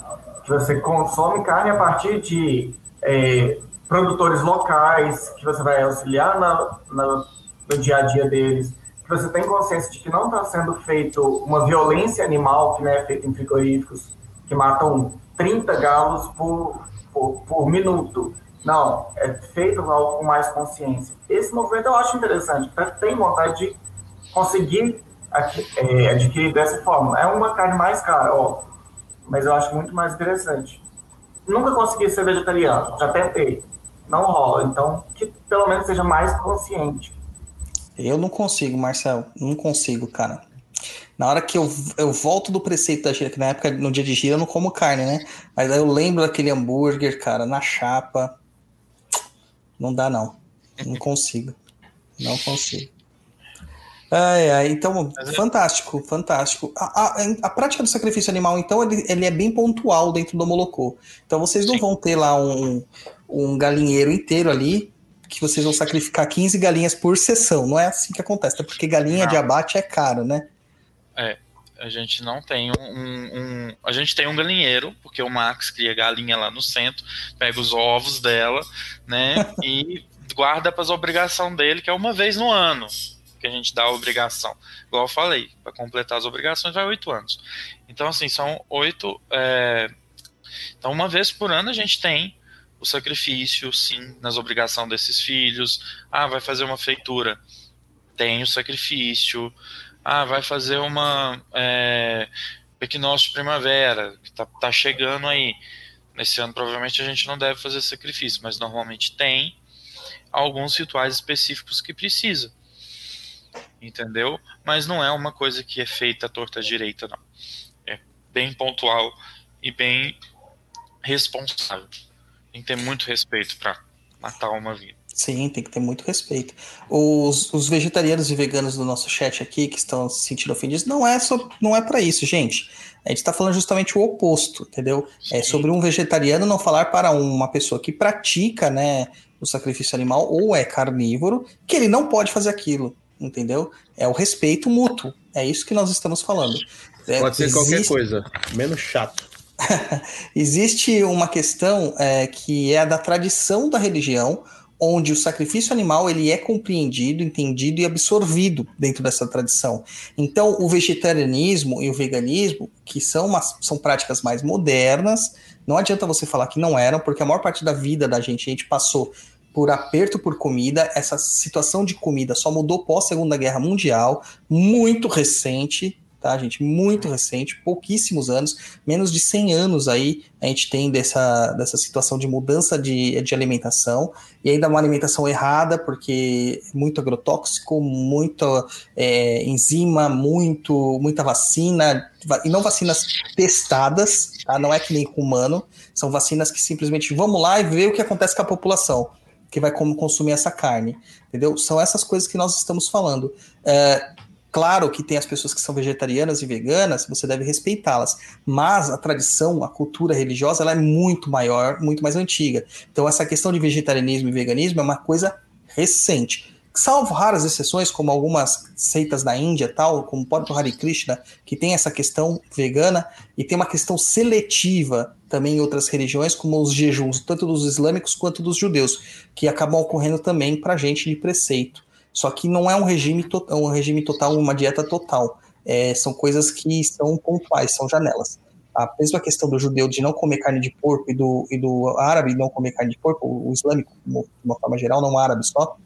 que você consome carne a partir de é, produtores locais, que você vai auxiliar na, na, no dia a dia deles. que você tem consciência de que não está sendo feito uma violência animal, que não é feita em frigoríficos, que matam 30 galos por, por, por minuto. Não, é feito algo com mais consciência. Esse movimento eu acho interessante, tem vontade de conseguir é, adquirir dessa forma. É uma carne mais cara, ó, mas eu acho muito mais interessante. Nunca consegui ser vegetariano, já tentei, não rola. Então, que pelo menos seja mais consciente. Eu não consigo, Marcel, não consigo, cara. Na hora que eu, eu volto do preceito da gira, que na época, no dia de gira, eu não como carne, né? Mas aí eu lembro daquele hambúrguer, cara, na chapa. Não dá, não. Não consigo. Não consigo. Ai, ai, então, é fantástico, fantástico. A, a, a, prática do sacrifício animal, então, ele, ele é bem pontual dentro do Molocô. Então, vocês não Sim. vão ter lá um, um galinheiro inteiro ali, que vocês vão sacrificar 15 galinhas por sessão. Não é assim que acontece, porque galinha não. de abate é caro, né? É, a gente não tem um, um, A gente tem um galinheiro, porque o Max cria galinha lá no centro, pega os ovos dela, né? e guarda para as obrigações dele, que é uma vez no ano a gente dá a obrigação. Igual eu falei, para completar as obrigações vai oito anos. Então, assim, são oito. É... Então, uma vez por ano a gente tem o sacrifício, sim, nas obrigações desses filhos. Ah, vai fazer uma feitura. Tem o sacrifício. Ah, vai fazer uma é, equinócio de primavera, que tá, tá chegando aí. Nesse ano, provavelmente, a gente não deve fazer sacrifício, mas normalmente tem alguns rituais específicos que precisa entendeu? Mas não é uma coisa que é feita à torta direita, não. É bem pontual e bem responsável. Tem que ter muito respeito para matar uma vida. Sim, tem que ter muito respeito. Os, os, vegetarianos e veganos do nosso chat aqui que estão se sentindo ofendidos, não é não é para isso, gente. A gente está falando justamente o oposto, entendeu? É Sim. É sobre um vegetariano não falar para uma pessoa que pratica, né, o sacrifício animal ou é carnívoro, que ele não pode fazer aquilo entendeu? É o respeito mútuo. É isso que nós estamos falando. É, Pode ser existe... qualquer coisa, menos chato. existe uma questão é, que é a da tradição da religião, onde o sacrifício animal ele é compreendido, entendido e absorvido dentro dessa tradição. Então, o vegetarianismo e o veganismo, que são, uma, são práticas mais modernas, não adianta você falar que não eram, porque a maior parte da vida da gente, a gente passou por aperto por comida. Essa situação de comida só mudou pós Segunda Guerra Mundial, muito recente, tá, gente? Muito recente, pouquíssimos anos, menos de 100 anos aí a gente tem dessa, dessa situação de mudança de, de alimentação, e ainda uma alimentação errada, porque muito agrotóxico, muita é, enzima, muito, muita vacina, e não vacinas testadas, tá? Não é que nem com humano, são vacinas que simplesmente vamos lá e ver o que acontece com a população que vai como consumir essa carne, entendeu? São essas coisas que nós estamos falando. É, claro que tem as pessoas que são vegetarianas e veganas, você deve respeitá-las, mas a tradição, a cultura religiosa, ela é muito maior, muito mais antiga. Então essa questão de vegetarianismo e veganismo é uma coisa recente. Salvo raras exceções, como algumas seitas da Índia, tal, como o próprio Hare Krishna, que tem essa questão vegana e tem uma questão seletiva também em outras religiões, como os jejuns, tanto dos islâmicos quanto dos judeus, que acabam ocorrendo também para a gente de preceito. Só que não é um regime, to um regime total, uma dieta total. É, são coisas que são pontuais, são janelas. A mesma questão do judeu de não comer carne de porco e do, e do árabe não comer carne de porco, o islâmico, de uma forma geral, não árabe só,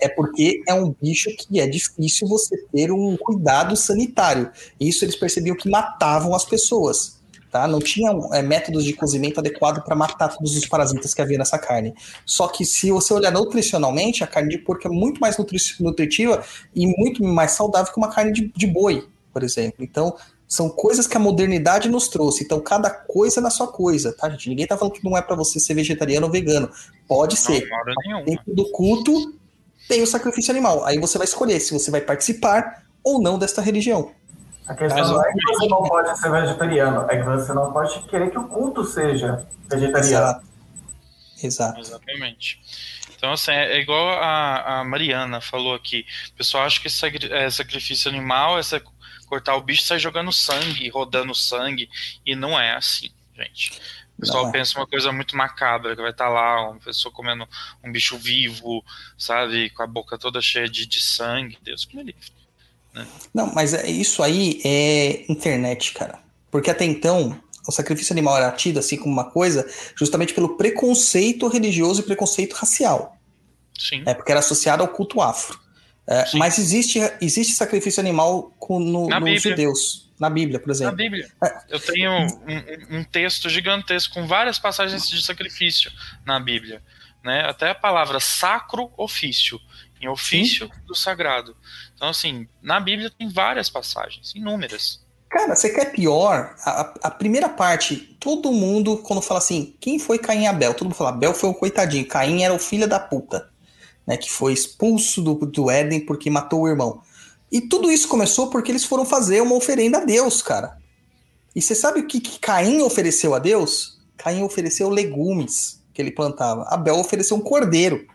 é porque é um bicho que é difícil você ter um cuidado sanitário. Isso eles percebiam que matavam as pessoas. Tá? Não tinha é, métodos de cozimento adequado para matar todos os parasitas que havia nessa carne. Só que se você olhar nutricionalmente, a carne de porco é muito mais nutri nutritiva e muito mais saudável que uma carne de, de boi, por exemplo. Então, são coisas que a modernidade nos trouxe. Então, cada coisa na sua coisa, tá, gente? Ninguém tá falando que não é para você ser vegetariano ou vegano. Pode não, ser. Dentro do culto, tem o sacrifício animal. Aí você vai escolher se você vai participar ou não desta religião. A questão Mas, não é que você não pode ser vegetariano, é que você não pode querer que o culto seja vegetariano. Exato. Exato. Exatamente. Então, assim, é igual a, a Mariana falou aqui. O pessoal acha que é sacrifício animal é cortar o bicho e sair jogando sangue, rodando sangue. E não é assim, gente. O pessoal é. pensa uma coisa muito macabra, que vai estar tá lá uma pessoa comendo um bicho vivo, sabe, com a boca toda cheia de, de sangue. Deus que me livre. Não, mas é- isso aí é internet, cara. Porque até então, o sacrifício animal era tido assim como uma coisa justamente pelo preconceito religioso e preconceito racial. Sim. É, porque era associado ao culto afro. É, mas existe, existe sacrifício animal com- no, Na nos judeus. Na Bíblia, por Na exemplo. Bíblia. É. Eu tenho um, um- um texto gigantesco com várias passagens de sacrifício na Bíblia. Né? Até a palavra sacro ofício, em ofício do sagrado. Então, assim, na Bíblia tem várias passagens, inúmeras. Cara, você quer pior? A, a- a primeira parte, todo mundo, quando fala assim, quem foi Caim e Abel? Todo mundo fala, Abel foi o coitadinho, Caim era o filho da puta, né? Que foi expulso do, do Éden porque matou o irmão. E tudo isso começou porque eles foram fazer uma oferenda a Deus, cara. E você sabe o que, que Caim ofereceu a Deus? Caim ofereceu legumes que ele plantava. Abel ofereceu um cordeiro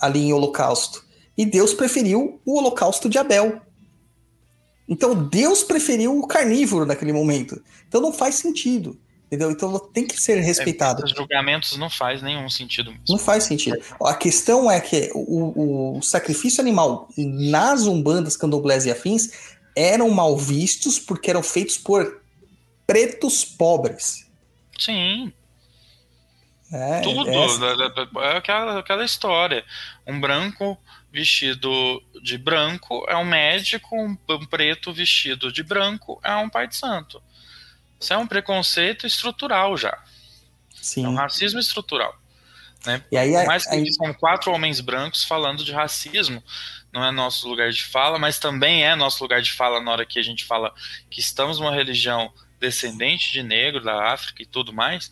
ali em holocausto. E Deus preferiu o holocausto de Abel. Então Deus preferiu o carnívoro naquele momento. Então não faz sentido. Entendeu? Então tem que ser respeitado. Os julgamentos não faz nenhum sentido mesmo. Não faz sentido. A questão é que o, o sacrifício animal nas umbandas, candomblés e afins eram mal vistos porque eram feitos por pretos pobres. Sim, É, tudo. da- da- É aquela, aquela história. Um branco vestido de branco é um médico, um, um preto vestido de branco é um pai de santo. Isso é um preconceito estrutural já. É um Sim. racismo estrutural. Né? E aí, Por mais que aí- são quatro homens brancos falando de racismo, não é nosso lugar de fala, mas também é nosso lugar de fala na hora que a gente fala que estamos numa religião descendente de negro da África e tudo mais,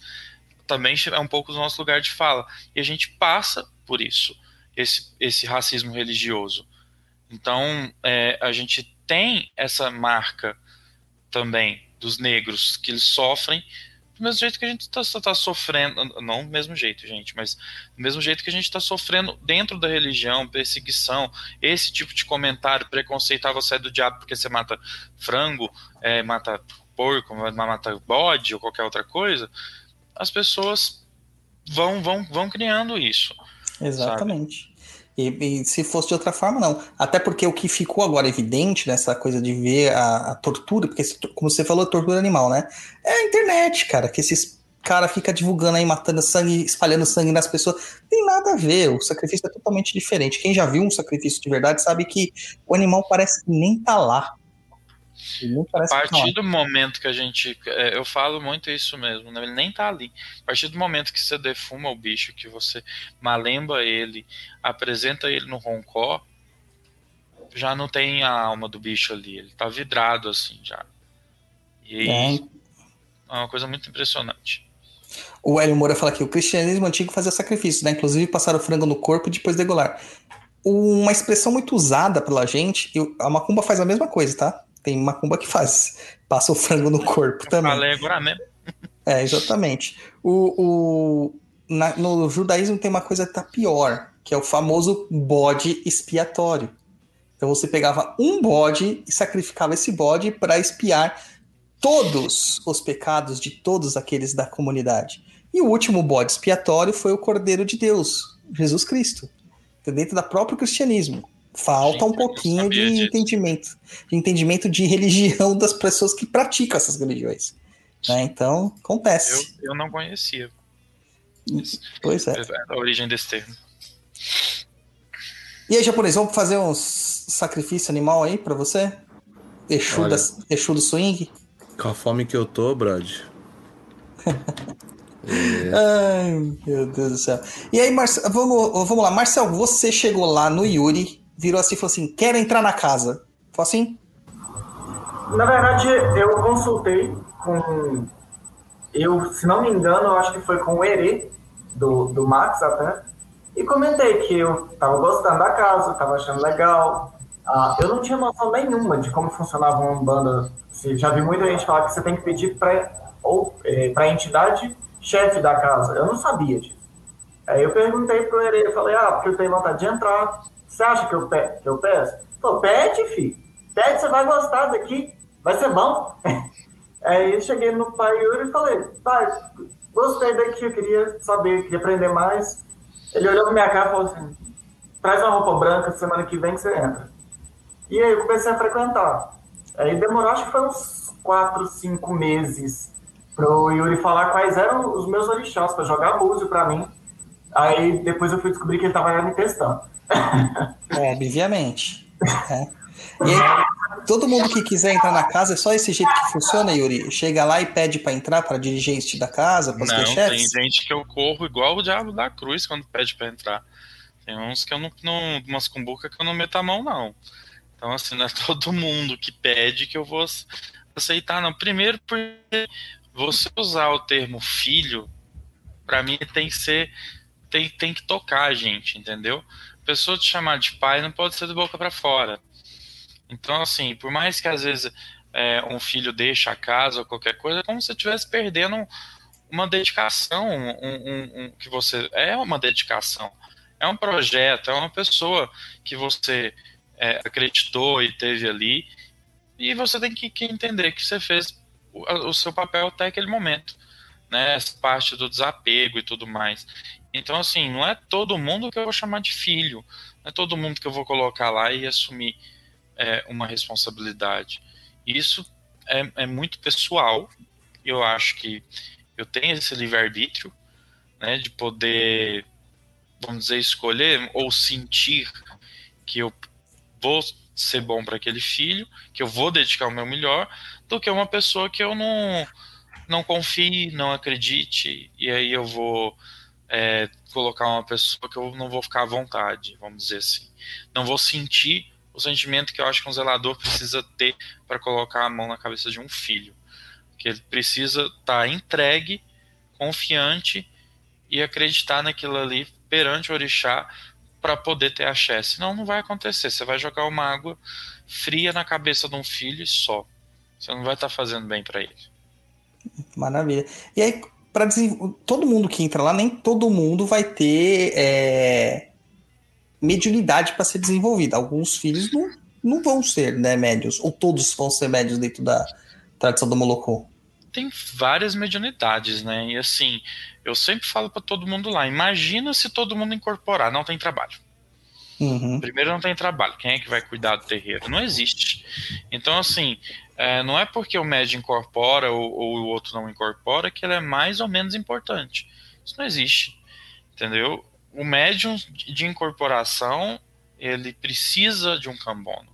também é um pouco do nosso lugar de fala. E a gente passa por isso, esse, esse racismo religioso. Então, é, a gente tem essa marca também dos negros que eles sofrem do mesmo jeito que a gente está sofrendo, não do mesmo jeito, gente, mas do mesmo jeito que a gente está sofrendo dentro da religião, perseguição, esse tipo de comentário, preconceito, ah, você é do diabo porque você mata frango, é, mata porco, mata bode ou qualquer outra coisa, as pessoas vão, vão, vão criando isso. Exatamente. E, e se fosse de outra forma, não. Até porque o que ficou agora evidente nessa coisa de ver a, a tortura, porque, como você falou, tortura animal, né? É a internet, cara, que esses cara fica divulgando aí, matando sangue, espalhando sangue nas pessoas. Tem nada a ver, o sacrifício é totalmente diferente. Quem já viu um sacrifício de verdade sabe que o animal parece que nem tá lá. A partir do momento que a gente. é, Eu falo muito isso mesmo, né? ele nem tá ali. A partir do momento que você defuma o bicho, que você malemba ele, apresenta ele no roncó, já não tem a alma do bicho ali. Ele tá vidrado assim já. E aí É, é uma coisa muito impressionante. O Hélio Moura fala que o cristianismo antigo fazia sacrifício, né? Inclusive passar o frango no corpo e depois degolar. Uma expressão muito usada pela gente, e a macumba faz a mesma coisa, tá? Tem macumba que faz. Passa o frango no corpo também. Falei agora mesmo. É, exatamente. O, o- na- no judaísmo tem uma coisa que tá pior, que é o famoso bode expiatório. Então você pegava um bode e sacrificava esse bode para expiar todos os pecados de todos aqueles da comunidade. E o último bode expiatório foi o Cordeiro de Deus, Jesus Cristo. Então, Dentro da próprio cristianismo. Falta Gente, um pouquinho de disso. entendimento. De entendimento de religião das pessoas que praticam essas religiões. né? Então, acontece. Eu, eu não conhecia Pois é. a origem desse termo. E aí, japonês, vamos fazer uns sacrifício animal aí pra você? Exu, Olha. da, Exu do swing? Com a fome que eu tô, Brad. Ai, meu Deus do céu. E aí, Marcelo, vamos, vamos lá. Marcel, você chegou lá no Yuri, virou assim e falou assim: quero entrar na casa. Falou assim? Na verdade, eu consultei com. Eu, se não me engano, eu acho que foi com o Herê, do, do Max até, e comentei que eu tava gostando da casa, tava achando legal. Ah, eu não tinha noção nenhuma de como funcionava uma banda. Já vi muita gente falar que você tem que pedir para é, a entidade chefe da casa. Eu não sabia disso. Aí eu perguntei pro Herê, falei, ah, porque eu tenho vontade de entrar. Você acha que eu, pe que eu peço? Pô, pede, filho. Pede, você vai gostar daqui. Vai ser bom. Aí eu cheguei no pai Yuri e falei, pai, gostei daqui, eu queria saber, queria aprender mais. Ele olhou pra minha cara e falou assim, traz uma roupa branca, semana que vem que você entra. E aí eu comecei a frequentar. Aí demorou, acho que foi uns 4, 5 meses pro Yuri falar quais eram os meus orixás para jogar búzio para mim. Aí depois eu fui descobrir que ele tava me testando. Obviamente. É. E aí, todo mundo que quiser entrar na casa, é só esse jeito que funciona, Yuri? Chega lá e pede para entrar para dirigente da casa, para os Não, chefes? tem gente que eu corro igual o diabo da cruz quando pede pra entrar. Tem uns que eu não, não umas cumbuca que eu não meto a mão, não. Então, assim, não é todo mundo que pede que eu vou aceitar, não. Primeiro, porque você usar o termo filho, pra mim tem que ser. Tem, tem que tocar a gente, entendeu? A pessoa te chamar de pai não pode ser de boca pra fora. Então, assim, por mais que às vezes é, um filho deixe a casa ou qualquer coisa, é como se estivesse perdendo uma dedicação, um, um- que você é uma dedicação, é um projeto, é uma pessoa que você é, acreditou e teve ali, e você tem que, que entender que você fez o, o seu papel até aquele momento, né? Parte do desapego e tudo mais. Então, assim, não é todo mundo que eu vou chamar de filho, não é todo mundo que eu vou colocar lá e assumir é, uma responsabilidade. Isso é, é muito pessoal. Eu acho que eu tenho esse livre-arbítrio, né, de poder, vamos dizer, escolher ou sentir que eu vou ser bom para aquele filho, que eu vou dedicar o meu melhor, do que uma pessoa que eu não, não confie, não acredite, e aí eu vou é, colocar uma pessoa que eu não vou ficar à vontade, vamos dizer assim. Não vou sentir o sentimento que eu acho que um zelador precisa ter para colocar a mão na cabeça de um filho. Que ele precisa estar entregue, confiante e acreditar naquilo ali perante o orixá para poder ter axé. Senão não vai acontecer. Você vai jogar uma água fria na cabeça de um filho e só. Você não vai estar fazendo bem para ele. Maravilha. E aí, para todo mundo que entra lá, nem todo mundo vai ter é, mediunidade para ser desenvolvida. Alguns filhos não, não vão ser né, médios, ou todos vão ser médios dentro da tradição do Molocô. Tem várias mediunidades, né? E assim, eu sempre falo para todo mundo lá: imagina se todo mundo incorporar, não tem trabalho. Uhum. Primeiro não tem trabalho. Quem é que vai cuidar do terreiro? Não existe. Então, assim, é, não é porque o médium incorpora ou, ou, o outro não incorpora que ele é mais ou menos importante. Isso não existe. Entendeu? O médium de incorporação, ele precisa de um cambono.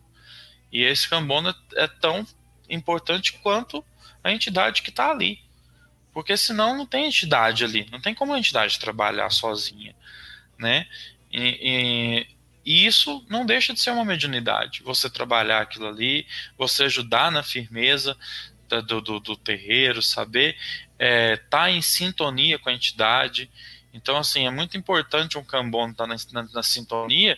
E esse cambono é tão importante quanto a entidade que está ali. Porque senão não tem entidade ali. Não tem como a entidade trabalhar sozinha. Né? E, e, e isso não deixa de ser uma mediunidade. Você trabalhar aquilo ali, você ajudar na firmeza do, do, do terreiro, saber estar é, tá em sintonia com a entidade. Então, assim, é muito importante um cambono estar tá na, na, na, sintonia.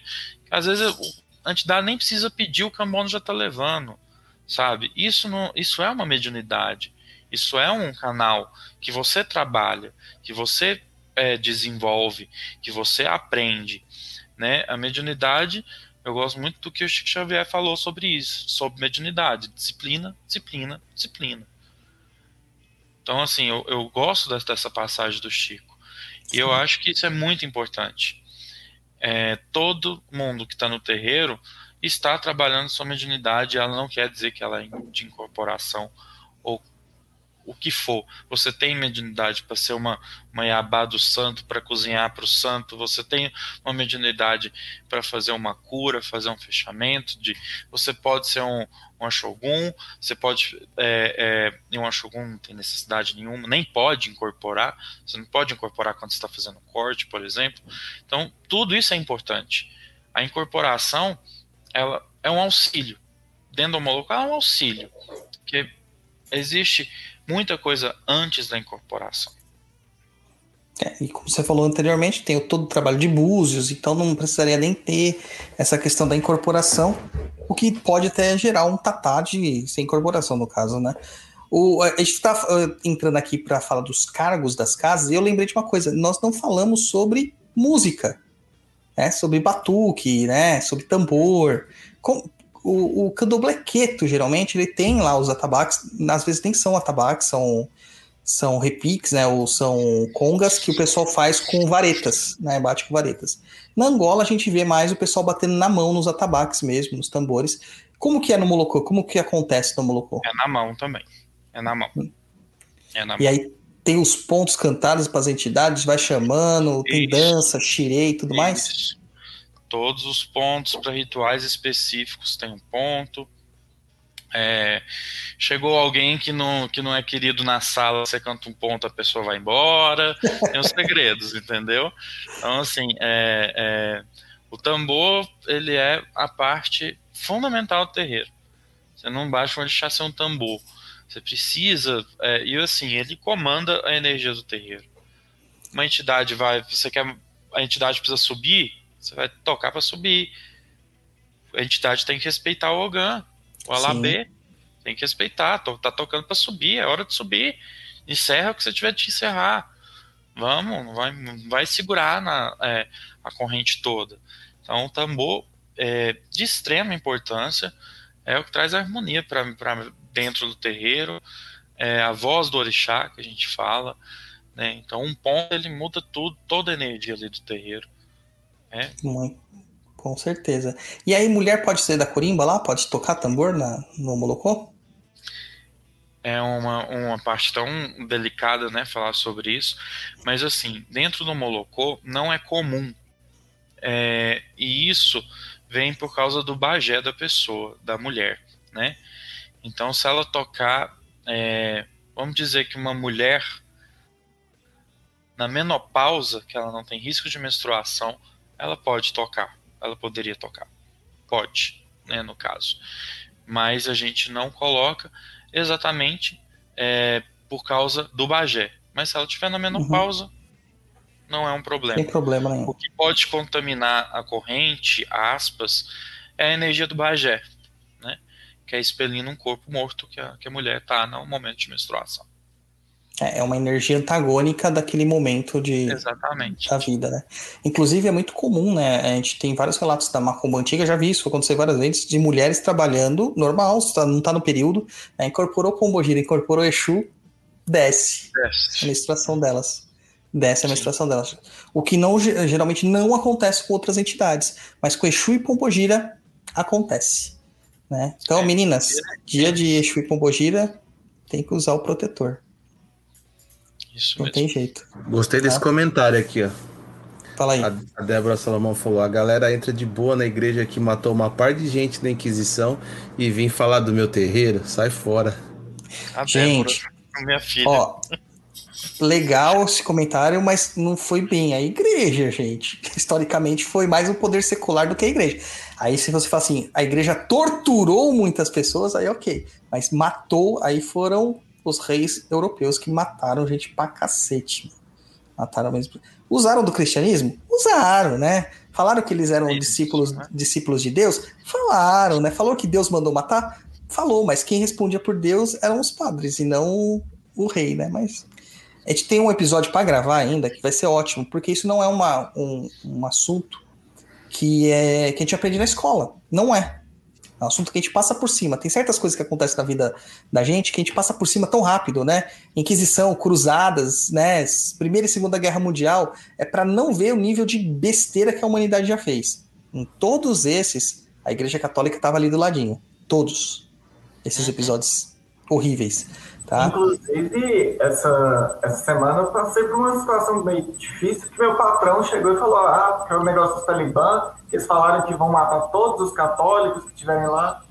Às vezes a entidade nem precisa pedir, o cambono já está levando, sabe? Isso, não, isso é uma mediunidade. Isso é um canal que você trabalha, que você é, desenvolve, que você aprende né? A mediunidade, eu gosto muito do que o Chico Xavier falou sobre isso, sobre mediunidade, disciplina, disciplina, disciplina. Então, assim, eu, eu gosto dessa passagem do Chico. E eu acho que isso é muito importante. É, todo mundo que está no terreiro está trabalhando sua mediunidade, ela não quer dizer que ela é de incorporação o que for. Você tem mediunidade para ser uma, uma Iabá do santo, para cozinhar para o santo, você tem uma mediunidade para fazer uma cura, fazer um fechamento, de, você pode ser um, um Ashogun, você pode. É, é, um Ashogun não tem necessidade nenhuma, nem pode incorporar, você não pode incorporar quando está fazendo corte, por exemplo. Então, tudo isso é importante. A incorporação ela é um auxílio. Dentro do Moloco, é um auxílio. Porque existe muita coisa antes da incorporação. É, e como você falou anteriormente, tem todo o trabalho de búzios, então não precisaria nem ter essa questão da incorporação, o que pode até gerar um tatá de sem incorporação, no caso, né? O, a gente está uh, entrando aqui para falar dos cargos das casas, e eu lembrei de uma coisa: nós não falamos sobre música, né? sobre batuque, né? sobre tambor. O, o candomblé queto, geralmente, ele tem lá os atabaques, às vezes nem são atabaques, são são repiques, né, ou são congas que o pessoal faz com varetas, né, bate com varetas. Na Angola a gente vê mais o pessoal batendo na mão nos atabaques mesmo, nos tambores. Como que é no Molocô? Como que acontece no Molocô? É na mão também. É na mão. É na E mão. aí tem os pontos cantados para as entidades, vai chamando, tem Isso. dança, xirei e tudo mais? Todos os pontos para rituais específicos tem um ponto. É, chegou alguém que não, que não é querido na sala, você canta um ponto, a pessoa vai embora. Tem os segredos, entendeu? Então, assim, é, é, o tambor, ele é a parte fundamental do terreiro. Você não basta uma deixar ser um tambor. Você precisa, é, e assim, ele comanda a energia do terreiro. Uma entidade vai, você quer, a entidade precisa subir, você vai tocar para subir. A entidade tem que respeitar o Ogan, o Alabê, tem que respeitar, tá tocando para subir, é hora de subir. Encerra o que você tiver de encerrar. Vamos, não vai, não vai segurar na, é, a corrente toda. Então, o tambor é de extrema importância, é o que traz harmonia para dentro do terreiro, é a voz do orixá que a gente fala, né? Então, um ponto ele muda tudo, toda a energia ali do terreiro. É, Muito, com certeza. E aí, mulher pode ser da corimba lá? Pode tocar tambor na, no Molocô? é uma, uma parte tão delicada, né, falar sobre isso, mas assim, dentro do Molocô não é comum. É, e isso vem por causa do bagé da pessoa, da mulher, né? Então, se ela tocar, é, vamos dizer que uma mulher na menopausa, que ela não tem risco de menstruação, ela pode tocar, ela poderia tocar, pode, né, no caso. Mas a gente não coloca exatamente é, por causa do bagé. Mas se ela estiver na menopausa, não é um problema. Sem problema nenhum. O que pode contaminar a corrente, aspas, é a energia do bagé, né? Que é expelindo um corpo morto que a, que a mulher está no momento de menstruação. É é uma energia antagônica daquele momento de, Exatamente. da vida, né? Inclusive é muito comum, né? A gente tem vários relatos da macumba antiga, já vi isso acontecer várias vezes, de mulheres trabalhando normal, tá- não tá no período, né? incorporou pombogira, incorporou Exu, desce a Desce. menstruação delas. Desce a Sim. menstruação delas. O que não, ge- geralmente não acontece com outras entidades, mas com Exu e pombogira acontece. Né? Então, É, meninas, dia de Exu e pombogira, tem que usar o protetor. Isso Não mesmo. tem jeito. Gostei desse Tá. comentário aqui, ó. Fala aí. A, a Débora Salomão falou: a galera entra de boa na igreja que matou uma par de gente da Inquisição e vim falar do meu terreiro. Sai fora. A Gente. Débora, minha filha. Ó, legal esse comentário, mas não foi bem a igreja, gente. Historicamente foi mais o poder secular do que a igreja. Aí se você fala assim, a igreja torturou muitas pessoas, aí ok. Mas matou, aí foram os reis europeus que mataram gente pra cacete. Mataram mesmo. Usaram do cristianismo? Usaram, né? Falaram que eles eram Isso, discípulos, né? discípulos de Deus? Falaram, né? Falou que Deus mandou matar? Falou, mas quem respondia por Deus eram os padres e não o rei, né? Mas a gente tem um episódio para gravar ainda que vai ser ótimo, porque isso não é uma, um, um assunto que, é, que a gente aprende na escola. Não é. É um assunto que a gente passa por cima. Tem certas coisas que acontecem na vida da gente que a gente passa por cima tão rápido, né? Inquisição, cruzadas, né? Primeira e Segunda Guerra Mundial, é para não ver o nível de besteira que a humanidade já fez. Em todos esses, a Igreja Católica estava ali do ladinho. Todos esses episódios horríveis, tá? Inclusive, essa, essa semana eu passei por uma situação meio difícil que meu patrão chegou e falou, ah, porque o negócio dos talibã, eles falaram que vão matar todos os católicos que estiverem lá.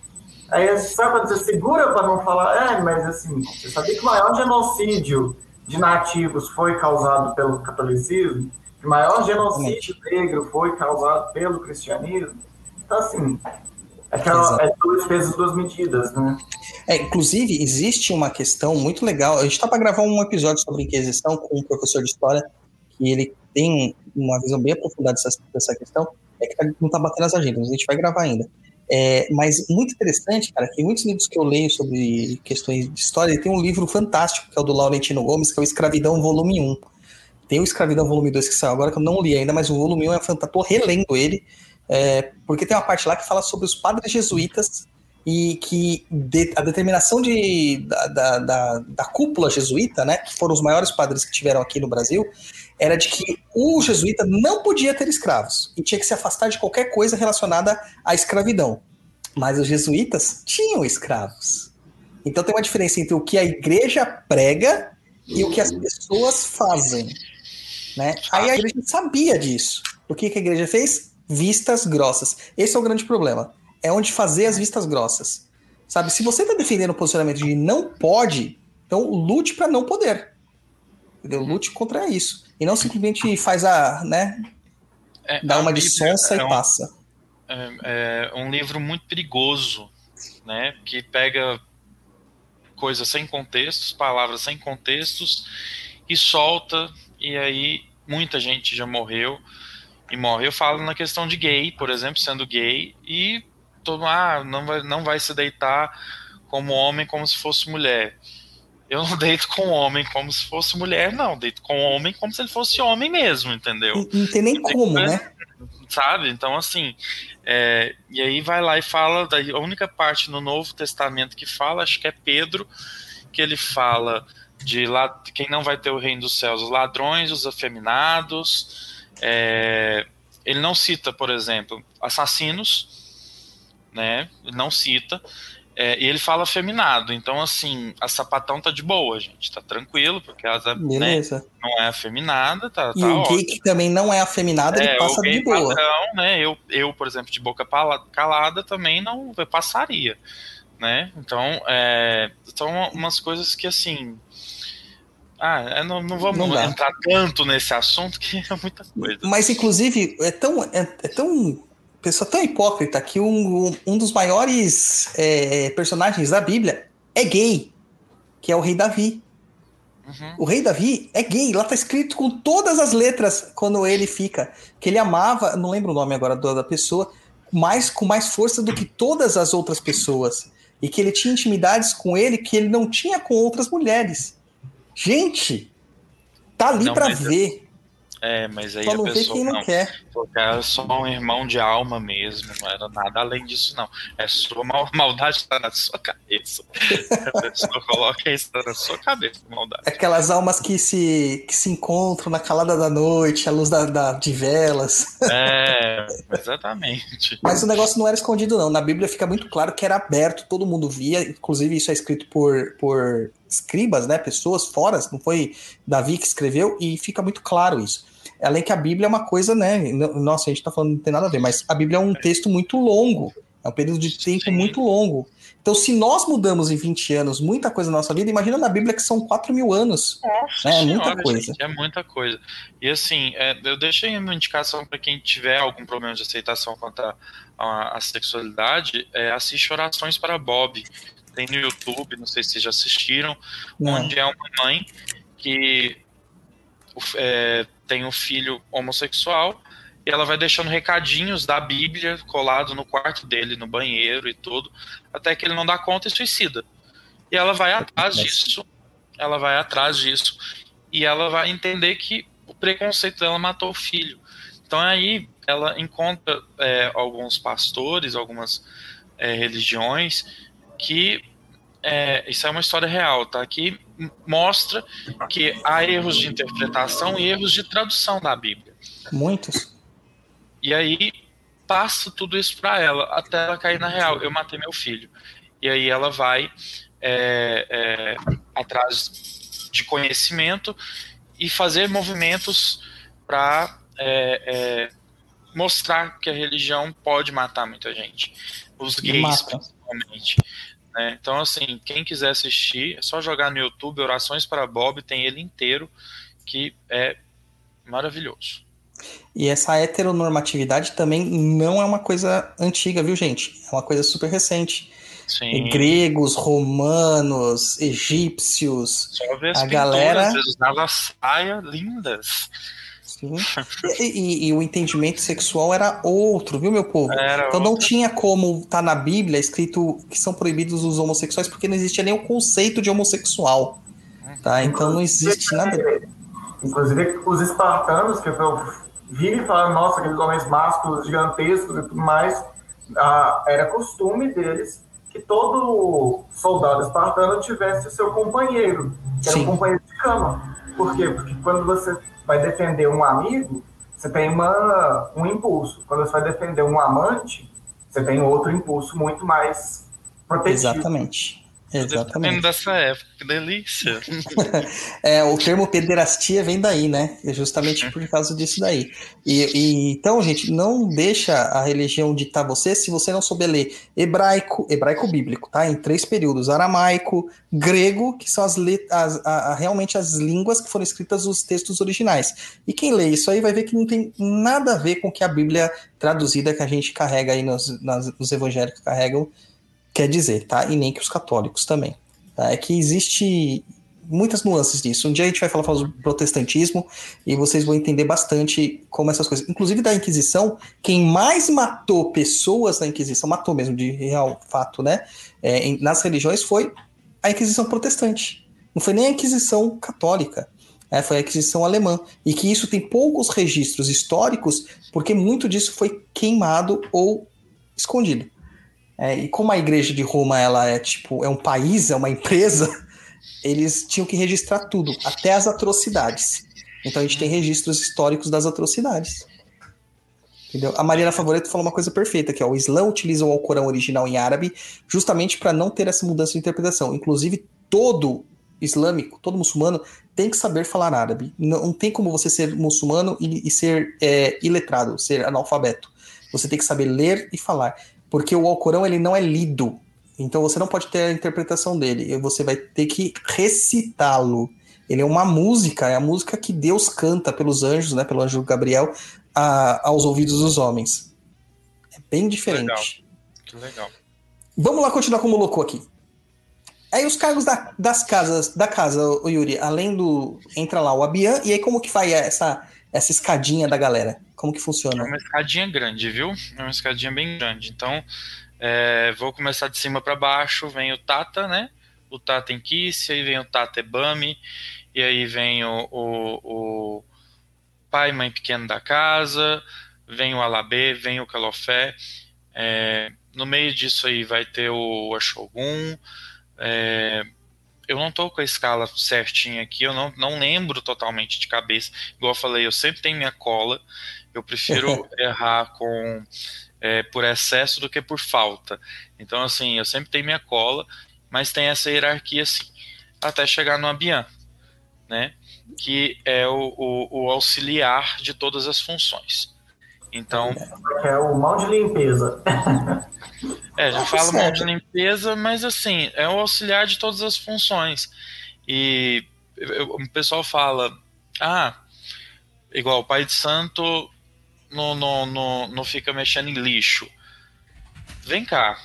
Aí, sabe quando você segura para não falar? É, mas assim, você sabia que o maior genocídio de nativos foi causado pelo catolicismo? Que o maior genocídio negro foi causado pelo cristianismo? Então, assim, aquela, Exato. é dois pesos, duas medidas, né? É, inclusive, existe uma questão muito legal. A gente está para gravar um episódio sobre Inquisição com um professor de história, que ele tem uma visão bem aprofundada dessa, dessa questão. É que tá- não está batendo as agendas, a gente vai gravar ainda. É, mas muito interessante, cara, que muitos livros que eu leio sobre questões de história, tem um livro fantástico, que é o do Laurentino Gomes, que é o Escravidão Volume 1. Tem o Escravidão Volume 2 que saiu agora, que eu não li ainda, mas o volume 1 é fantástico. Tô relendo ele, é, porque tem uma parte lá que fala sobre os padres jesuítas e que de, a determinação de, da, da, da, da, cúpula jesuíta, né, que foram os maiores padres que tiveram aqui no Brasil, era de que o jesuíta não podia ter escravos e tinha que se afastar de qualquer coisa relacionada à escravidão. Mas os jesuítas tinham escravos. Então tem uma diferença entre o que a igreja prega e o que as pessoas fazem. Né? Aí a igreja sabia disso. O que, que a igreja fez? Vistas grossas. Esse é o grande problema é onde fazer as vistas grossas. Sabe? Se você está defendendo o posicionamento de não pode, então lute para não poder. Entendeu? Lute contra isso. E não simplesmente faz a, né? É, dá uma de sonsa é e um, passa. É, é um livro muito perigoso, né? Que pega coisas sem contextos, palavras sem contextos e solta, e aí muita gente já morreu e morre. Eu falo na questão de gay, por exemplo, sendo gay, e todo ah, não vai, não vai se deitar como homem como se fosse mulher. Eu não deito com homem como se fosse mulher, não. Deito com homem como se ele fosse homem mesmo, entendeu? Não, tem nem como, né? Sabe? Então, assim. É, e aí vai lá e fala. Da, a única parte no Novo Testamento que fala, acho que é Pedro, que ele fala de lá, quem não vai ter o reino dos céus, os ladrões, os afeminados. É, ele não cita, por exemplo, assassinos né? Não cita. É, e ele fala afeminado. Então, assim, a sapatão tá de boa, gente. Tá tranquilo, porque ela né, não é afeminada, tá, E tá o gay que também não é afeminado, é, ele passa de boa. Padrão, né? Eu, eu, por exemplo, de boca calada também não passaria. Né? Então, é, são umas coisas que, assim. Ah, é, não, não vamos não entrar tanto nesse assunto que é muita coisa. Mas, inclusive, é tão, é, é tão pessoa tão hipócrita que um, um dos maiores é, personagens da Bíblia é gay, que é o rei Davi. Uhum. O rei Davi é gay, lá tá escrito com todas as letras quando ele fica. Que ele amava, não lembro o nome agora da pessoa, mais com mais força do que todas as outras pessoas. E que ele tinha intimidades com ele que ele não tinha com outras mulheres. Gente, tá ali para ver. É, mas aí Só não a pessoa quem não, não quer. Era só um irmão de alma mesmo, não era nada além disso, não. É sua mal, maldade está na sua cabeça. a pessoa coloca isso na sua cabeça, maldade. Aquelas almas que se, que se encontram na calada da noite, à luz da, da, de velas. É, exatamente. Mas o negócio não era escondido, não. Na Bíblia fica muito claro que era aberto, todo mundo via, inclusive isso é escrito por, por escribas, né? Pessoas fora, não foi Davi que escreveu, e fica muito claro isso. Além que a Bíblia é uma coisa, né? Nossa, a gente tá falando, não tem nada a ver, mas a Bíblia é um texto muito longo. É um período de tempo Sim. muito longo. Então, se nós mudamos em 20 anos muita coisa na nossa vida, imagina na Bíblia que são 4 mil anos. Nossa né? É senhora, muita coisa. Gente, é muita coisa. E assim, é, eu deixei uma indicação para quem tiver algum problema de aceitação quanto à sexualidade, é, assiste Orações para Bob. Tem no YouTube, não sei se vocês já assistiram, não. onde é uma mãe que é, tem um filho homossexual e ela vai deixando recadinhos da Bíblia colado no quarto dele, no banheiro e tudo, até que ele não dá conta e suicida. E ela vai atrás disso, ela vai atrás disso, e ela vai entender que o preconceito dela matou o filho. Então aí ela encontra é, alguns pastores, algumas é, religiões que é, isso é uma história real, tá? Que mostra que há erros de interpretação e erros de tradução da Bíblia. Muitos. E aí passa tudo isso para ela até ela cair na real. Eu matei meu filho. E aí ela vai é, é, atrás de conhecimento e fazer movimentos para é, é, mostrar que a religião pode matar muita gente. Os gays, principalmente. Né? Então, assim, quem quiser assistir, é só jogar no YouTube Orações para Bob, tem ele inteiro, que é maravilhoso. E essa heteronormatividade também não é uma coisa antiga, viu, gente? É uma coisa super recente. Sim. Gregos, romanos, egípcios. Só ver as a galera usava saias lindas. Sim. E, e, e, o entendimento sexual era outro, viu, meu povo? Era então não tinha como tá na Bíblia escrito que são proibidos os homossexuais, porque não existia nem o conceito de homossexual. Tá? Então não existe nada. Inclusive, os espartanos, que eu vi e falaram, nossa, aqueles homens másculos gigantescos e tudo mais, ah, era costume deles que todo soldado espartano tivesse o seu companheiro, que era Sim. um companheiro de cama. Por quê? Porque quando você vai defender um amigo, você tem uma, um impulso. Quando você vai defender um amante, você tem outro impulso muito mais protetivo. Exatamente. Exatamente. dessa época, que delícia. É, o termo pederastia vem daí, né? É justamente por causa disso daí. E, e- então, gente, não deixa a religião ditar você se você não souber ler hebraico, hebraico bíblico, tá? Em três períodos: aramaico, grego, que são as, let- as- a- a- realmente as línguas que foram escritas nos textos originais. E quem lê isso aí vai ver que não tem nada a ver com o que a Bíblia traduzida que a gente carrega aí nos, nas- nos evangélicos carregam quer dizer, tá? E nem que os católicos também. tá? É que existe muitas nuances disso. Um dia a gente vai falar sobre o protestantismo e vocês vão entender bastante como essas coisas. Inclusive da Inquisição, quem mais matou pessoas na Inquisição, matou mesmo de real fato, né? É, em- nas religiões foi a Inquisição protestante. Não foi nem a Inquisição católica. é, foi a Inquisição alemã. E que isso tem poucos registros históricos, porque muito disso foi queimado ou escondido. É, e como a igreja de Roma ela é tipo é um país, é uma empresa, eles tinham que registrar tudo, até as atrocidades. Então a gente tem registros históricos das atrocidades. Entendeu? A Mariana Favoreto falou uma coisa perfeita aqui, ó. O Islã utiliza o Alcorão original em árabe justamente para não ter essa mudança de interpretação. Inclusive, todo islâmico, todo muçulmano tem que saber falar árabe. Não, não tem como você ser muçulmano e, e ser é, iletrado, ser analfabeto. Você tem que saber ler e falar, porque o Alcorão ele não é lido. Então você não pode ter a interpretação dele. Você vai ter que recitá-lo. Ele é uma música, é a música que Deus canta pelos anjos, né, pelo anjo Gabriel, a- aos ouvidos dos homens. É bem diferente. Legal. Que legal. Vamos lá continuar como louco aqui. Aí os cargos da- das casas, da casa, o Yuri, além do. Entra lá o Abian, e aí como que faz essa, essa escadinha da galera? Como que É funciona? uma escadinha grande, viu? É uma escadinha bem grande. Então, é, vou começar de cima para baixo. Vem o Tata, né? O Tata em Kiss, aí vem o Tata Ebami, e aí vem o, o, o pai mãe pequeno da casa, vem o Alabê, vem o Calofé. É, no meio disso aí vai ter o Ashogun. É, eu não tô com a escala certinha aqui, eu não, não lembro totalmente de cabeça. Igual eu falei, eu sempre tenho minha cola. Eu prefiro errar com é, por excesso do que por falta. Então, assim, eu sempre tenho minha cola, mas tem essa hierarquia assim, até chegar no Abian, né? Que é o, o, o auxiliar de todas as funções. Então, é o mão de limpeza. é, já Tá falo mal de limpeza, mas assim, é o auxiliar de todas as funções. E eu- o pessoal fala, ah, igual o pai de santo não, não, não, não fica mexendo em lixo. Vem cá,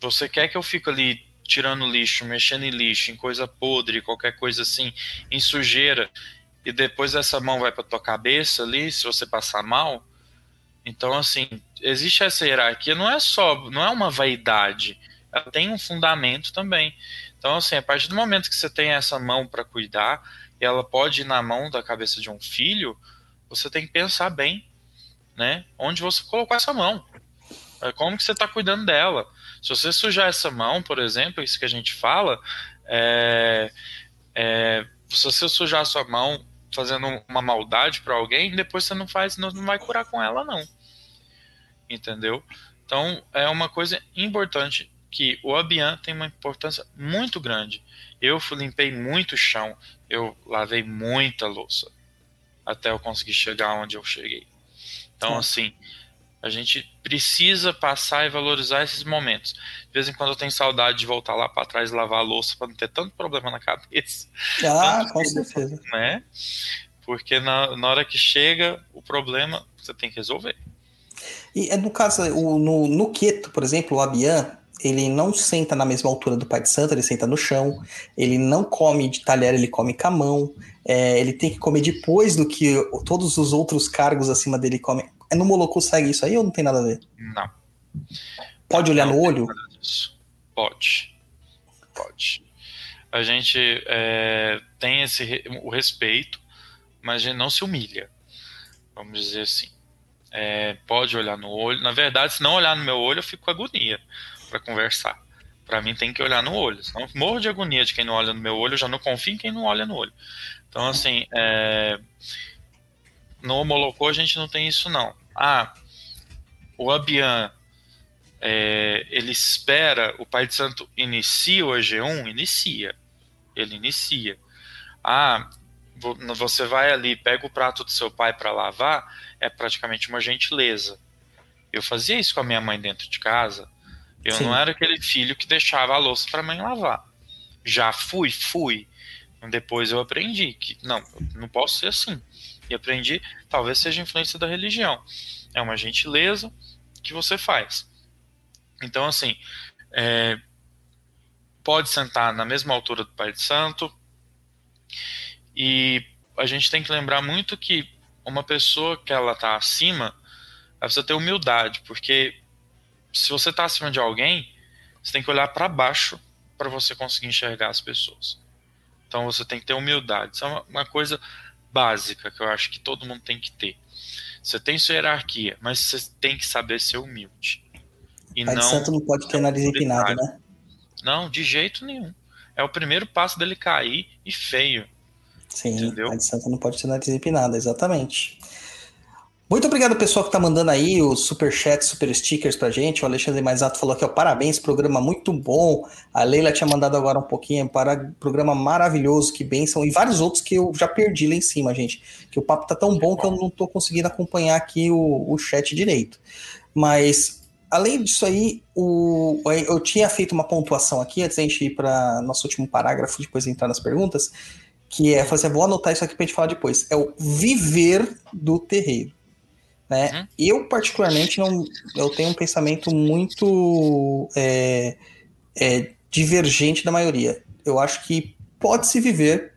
você quer que eu fique ali tirando lixo, mexendo em lixo, em coisa podre, qualquer coisa assim, em sujeira, e depois essa mão vai para tua cabeça ali, se você passar mal? Então, assim, existe essa hierarquia, não é só, não é uma vaidade, ela tem um fundamento também. Então, assim, a partir do momento que você tem essa mão para cuidar, e ela pode ir na mão da cabeça de um filho, você tem que pensar bem, né? Onde você colocou essa mão. É, Como que você está cuidando dela? Se você sujar essa mão, por exemplo, isso que a gente fala, é, é, se você sujar a sua mão fazendo uma maldade para alguém, depois você não faz, não, não vai curar com ela, não. Entendeu? Então é uma coisa importante que o Abian tem uma importância muito grande. Eu limpei muito chão, eu lavei muita louça até eu conseguir chegar onde eu cheguei. Então, assim, a gente precisa passar e valorizar esses momentos. De vez em quando eu tenho saudade de voltar lá para trás e lavar a louça para não ter tanto problema na cabeça Ah, com certeza. né? Porque na, na hora que chega o problema, você tem que resolver. E é no caso, o, no, no Queto, por exemplo, o Abian, ele não senta na mesma altura do Pai de Santo, ele senta no chão, ele não come de talher, ele come com a mão, é, ele tem que comer depois do que todos os outros cargos acima dele comem. É no Moloco segue isso aí ou não tem nada a ver? Não. Pode olhar Não no olho? Pode. Pode. A gente é, tem esse o respeito, mas a gente não se humilha. Vamos dizer assim. É, pode olhar no olho. Na verdade, se não olhar no meu olho, eu fico com agonia para conversar. Para mim tem que olhar no olho. Senão morro de agonia de quem não olha no meu olho, eu já não confio em quem não olha no olho. Então, assim, é... no Homolocô a gente não tem isso, não. Ah, o Abian, é, ele espera, o Pai de Santo inicia o AG1? Inicia. Ele inicia. Ah, você vai ali, pega o prato do seu pai para lavar, é praticamente uma gentileza. Eu fazia isso com a minha mãe dentro de casa. Eu Sim. não era aquele filho que deixava a louça para a mãe lavar. Já fui, fui. Depois eu aprendi que não, não posso ser assim. E aprendi, talvez seja influência da religião. É uma gentileza que você faz. Então, assim, é, pode sentar na mesma altura do Pai de Santo. E a gente tem que lembrar muito que uma pessoa que ela está acima, ela precisa ter humildade, porque se você está acima de alguém, você tem que olhar para baixo para você conseguir enxergar as pessoas. Então você tem que ter humildade. Isso é uma, uma coisa básica que eu acho que todo mundo tem que ter. Você tem sua hierarquia, mas você tem que saber ser humilde. E Pai não, de santo não pode ter nariz empinado, né? Não, de jeito nenhum. É o primeiro passo dele cair e feio. Sim, entendeu? Pai de santo não pode ter nariz empinado, exatamente. Muito obrigado, pessoal, que está mandando aí os super chats, super stickers pra gente. O Alexandre Maisato falou que é parabéns, programa muito bom. A Leila tinha mandado agora um pouquinho para programa maravilhoso, que benção. E vários outros que eu já perdi lá em cima, gente. Que o papo tá tão bom que eu não estou conseguindo acompanhar aqui o, o chat direito. Mas além disso aí, o, eu tinha feito uma pontuação aqui antes da gente ir para nosso último parágrafo, depois entrar nas perguntas, que é, fazer, vou anotar isso aqui para a gente falar depois. É o viver do terreiro. Né? Uhum. Eu, particularmente, não, eu tenho um pensamento muito é, é, divergente da maioria. Eu acho que pode-se viver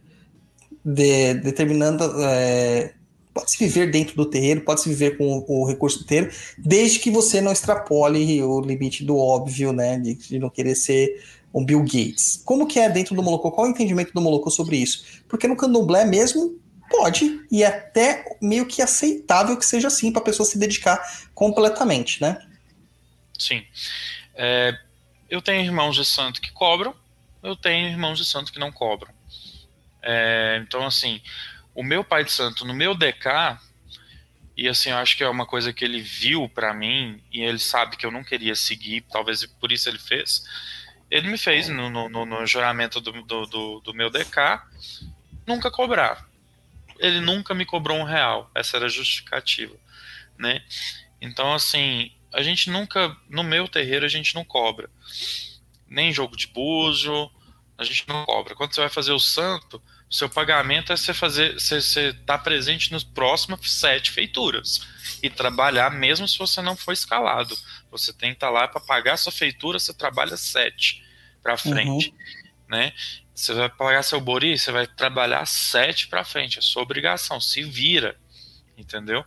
de, determinando. É, pode-se viver dentro do terreiro, pode-se viver com o, o, recurso do terreiro, desde que você não extrapole o limite do óbvio, né? De, de não querer ser um Bill Gates. Como que é dentro do Molocô? Qual é o entendimento do Molocô sobre isso? Porque no candomblé mesmo, Pode, e é até meio que aceitável que seja assim para a pessoa se dedicar completamente, né? Sim. É, eu tenho irmãos de santo que cobram, eu tenho irmãos de santo que não cobram. É, então, assim, o meu pai de santo, no meu DK, e assim, eu acho que é uma coisa que ele viu para mim, e ele sabe que eu não queria seguir, talvez por isso ele fez. Ele me fez no, no, no juramento do, do, do, do meu DK nunca cobrar ele nunca me cobrou um real. Essa era a justificativa, né? Então, assim, a gente nunca, no meu terreiro, a gente não cobra. Nem jogo de búzio, a gente não cobra. Quando você vai fazer o santo, o seu pagamento é você fazer, você, você tá presente nos próximas sete feituras e trabalhar mesmo se você não for escalado. Você tem que estar tá lá para pagar a sua feitura, você trabalha sete para frente, uhum. né? Você vai pagar seu bori, você vai trabalhar sete para frente, é sua obrigação, se vira, entendeu?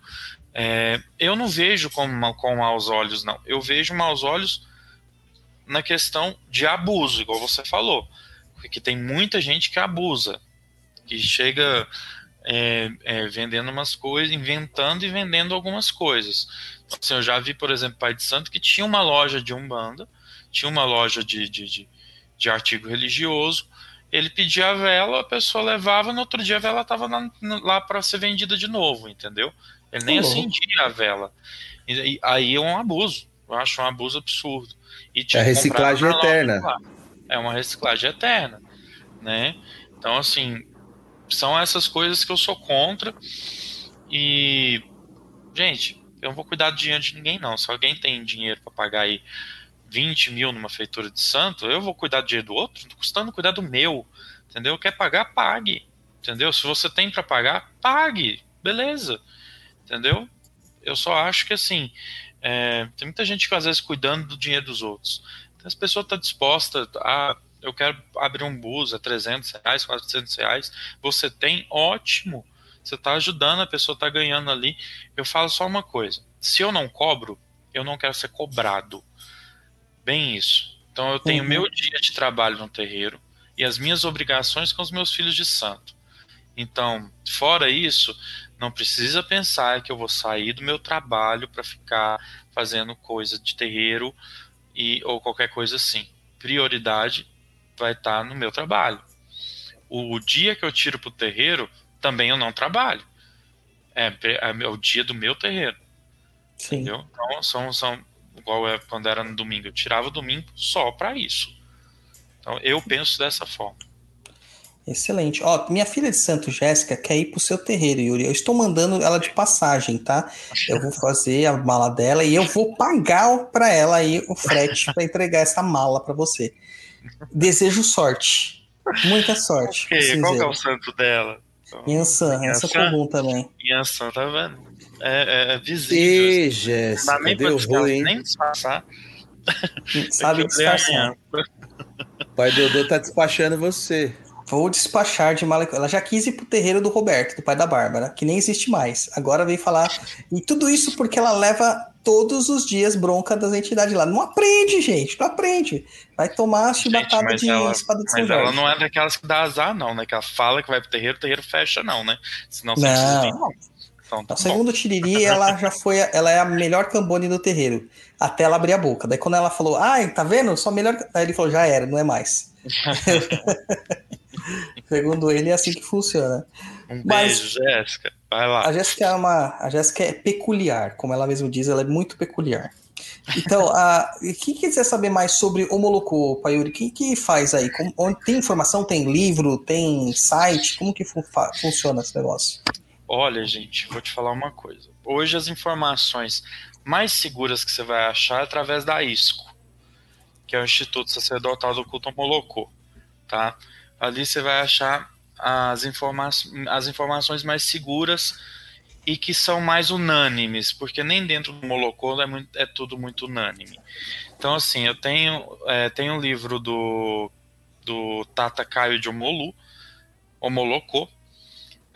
É, eu não vejo com, com maus olhos, não. Eu vejo maus olhos na questão de abuso, igual você falou. Porque tem muita gente que abusa, que chega é, é, vendendo umas coisas, inventando e vendendo algumas coisas. Então, assim, eu já vi, por exemplo, Pai de Santo que tinha uma loja de Umbanda, tinha uma loja de, de, de, de artigo religioso, ele pedia a vela, a pessoa levava, no outro dia a vela estava lá para ser vendida de novo, entendeu? Ele nem uhum. acendia a vela. E, e, aí é um abuso. Eu acho um abuso absurdo. E é reciclagem eterna. É uma reciclagem eterna, né? Então, assim, são essas coisas que eu sou contra. E, gente, eu não vou cuidar do dinheiro de ninguém, não. Se alguém tem dinheiro para pagar aí 20 mil numa feitura de santo, eu vou cuidar do dinheiro do outro, custando cuidar do meu, entendeu? Quer pagar, pague, entendeu? Se você tem para pagar, pague, beleza, entendeu? Eu só acho que assim, é, tem muita gente que às vezes cuidando do dinheiro dos outros. Então, as pessoas estão tá dispostas a, eu quero abrir um bus a 300 reais, 400 reais, você tem, ótimo, você está ajudando, a pessoa está ganhando ali. Eu falo só uma coisa, se eu não cobro, eu não quero ser cobrado Bem isso. Então eu tenho uhum. meu dia de trabalho no terreiro e as minhas obrigações com os meus filhos de santo. Então, fora isso, não precisa pensar que eu vou sair do meu trabalho para ficar fazendo coisa de terreiro e ou qualquer coisa assim. prioridade vai estar no meu trabalho. O, o dia que eu tiro para o terreiro, também eu não trabalho. É, é, o dia do meu terreiro. Sim. Entendeu? Então, são, são igual é quando era no domingo. Eu tirava o domingo só para isso. Então, eu penso dessa forma. Excelente. Ó, minha filha de Santo Jéssica quer ir pro seu terreiro, Yuri. Eu estou mandando ela de passagem, tá? Eu vou fazer a mala dela e eu vou pagar para ela aí o frete para entregar essa mala para você. Desejo sorte. Muita sorte. Okay, qual é o santo dela? Yansan, essa comum também. Yansan, tá vendo? É, é, é visível. Ei, Jéssica, não dá nem deu ruim, nem disfarçar. Sabe disfarçar. Pai Dodô tá despachando você. Vou despachar de mala. Ela já quis ir pro terreiro do Roberto, do pai da Bárbara, que nem existe mais. Agora vem falar. E tudo isso porque ela leva todos os dias bronca das entidades lá. Não aprende, gente, não aprende. Vai tomar chibatada de ela, espada de Mas ela não é daquelas que dá azar, não, né? Que ela fala que vai pro terreiro, o terreiro fecha, não, né? Senão você Não. precisa vir. Então, tá o Tiriri, ela já foi, a- ela é a melhor cambone do terreiro. Até ela abrir a boca. Daí quando ela falou, ai, tá vendo? Só melhor. Aí ele falou, já era, não é mais. segundo ele, é assim que funciona. Um Mas- beijo, Jéssica. Vai lá. A Jéssica é uma. A Jéssica é peculiar, como ela mesma diz, ela é muito peculiar. Então, a, quem quiser saber mais sobre o Molocô, Paiuri, o que, que faz aí? Como- onde tem informação? Tem livro? Tem site? Como que fu- funciona esse negócio? Olha, gente, vou te falar uma coisa. Hoje as informações mais seguras que você vai achar é através da ISCO, que é o Instituto Sacerdotal do Culto Molocô, tá? Ali você vai achar as, informa as informações mais seguras e que são mais unânimes, porque nem dentro do Molocô é, muito- é tudo muito unânime. Então, assim, eu tenho, é, tenho um livro do, do Tata Caio de Omolu, Omolocô,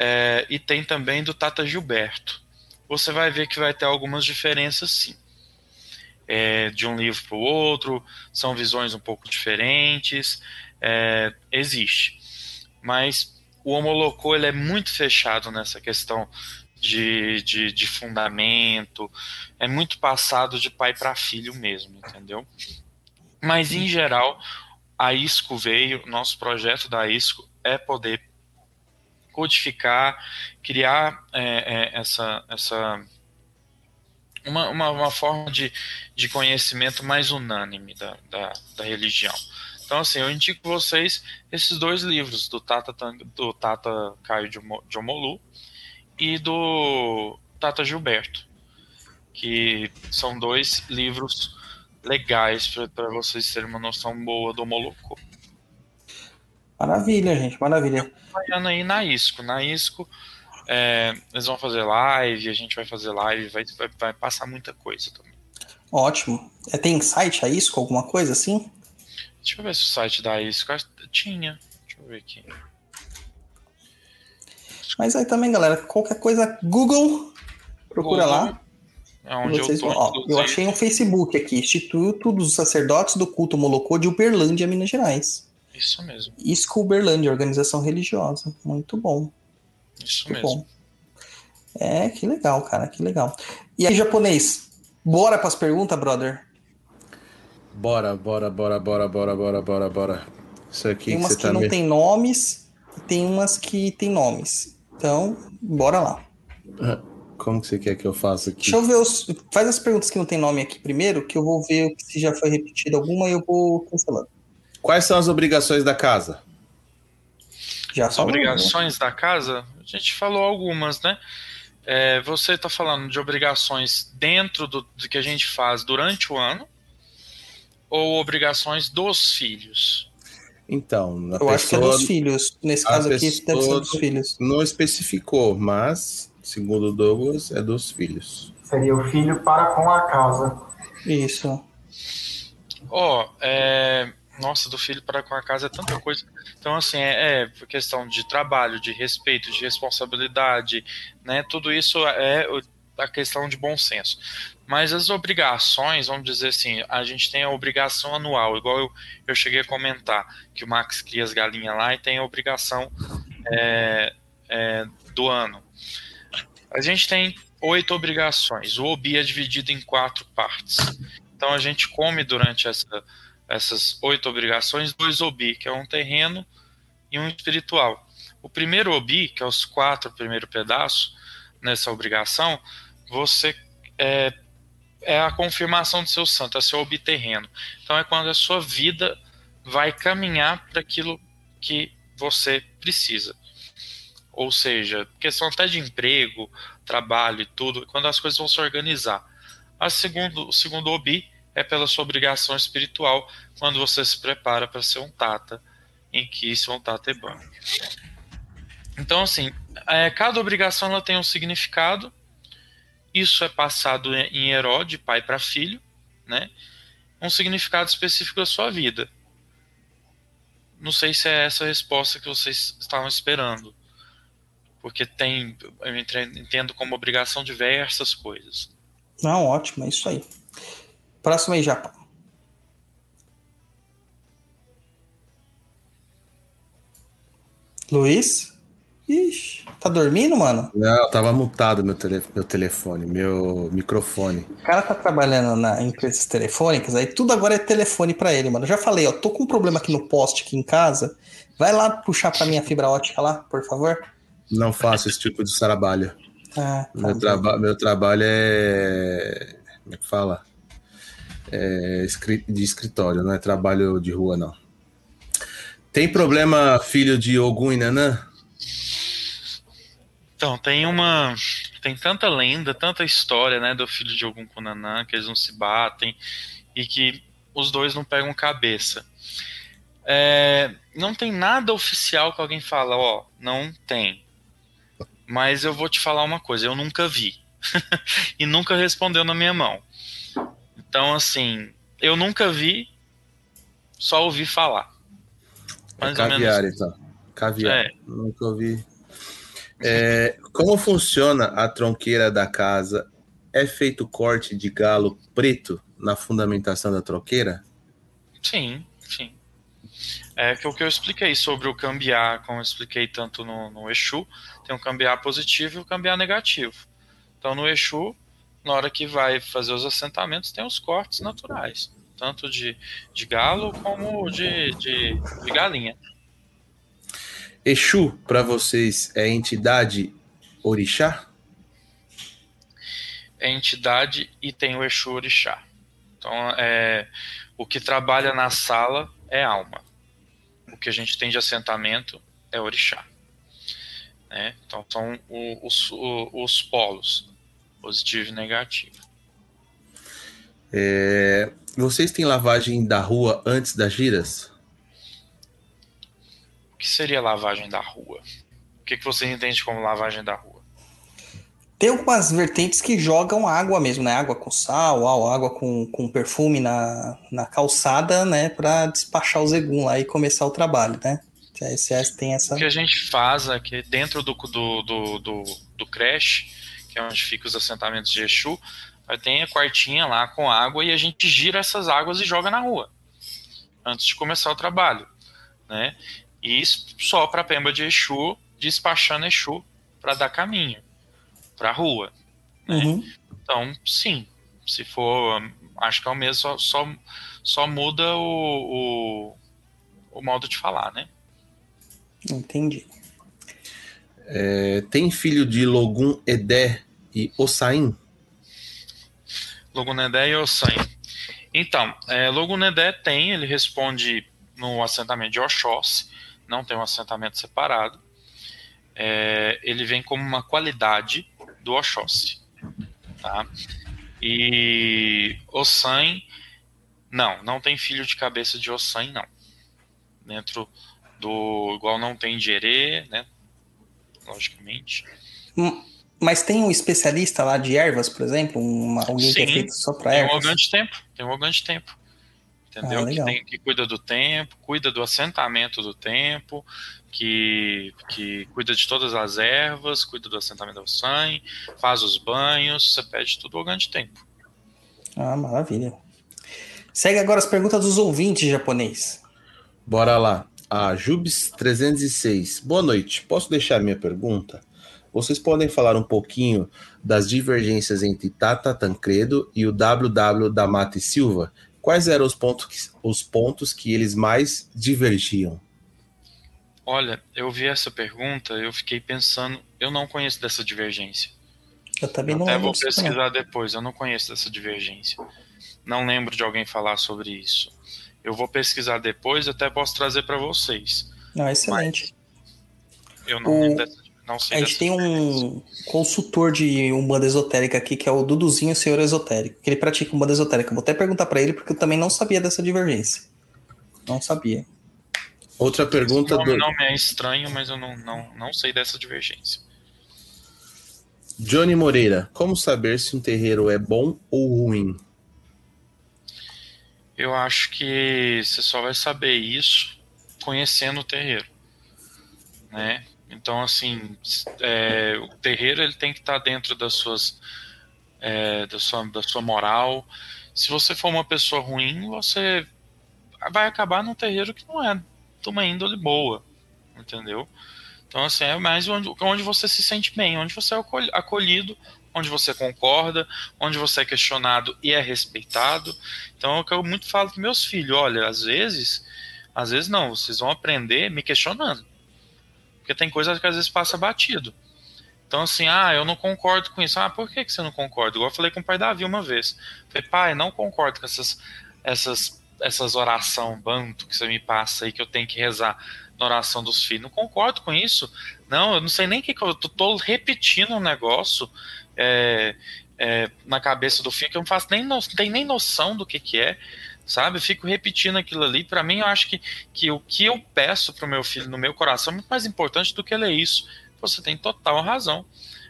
é, e tem também do Tata Gilberto. Você vai ver que vai ter algumas diferenças sim. É, de um livro para o outro, são visões um pouco diferentes, é, existe. Mas o Homolocô ele é muito fechado nessa questão de, de, de fundamento, é muito passado de pai para filho mesmo, entendeu? Mas em geral, a ISCO veio, nosso projeto da ISCO é poder codificar, criar é, é, essa, essa uma, uma, uma forma de, de conhecimento mais unânime da, da, da religião. Então, assim, eu indico vocês esses dois livros, do Tata, do Tata Caio de Mo- de Omolu e do Tata Gilberto, que são dois livros legais para vocês terem uma noção boa do Molocô. Maravilha, gente, maravilha. acompanhando aí na ISCO. Na ISCO, é, eles vão fazer live, a gente vai fazer live, vai, vai, vai passar muita coisa também. Ótimo. É, tem site a isso, alguma coisa assim? Deixa eu ver se o site da ISCO tinha. Deixa eu ver aqui. Mas aí também, galera, qualquer coisa, Google, procura Google, lá. É onde Vocês eu tô. vão- ó, eu achei um Facebook aqui, Instituto dos Sacerdotes do Culto Molocô de Uberlândia, Minas Gerais. Isso mesmo, ISCO Uberlândia, organização religiosa. Muito bom, isso muito mesmo. bom. É, que legal, cara, que legal. E aí, japonês, bora pras perguntas, brother? Bora, bora, bora, bora, bora, bora, bora, bora. Isso aqui Tem que umas você que tá não me... tem nomes e tem umas que tem nomes. Então, bora lá. Como que você quer que eu faça aqui? Deixa eu ver os. Faz as perguntas que não tem nome aqui primeiro, que eu vou ver se já foi repetido alguma e eu vou cancelando. Quais são as obrigações da casa? Já As né? obrigações da casa, a gente falou algumas, né? É, você está falando de obrigações dentro do, do que a gente faz durante o ano ou obrigações dos filhos? Então, Eu acho que é pessoa dos filhos. Nesse caso aqui, deve ser pessoa- dos filhos. não especificou, mas, segundo o Douglas, é dos filhos. Seria o filho para com a casa. Isso. Ó, é, nossa, do filho para com a casa é tanta coisa. Então, assim, é, é questão de trabalho, de respeito, de responsabilidade, né? Tudo isso é a questão de bom senso. Mas as obrigações, vamos dizer assim, a gente tem a obrigação anual, igual eu, eu cheguei a comentar, que o Max cria as galinhas lá e tem a obrigação é, é, do ano. A gente tem oito obrigações. O OBI é dividido em quatro partes. Então a gente come durante essa, essas oito obrigações, dois obi, que é um terreno, e um espiritual. O primeiro obi, que é os quatro primeiros pedaços nessa obrigação, você é, é a confirmação do seu santo, é seu obi terreno. Então é quando a sua vida vai caminhar para aquilo que você precisa. Ou seja, questão até de emprego, trabalho e tudo, quando as coisas vão se organizar. A segundo, o segundo obi é pela sua obrigação espiritual, quando você se prepara para ser um tata, em que isso é um tata. Então, assim, é, cada obrigação ela tem um significado. Isso é passado em herói, de pai para filho, né? Um significado específico da sua vida. Não sei se é essa a resposta que vocês estavam esperando. Porque tem, eu entendo como obrigação diversas coisas. Não, ótimo, é isso aí. Próximo aí, Japão. Luiz? Ixi, tá dormindo, mano? Não, tava mutado meu, tele, meu telefone, meu microfone. O cara tá trabalhando na empresas telefônicas, aí tudo agora é telefone para ele, mano. Eu já falei, ó, tô com um problema aqui no poste aqui em casa. Vai lá puxar pra minha fibra ótica lá, por favor. Não faço esse tipo de trabalho. Ah, tá meu, traba meu trabalho é. Como é que fala? É de escritório, não é trabalho de rua, não. Tem problema, filho de Ogum e Nanã? Então, tem uma. Tem tanta lenda, tanta história, né, do filho de Ogum com Nanã, que eles não se batem e que os dois não pegam cabeça. É, não tem nada oficial que alguém fala, ó, não tem. Mas eu vou te falar uma coisa, eu nunca vi. e nunca respondeu na minha mão. Então, assim, eu nunca vi, só ouvi falar. É Mais é caviar, menos... então. Caviar. É. Nunca ouvi é, como funciona a tronqueira da casa? É feito corte de galo preto na fundamentação da tronqueira? Sim, sim. É que o que eu expliquei sobre o cambiar, como eu expliquei tanto no, no Exu, tem um cambiar positivo e um cambiar negativo. Então no Exu, na hora que vai fazer os assentamentos, tem os cortes naturais, tanto de, de galo como de, de, de galinha. Exu, para vocês, é entidade orixá? É entidade e tem o Exu orixá. Então, é, o que trabalha na sala é alma. O que a gente tem de assentamento é orixá. Né? Então, são os, os, os polos, positivo e negativo. É, vocês têm lavagem da rua antes das giras? que seria lavagem da rua? O que, que você entende como lavagem da rua? Tem algumas vertentes que jogam água mesmo, né? Água com sal, água com, com perfume na, na calçada, né? Para despachar o zegum lá e começar o trabalho, né? A tem essa. O que a gente faz aqui dentro do, do, do, do, do creche, que é onde ficam os assentamentos de Exu, tem a quartinha lá com água e a gente gira essas águas e joga na rua antes de começar o trabalho, né? E só para Pemba de Exu, despachando Exu para dar caminho para a rua. Né? Uhum. Então, sim, se for, acho que é o mesmo, só, só, só muda o, o, o, modo de falar, né? Entendi. É, tem filho de Logum Edé e Ossain? Logum Edé e Ossain. Então, é, Logum Edé tem, ele responde no assentamento de Oxóssi, não tem um assentamento separado. É, ele vem como uma qualidade do Oxóssi. Tá? E Ossan, não, não tem filho de cabeça de Ossan, não. Dentro do. Igual não tem Jerê, né? Logicamente. Hum, mas tem um especialista lá de ervas, por exemplo? Um, alguém Sim, que é feito só para ervas? Tem um organo de tempo. Tem um organo de tempo entendeu? Ah, que, tem, que cuida do tempo, cuida do assentamento do tempo, que, que cuida de todas as ervas, cuida do assentamento do sangue, faz os banhos, você pede tudo ao grande tempo. Ah, maravilha. Segue agora as perguntas dos ouvintes japonês. Bora lá. A Jubes306. Boa noite. Posso deixar minha pergunta? Vocês podem falar um pouquinho das divergências entre Tata Tancredo e o WW da Mate Silva, quais eram os pontos que, os pontos que eles mais divergiam? Olha, eu vi essa pergunta, eu fiquei pensando, eu não conheço dessa divergência. Eu também não até vou disso, não. pesquisar depois, eu não conheço dessa divergência. Não lembro de alguém falar sobre isso. Eu vou pesquisar depois, até posso trazer para vocês. Não, excelente. Eu não O- lembro dessa, não sei A gente tem um consultor de Umbanda esotérica aqui, que é o Duduzinho Senhor Esotérico, que ele pratica Umbanda esotérica. Vou até perguntar pra ele, porque eu também não sabia dessa divergência. Não sabia. Outra pergunta nome do não me é estranho, mas eu não, não, não sei dessa divergência. Johnny Moreira. Como saber se um terreiro é bom ou ruim? Eu acho que você só vai saber isso conhecendo o terreiro, né? Então, assim, é, o terreiro ele tem que estar dentro das suas, é, da, sua, da sua moral. Se você for uma pessoa ruim, você vai acabar num terreiro que não é de uma índole boa, entendeu? Então, assim, é mais onde, onde você se sente bem, onde você é acolhi- acolhido, onde você concorda, onde você é questionado e é respeitado. Então, é eu muito falo com meus filhos, olha, às vezes, às vezes não, vocês vão aprender me questionando. Porque tem coisa que às vezes passa batido. Então, assim, ah, eu não concordo com isso. Ah, por que, que você não concorda? Igual eu falei com o pai Davi uma vez. Falei, pai, não concordo com essas, essas, essas oração banto que você me passa aí, que eu tenho que rezar na oração dos filhos. Não concordo com isso. Não, eu não sei nem o que, que eu tô, tô repetindo um negócio é, é, na cabeça do filho que eu não faço nem no, não tenho nem noção do que, que é. Sabe, eu fico repetindo aquilo ali. Para mim, eu acho que, que o que eu peço pro meu filho no meu coração é muito mais importante do que ler isso. Você tem total razão.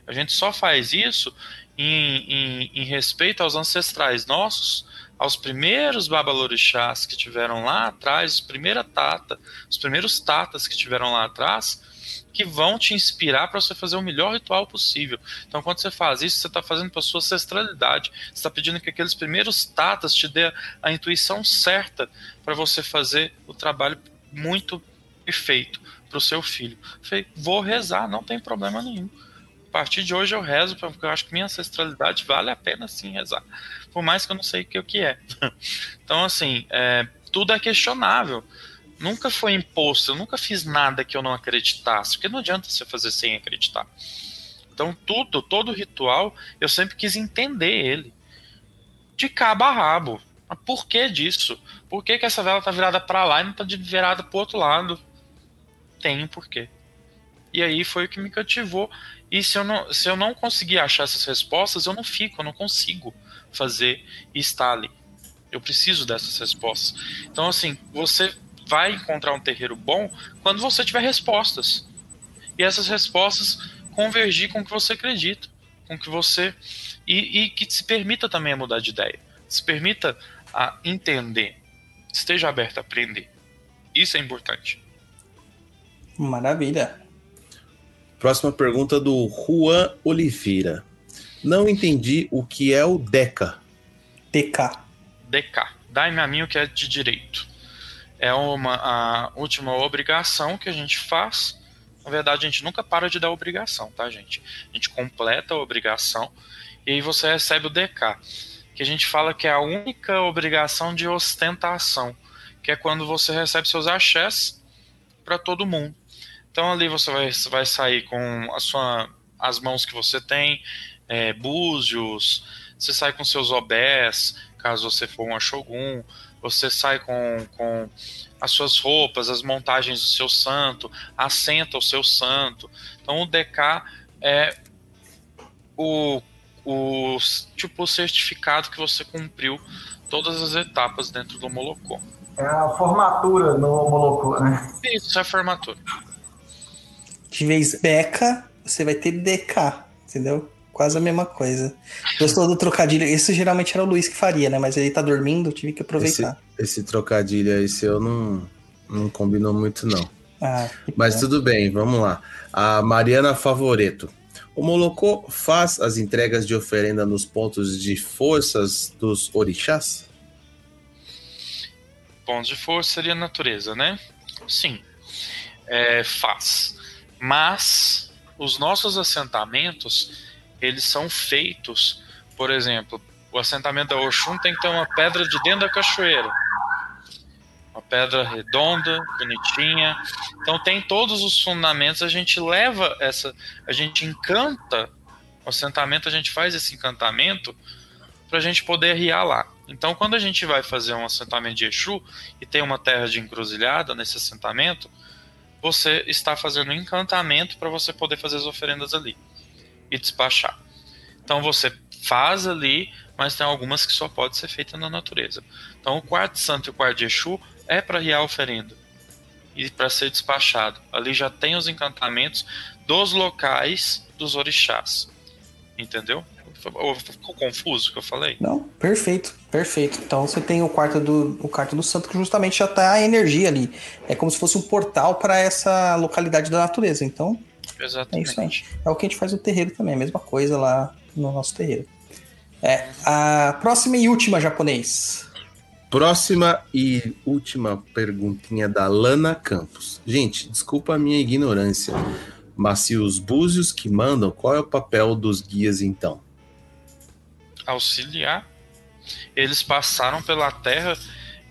A gente só faz isso em, em, em respeito aos ancestrais nossos, aos primeiros babalorixás que tiveram lá atrás, primeira tata, os primeiros tatas que tiveram lá atrás, que vão te inspirar para você fazer o melhor ritual possível. Então, quando você faz isso, você está fazendo para sua ancestralidade, você está pedindo que aqueles primeiros tatas te dê a intuição certa para você fazer o trabalho muito perfeito para o seu filho. Eu falei, vou rezar, não tem problema nenhum. A partir de hoje eu rezo, porque eu acho que minha ancestralidade vale a pena sim rezar. Por mais que eu não sei o que, é. Então, assim, é, tudo é questionável. Nunca foi imposto, eu nunca fiz nada que eu não acreditasse, porque não adianta você fazer sem acreditar. Então, tudo, todo ritual, eu sempre quis entender ele. De cabo a rabo. Mas por que disso? Por que, que essa vela tá virada para lá e não tá virada pro outro lado? Tem um porquê. E aí foi o que me cativou. E se eu não, se eu não conseguir achar essas respostas, eu não fico, eu não consigo fazer estar ali. Eu preciso dessas respostas. Então, assim, você vai encontrar um terreiro bom quando você tiver respostas. E essas respostas convergir com o que você acredita, com o que você. E, e que se permita também a mudar de ideia. Se permita a entender. Esteja aberto a aprender. Isso é importante. Maravilha. Próxima pergunta do Juan Oliveira. Não entendi o que é o DECA. PK. DK. Dai-me a mim o que é de direito. É uma a última obrigação que a gente faz. Na verdade, a gente nunca para de dar obrigação, tá, gente? A gente completa a obrigação e aí você recebe o DK, que a gente fala que é a única obrigação de ostentação, que é quando você recebe seus axés para todo mundo. Então ali você vai, vai sair com a sua, as mãos que você tem, é, búzios, você sai com seus obés, caso você for um Shogun, você sai com, com as suas roupas, as montagens do seu santo, assenta o seu santo. Então o DK é o, o tipo o certificado que você cumpriu todas as etapas dentro do Molocô. É a formatura no Molocô, né? Isso é a formatura. De vez Beca, você vai ter DK, entendeu? Quase a mesma coisa. Gostou do trocadilho? Isso geralmente era o Luiz que faria, né? Mas ele tá dormindo, tive que Esse, aproveitar. esse trocadilho aí seu não, não combinou muito, não. Ah, Mas bom. tudo bem, vamos lá. A Mariana Favoreto. O Molocô faz as entregas de oferenda nos pontos de forças dos orixás? Pontos de força seria a natureza, né? Sim, é, faz. Mas os nossos assentamentos, eles são feitos, por exemplo, o assentamento da Oxum tem que ter uma pedra de dentro da cachoeira. Uma pedra redonda, bonitinha. Então tem todos os fundamentos, a gente leva essa, a gente encanta o assentamento, a gente faz esse encantamento para a gente poder riar lá. Então, quando a gente vai fazer um assentamento de Exu e tem uma terra de encruzilhada nesse assentamento, você está fazendo um encantamento para você poder fazer as oferendas ali e despachar. Então você faz ali, mas tem algumas que só pode ser feita na natureza. Então o quarto santo e o quarto de Exu é para riar oferenda e para ser despachado. Ali já tem os encantamentos dos locais dos orixás. Entendeu? Ficou confuso o que eu falei? Não, perfeito, perfeito. Então você tem o quarto do, o quarto do santo que justamente já está a energia ali. É como se fosse um portal para essa localidade da natureza. Então, Exatamente. é isso aí. É o que a gente faz no terreiro também, a mesma coisa lá no nosso terreiro. É, a próxima e última japonês. Próxima e última perguntinha da Lana Campos. Gente, desculpa a minha ignorância, mas se os búzios que mandam, qual é o papel dos guias então? auxiliar. Eles passaram pela Terra,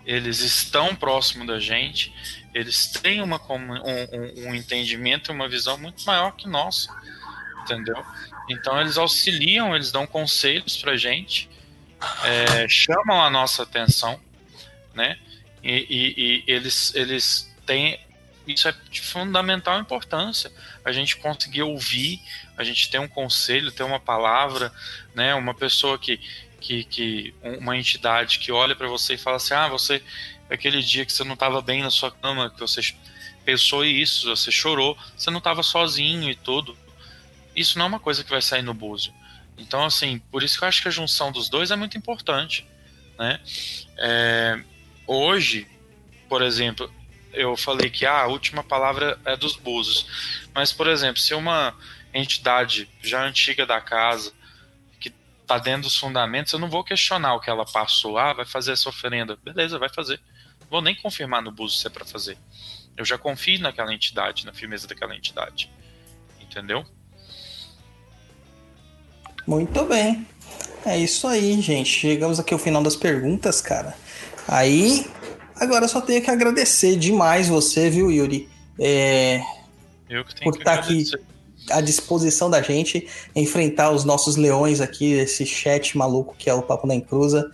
eles estão próximo da gente, eles têm uma, um, um, entendimento, uma visão muito maior que nossa, entendeu? Então eles auxiliam, eles dão conselhos pra gente, é, chamam a nossa atenção, né? E, e, e, eles, eles têm. Isso é de fundamental importância. A gente conseguir ouvir, a gente ter um conselho, ter uma palavra, né? Uma pessoa que, que, que uma entidade que olha para você e fala assim, ah, você aquele dia que você não estava bem na sua cama, que você pensou isso, você chorou, você não estava sozinho e tudo. Isso não é uma coisa que vai sair no búzio. Então, assim, por isso que eu acho que a junção dos dois é muito importante, né? É, hoje, por exemplo, eu falei que ah, a última palavra é dos búzios, mas, por exemplo, se uma entidade já antiga da casa tá dentro dos fundamentos, eu não vou questionar o que ela passou. Ah, vai fazer essa oferenda. Beleza, vai fazer. Vou nem confirmar no buzo se é para fazer. Eu já confio naquela entidade, na firmeza daquela entidade. Entendeu? Muito bem. É isso aí, gente. Chegamos aqui ao final das perguntas, cara. Aí, agora eu só tenho que agradecer demais você, viu, Yuri? É... Eu que tenho por estar tá aqui à disposição da gente enfrentar os nossos leões aqui, esse chat maluco que é o Papo na Encruza.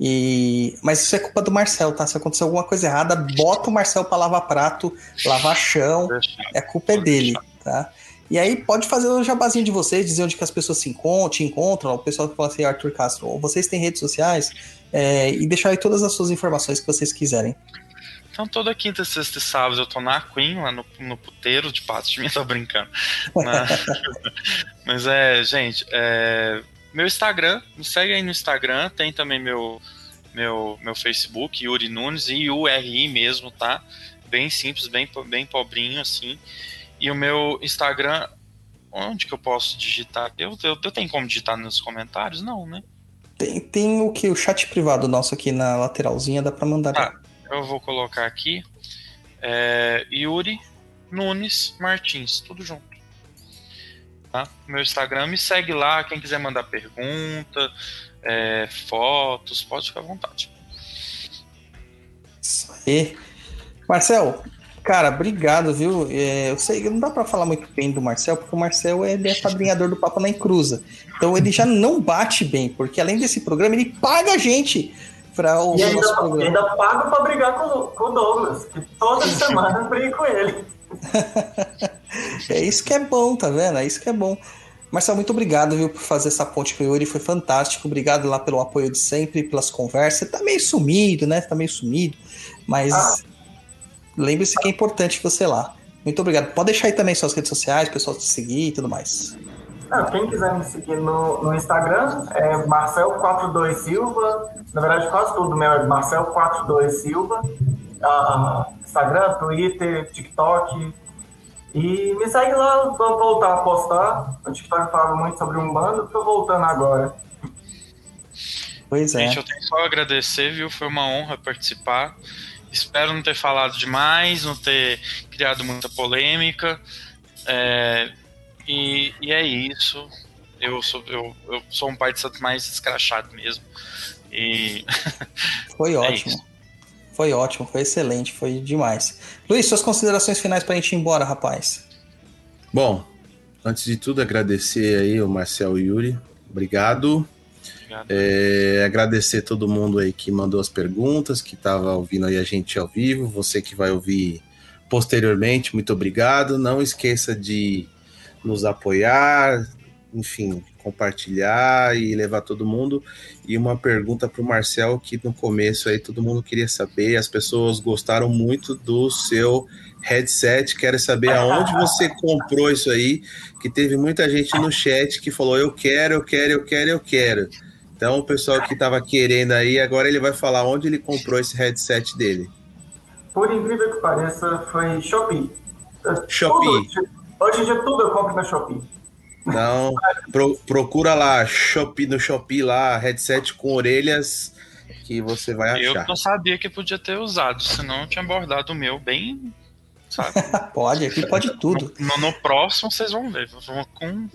E... Mas isso é culpa do Marcel, tá? Se acontecer alguma coisa errada, bota o Marcel para lavar prato, lavar chão. É culpa é dele, tá? E aí pode fazer o jabazinho de vocês, dizer onde que as pessoas se encontram, te encontram, o pessoal que fala assim, Arthur Castro, vocês têm redes sociais, é, e deixar aí todas as suas informações que vocês quiserem. Então toda quinta, sexta e sábado eu tô na Queen, lá no, no puteiro de patos de mim, tô brincando. Mas, mas é, gente, é, meu Instagram, me segue aí no Instagram, tem também meu, meu, meu Facebook, Yuri Nunes, e URI mesmo, tá? Bem simples, bem, bem pobrinho, assim. E o meu Instagram, onde que eu posso digitar? Eu, eu, eu tenho como digitar nos comentários? Não, né? Tem, tem o que? O chat privado nosso aqui na lateralzinha, dá pra mandar. Tá eu vou colocar aqui é, Yuri Nunes Martins, tudo junto. Tá? Meu Instagram, me segue lá. Quem quiser mandar pergunta, é, fotos, pode ficar à vontade. Isso aí. Marcel, cara, obrigado, viu? É, eu sei que não dá para falar muito bem do Marcel, porque o Marcel ele é padrinhador do Papo na Encruza. Então ele já não bate bem, porque além desse programa, ele paga a gente para o e ainda, nosso programa. ainda pago para brigar com, com o Douglas, que toda semana eu brigo com ele. é isso que é bom, tá vendo? É isso que é bom. Marcelo, muito obrigado, viu, por fazer essa ponte com o Yuri, foi fantástico. Obrigado lá pelo apoio de sempre, pelas conversas. Tá meio sumido, né? Tá meio sumido, mas ah. lembre-se que é importante você lá. Muito obrigado. Pode deixar aí também suas redes sociais, pessoal te seguir e tudo mais. Quem quiser me seguir no, no Instagram é Marcel42 Silva. Na verdade, quase tudo meu é Marcel42 Silva. Uh, Instagram, Twitter, TikTok. E me segue lá, vou voltar a postar. O TikTok fala muito sobre um bando, tô voltando agora. Pois é. Gente, eu tenho só a agradecer, viu? Foi uma honra participar. Espero não ter falado demais, não ter criado muita polêmica. É, e, e é isso. Eu sou, eu, eu sou um pai de santo mais escrachado mesmo. E. Foi É ótimo. isso. Foi ótimo, foi excelente, foi demais. Luiz, suas considerações finais pra gente ir embora, rapaz. Bom, antes de tudo, agradecer aí o Marcel e o Yuri. Obrigado. Obrigado. É, agradecer todo mundo aí que mandou as perguntas, que estava ouvindo aí a gente ao vivo. Você que vai ouvir posteriormente, muito obrigado. Não esqueça de nos apoiar, enfim, compartilhar e levar todo mundo. E uma pergunta para o Marcel, que no começo aí todo mundo queria saber, as pessoas gostaram muito do seu headset, quero saber aonde você comprou isso aí, que teve muita gente no chat que falou eu quero, eu quero, eu quero, eu quero. Então o pessoal que estava querendo aí, agora ele vai falar onde ele comprou esse headset dele. Por incrível que pareça, foi Shopee. Shopee. Tudo, hoje em dia tudo eu compro na Shopee. Então, pro- procura lá, Shopee, no Shopee lá, headset com orelhas, que você vai Eu achar. não sabia que podia ter usado, senão eu tinha abordado o meu bem. Sabe? Pode, aqui pode tudo. No, no próximo vocês vão ver. Vou com.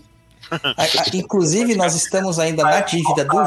A- a- inclusive, nós estamos ainda na dívida do.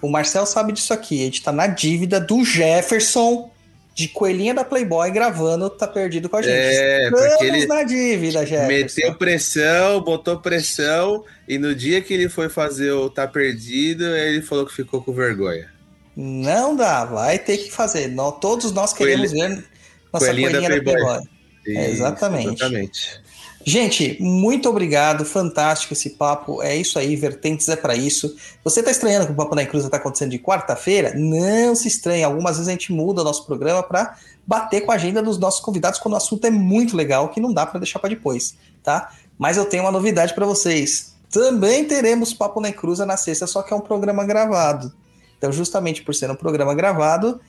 O Marcel sabe disso aqui. A gente tá na dívida do Jefferson de Coelhinha da Playboy gravando Tá Perdido com a gente. É, estamos porque ele na dívida, Jefferson. meteu pressão, botou pressão, e no dia que ele foi fazer o Tá Perdido, ele falou que ficou com vergonha. Não dá, vai ter que fazer. Todos nós queremos ver nossa Coelhinha coelhinha, da da Playboy. Playboy. É, exatamente. Exatamente. Gente, muito obrigado, fantástico esse papo. É isso aí, Vertentes é pra isso. Você tá estranhando que o Papo na Cruz tá acontecendo de quarta-feira? Não se estranhe. Algumas vezes a gente muda o nosso programa para bater com a agenda dos nossos convidados quando o assunto é muito legal, que não dá para deixar para depois, tá? Mas eu tenho uma novidade para vocês. Também teremos Papo na Cruza na sexta, só que é um programa gravado. Então, justamente por ser um programa gravado,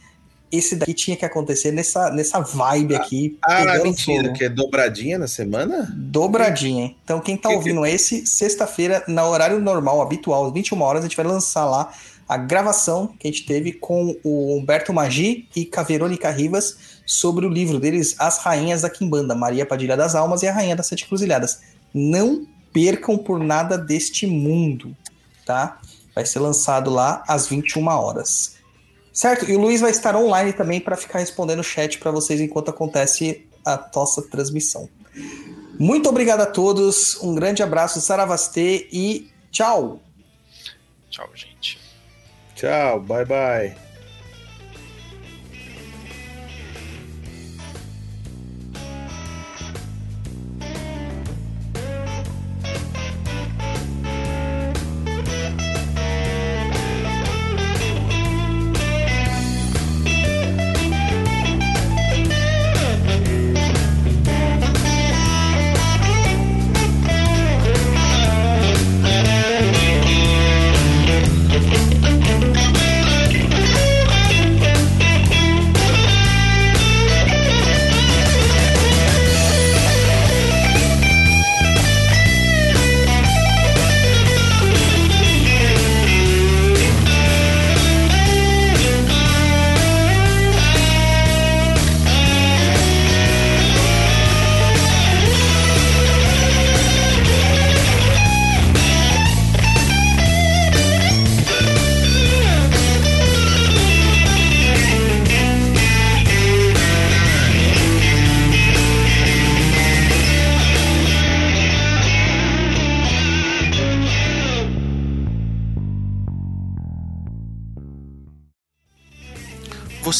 esse daqui tinha que acontecer nessa, nessa vibe aqui. Ah, mentira, fogo. que é dobradinha na semana? Dobradinha. Então, quem tá Que- ouvindo esse, sexta-feira, no horário normal, habitual, às 21 horas, a gente vai lançar lá a gravação que a gente teve com o Humberto Magi e com a Verônica Rivas sobre o livro deles, As Rainhas da Quimbanda, Maria Padilha das Almas e a Rainha das Sete Cruzilhadas. Não percam por nada deste mundo, tá? Vai ser lançado lá às 21 horas. Certo? E o Luiz vai estar online também para ficar respondendo o chat para vocês enquanto acontece a nossa transmissão. Muito obrigado a todos, um grande abraço, Saravastê e tchau! Tchau, gente. Tchau, bye bye.